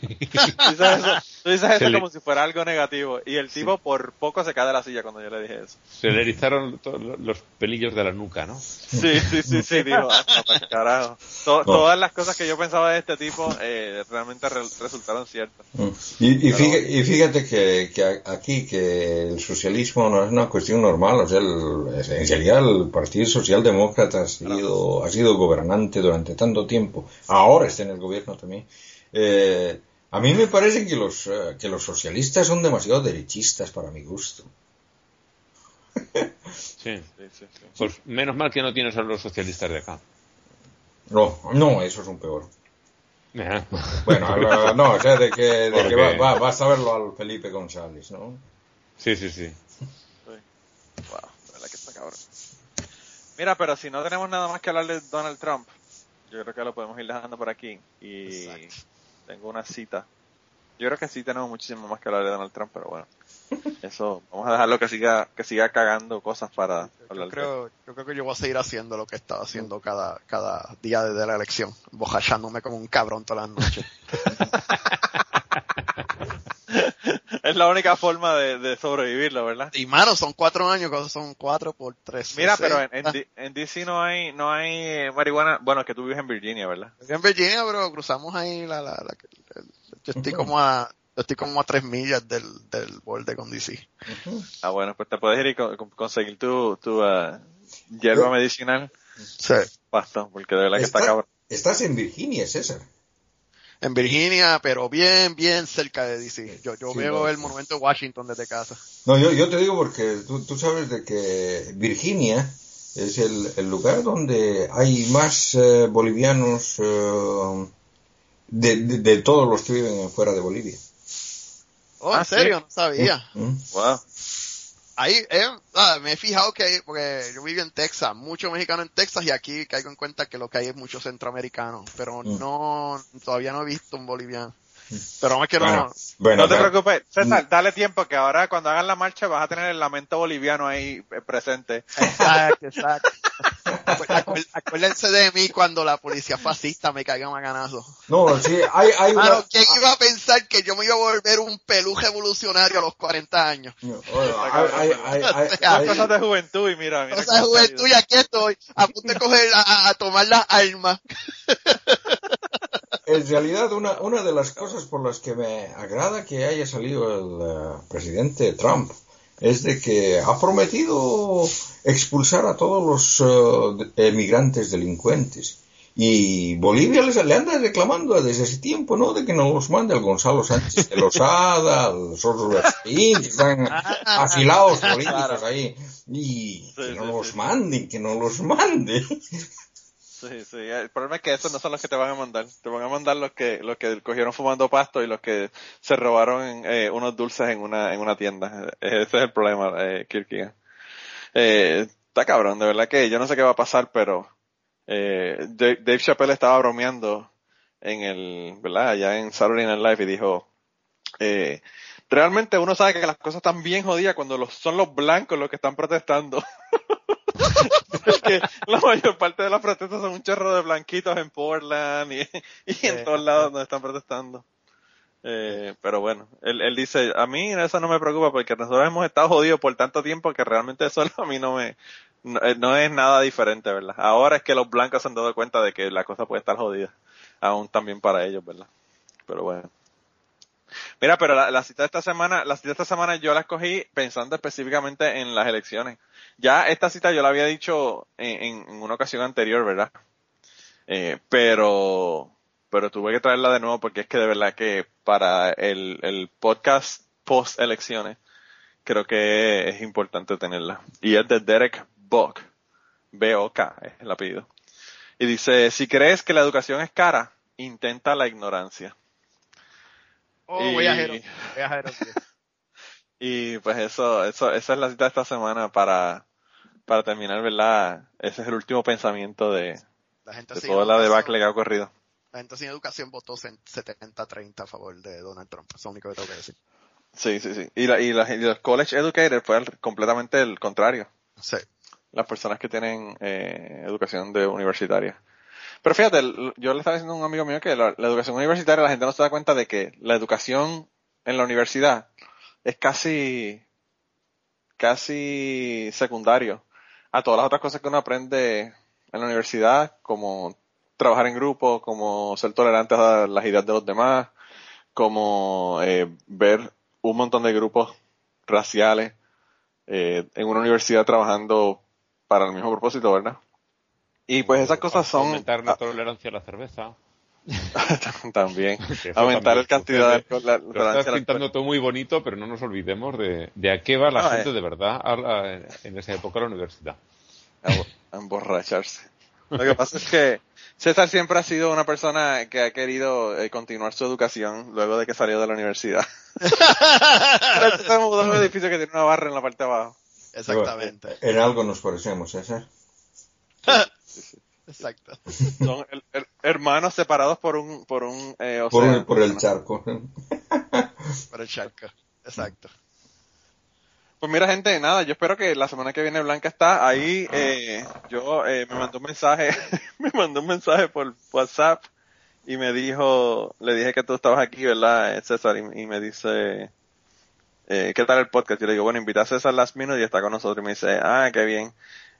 C: Tú dices eso, tú dices eso
F: Se le-
C: como si fuera algo negativo. Y el tipo por poco se cae de la silla cuando yo le dije eso.
F: Se le erizaron los pelillos de la nuca, ¿no?
C: Sí, sí, sí, sí, digo, hasta pa'l carajo. To- Todas las cosas que yo pensaba de este tipo eh, realmente re- resultaron ciertas.
D: Mm. Y, y, fíjate, y fíjate que, que aquí que el socialismo no es una cuestión normal, o sea, el, en realidad el Partido Socialdemócrata ha sido, ha sido gobernante durante tanto tiempo, ahora está en el gobierno también. Eh, a mí me parece que los, eh, que los socialistas son demasiado derechistas para mi gusto. (laughs)
F: Sí.
C: Sí, sí.
F: Pues menos mal que no tienes a los socialistas de acá.
D: No, no, eso es un peor.
F: Eh.
D: Bueno, no, no, o sea, de que, de
F: ¿Por
D: que va, va, vas a verlo al Felipe González, ¿no?
F: Sí, sí, sí.
C: Wow, de verdad que está cabrón. Mira, pero si no tenemos nada más que hablar de Donald Trump, yo creo que lo podemos ir dejando por aquí. Y
E: Exacto.
C: Tengo una cita. Yo creo que sí tenemos muchísimo más que hablar de Donald Trump, pero bueno. (laughs) Eso, vamos a dejarlo que siga, que siga cagando cosas para
E: Yo
C: hablar de
E: creo, yo creo que yo voy a seguir haciendo lo que estaba haciendo cada, cada día desde la elección, bojachándome como un cabrón todas las noches. (laughs)
C: Es la única forma de, de sobrevivirlo, ¿verdad?
E: Y mano, son cuatro años, son cuatro por tres.
C: Mira,
E: seis.
C: pero en, en, en DC no hay, no hay eh, marihuana. Bueno, que tú vives en Virginia, ¿verdad?
E: En Virginia, pero cruzamos ahí la, la, la- yo estoy como a, yo estoy como a tres millas del, del borde con DC.
C: Ah, bueno, pues te puedes ir y co- con- conseguir tu, tu ah, hierba medicinal,
E: Sí.
C: pasto, porque de verdad que está
D: Está-
C: cabrón.
D: Estás en Virginia, César.
E: En Virginia, pero bien, bien cerca de DC. Yo, yo
D: Sí,
E: veo
D: no,
E: el monumento de Washington desde casa.
D: No, yo, yo te digo porque tú, tú sabes de que Virginia es el, el lugar donde hay más eh, bolivianos eh, de, de, de todos los que viven fuera de Bolivia.
E: Oh,
C: Ah,
E: ¿en serio?
C: ¿sí?
E: No sabía.
D: ¿Mm?
C: Wow.
E: Ahí, eh, ah, me he fijado que, porque yo vivo en Texas, mucho mexicano en Texas y aquí caigo en cuenta que lo que hay es mucho centroamericano, pero
D: Mm.
E: no, todavía no he visto un boliviano. Pero no es que
D: Bueno,
E: no,
D: bueno,
C: No te
D: pero-
C: preocupes, César, dale tiempo que ahora cuando hagan la marcha vas a tener el lamento boliviano ahí eh, presente.
E: Exacto, exacto. Acu- acu- Acuérdense de mí cuando la policía fascista me caiga maganazo.
D: No, sí, hay, hay una...
E: Mano, ¿quién iba a pensar que yo me iba a volver un peluche evolucionario a los 40 años?
D: No, hay, (laughs) hay,
C: Cosas de juventud y mira, mira.
E: O sea,
C: cómo está
E: juventud, y aquí estoy, a punto de coger, a, a- tomar las armas.
D: En realidad, una, una de las cosas por las que me agrada que haya salido el eh, presidente Trump es de que ha prometido expulsar a todos los eh, emigrantes delincuentes. Y Bolivia les, le anda reclamando desde ese tiempo, ¿no? De que nos los mande al Gonzalo Sánchez de Losada, (laughs) al Soros Bertín, que están afilados políticos ahí. Y que no los manden, que no los manden.
C: Sí, sí. El problema es que esos no son los que te van a mandar. Te van a mandar los que los que cogieron fumando pasto y los que se robaron eh, unos dulces en una en una tienda. Eh, Ese es el problema, eh. Eh, está cabrón, de verdad que yo no sé qué va a pasar, pero eh, Dave Dave Chappelle estaba bromeando en el, ¿verdad? Allá en Saturday Night Live y dijo, eh, realmente uno sabe que las cosas están bien jodidas cuando los, son los blancos los que están protestando. (laughs) (laughs) Porque la mayor parte de las protestas son un chorro de blanquitos en Portland y, y en
E: Sí.
C: todos lados donde están protestando. Eh, pero bueno, él, él dice, a mí eso no me preocupa porque nosotros hemos estado jodidos por tanto tiempo que realmente eso (laughs) a mí no me, no, eh, no es nada diferente, ¿verdad? Ahora es que los blancos se han dado cuenta de que la cosa puede estar jodida, aún también para ellos, ¿verdad? pero bueno. Mira, pero la, cita de esta semana, la cita de esta semana yo la escogí pensando específicamente en las elecciones. Ya esta cita yo la había dicho en una ocasión anterior, ¿verdad? Eh, pero, pero tuve que traerla de nuevo porque es que de verdad que para el, el podcast post elecciones creo que es importante tenerla. Y es de Derek Bock. B-O-K es el apellido. Y dice, si crees que la educación es cara, intenta la ignorancia.
E: Oh,
C: Y-
E: voy a Jero. Voy a Jero. (laughs)
C: Y pues eso, eso, esa es la cita de esta semana para, para terminar, ¿verdad? Ese es el último pensamiento de,
E: La gente
C: de toda la debacle que ha ocurrido.
E: La gente sin educación votó 70-30 a favor de Donald Trump. Es lo único que tengo que decir.
C: Sí, sí, sí. Y, la, y, la- y los college educators fue completamente el contrario.
E: Sí.
C: Las personas que tienen eh, educación de universitaria. Pero fíjate, yo le estaba diciendo a un amigo mío que la, educación universitaria, la gente no se da cuenta de que la educación en la universidad es casi, casi secundario a todas las otras cosas que uno aprende en la universidad, como trabajar en grupo, como ser tolerantes a las ideas de los demás, como eh, ver un montón de grupos raciales eh, en una universidad trabajando para el mismo propósito, ¿verdad? Y pues esas cosas son
F: Aumentar la tolerancia a la cerveza. (laughs)
C: también aumentar
F: también
C: la cantidad de
F: sucede.
C: la,
F: Lo
C: tolerancia
F: estás
C: la-
F: pintando todo muy bonito, pero no nos olvidemos de, de a qué va la
C: No,
F: gente
C: eh.
F: de verdad a la- en esa época a la universidad.
C: a embo- a emborracharse. Lo que pasa es que César siempre ha sido una persona que ha querido eh, continuar su educación luego de que salió de la universidad. (laughs) Se mudó a un edificio que tiene una barra en la parte de abajo.
E: Exactamente.
D: En algo nos parecemos, César. (laughs)
E: Exacto.
C: Son her- her- hermanos separados por un por un eh,
D: Por,
C: océano.
D: por el charco.
E: Para el charco. Exacto.
C: Pues mira gente, nada, yo espero que la semana que viene Blanca está ahí. Eh, yo eh, me mandó un mensaje, (laughs) me mandó un mensaje por WhatsApp y me dijo, le dije que tú estabas aquí, ¿verdad, eh, César? Y, y me dice, eh, ¿qué tal el podcast? Y le digo, bueno, invita a César Last Minute y está con nosotros. Y me dice, ah, qué bien.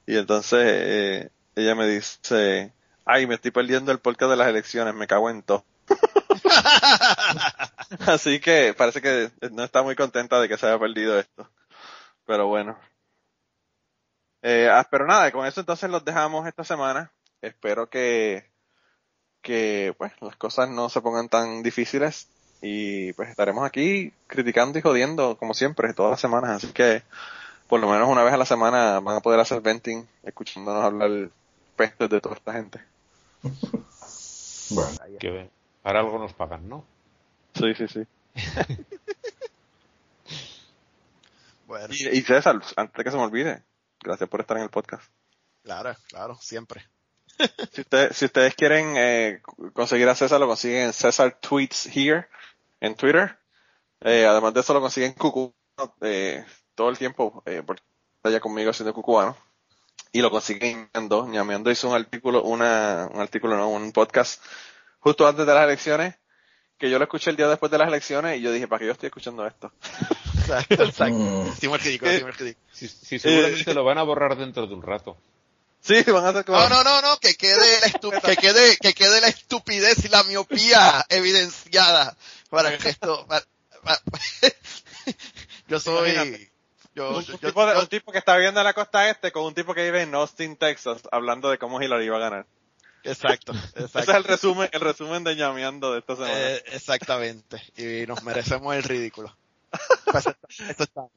C: Y entonces eh, ella me dice, ay, me estoy perdiendo el podcast de las elecciones, me cago en todo. (laughs) Así que parece que no está muy contenta de que se haya perdido esto. Pero bueno. Eh, ah, pero nada, con eso entonces los dejamos esta semana. Espero que, que pues las cosas no se pongan tan difíciles y pues estaremos aquí criticando y jodiendo como siempre todas las semanas. Así que por lo menos una vez a la semana van a poder hacer venting escuchándonos hablar pestes de toda esta gente. (laughs)
D: Bueno,
F: Que para algo nos pagan, ¿no?
C: Sí, sí, sí. (laughs)
E: Bueno,
C: Y, y César, antes de que se me olvide, gracias por estar en el podcast.
E: claro, claro, siempre. (laughs)
C: Si, usted- si ustedes quieren eh, conseguir a César, lo consiguen en César Tweets Here en Twitter. Eh, además de eso, lo consiguen Cucu eh, todo el tiempo, eh, porque está allá conmigo haciendo cucubano. Y lo consiguen ñameando. Ñameando hizo un artículo, una, un artículo, no, un podcast justo antes de las elecciones, que yo lo escuché el día después de las elecciones y yo dije, ¿para qué yo estoy escuchando esto? (laughs)
E: Exacto, exacto.
D: mm.
F: Sí, sí, seguramente lo van a borrar dentro de un rato.
C: Sí, van a hacer como...
E: No, no, no, no, que quede la estu- que quede, que quede la estupidez y la miopía evidenciada para que esto, para- para- (laughs) yo soy,
C: Imagínate.
E: Yo,
C: un,
E: yo-
C: tipo de-
E: yo-
C: un tipo que está viviendo en la costa este con un tipo que vive en Austin, Texas, hablando de cómo Hillary iba a ganar.
E: exacto, (laughs)
C: Ese
E: exacto.
C: es el resumen, el resumen de llameando de esta semana.
E: Eh, exactamente. Y nos merecemos el ridículo. (laughs) Pues esto, esto estamos.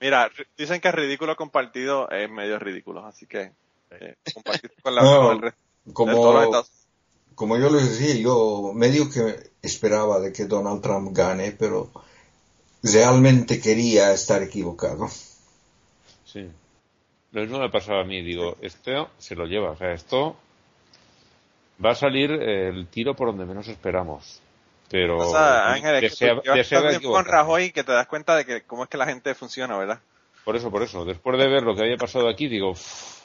C: Mira, dicen que es ridículo compartido es medio ridículo, así que eh, compartir con la
D: No,
C: el resto de todos los
D: como,
C: estados.
D: como yo les decía, yo medio que esperaba de que Donald Trump gane, pero realmente quería estar equivocado.
F: Sí. Lo mismo me pasaba a mí, digo, esto se lo lleva, o sea, esto va a salir el tiro por donde menos esperamos. Pero
C: O sea, Ángel, es que
F: desea- desea
C: con. Rajoy que te das cuenta de que cómo es que la gente funciona, ¿verdad?
F: Por eso, por eso. Después de ver lo que había pasado aquí, digo, "Uf,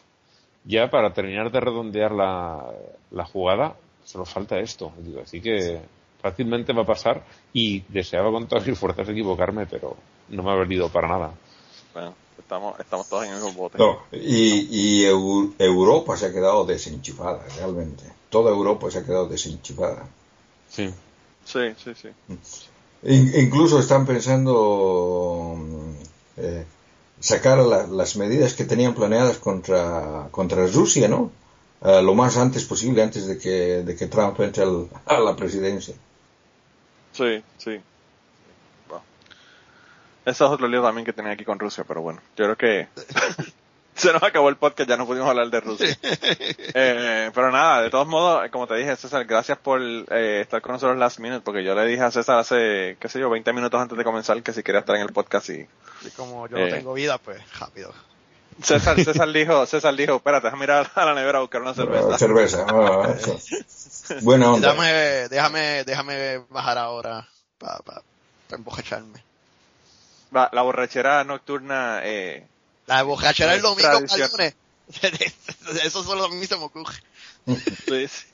F: ya para terminar de redondear la, la jugada, solo falta esto. Digo, así que fácilmente va a pasar y deseaba con todas mis fuerzas equivocarme, pero no me ha valido para nada.
C: Bueno, estamos, estamos todos en el mismo bote.
D: No, y, y Eu- Europa se ha quedado desenchufada, realmente. Toda Europa se ha quedado desenchufada.
F: Sí.
C: Sí, sí, sí.
D: In- incluso están pensando eh, sacar la- las medidas que tenían planeadas contra, contra Rusia, ¿no? Eh, lo más antes posible, antes de que, de que Trump entre al- a la presidencia.
C: Sí, sí. Bueno. Eso es otro lío también que tenía aquí con Rusia, pero bueno, yo creo que (laughs) se nos acabó el podcast, ya no pudimos hablar de Rusia. (laughs) Eh, pero nada, de todos modos, como te dije, César, gracias por eh, estar con nosotros last minute, porque yo le dije a César hace, qué sé yo, 20 minutos antes de comenzar que si quería estar en el podcast y
E: Y como yo
C: Eh.
E: no tengo vida, pues rápido.
C: César, César dijo, César dijo, espérate, déjame mirar a la nevera a buscar una cerveza.
D: Cerveza. ah, onda.
E: Déjame, déjame, déjame bajar ahora para pa, pa embojacharme.
C: Va, la borrachera nocturna, eh,
E: La borrachera el domingo para lunes. Eso solo a mí se me ocurre.
C: sí, sí.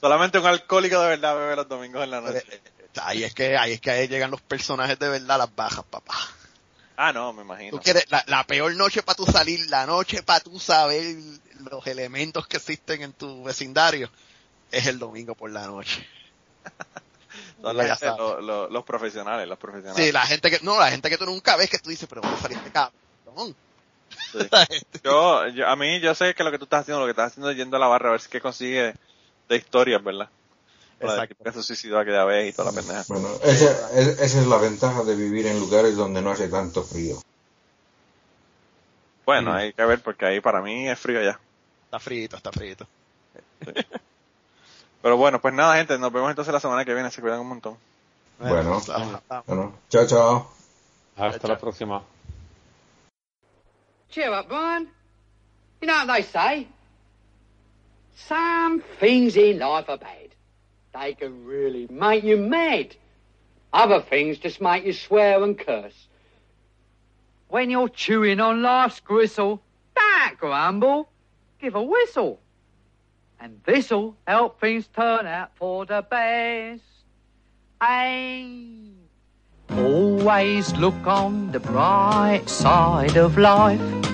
C: solamente un alcohólico de verdad bebe los domingos en la noche.
E: Ahí es que, ahí es que ahí llegan los personajes de verdad, las bajas, papá.
C: Ah, no, me imagino.
E: Tú quieres, la, la peor noche para tú salir, la noche para tú saber los elementos que existen en tu vecindario, es el domingo por la noche. (laughs)
C: Son la gente,
E: sabes.
C: lo- lo- los profesionales, los profesionales.
E: Sí, la gente que, no, la gente que tú nunca ves que tú dices, pero ¿dónde saliste cabrón?
C: Sí. (laughs) Yo, yo, a mí, yo sé que lo que tú estás haciendo, lo que estás haciendo es yendo a la barra a ver si que consigue de historias, ¿verdad?
E: Exacto.
C: que se suicidó aquella vez y toda la pendeja.
D: Bueno, esa, es- esa es la ventaja de vivir en lugares donde no hace tanto frío.
C: Bueno, hay que ver porque ahí para mí es frío ya.
E: Está frito, está frito.
C: Pero bueno, pues nada, gente, nos vemos entonces la semana que viene. Se cuidan un montón.
D: Bueno. Bueno, chao, chao.
F: Hasta la próxima.
G: Cheer up, Brian. You know what they say? Some things in life are bad. They can really make you mad. Other things just make you swear and curse. When you're chewing on life's gristle, don't grumble. Give a whistle. And this'll help things turn out for the best. Aye. Always look on the bright side of life.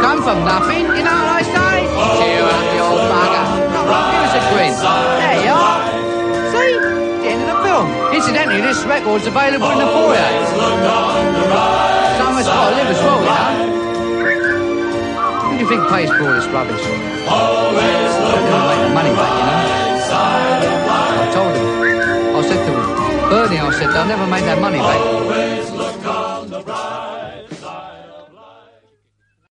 G: come from nothing, you know what I say? Cheer up, you old bugger. Come on, give us a grin. There you are. See? The end of the film. Incidentally, this record's available in the foyer. Someone's got to live as well, you know. Who do you think pays for all this rubbish? Always look on make the money back, you know. I told him. I said to him, Bernie, I said, they'll never make that money back.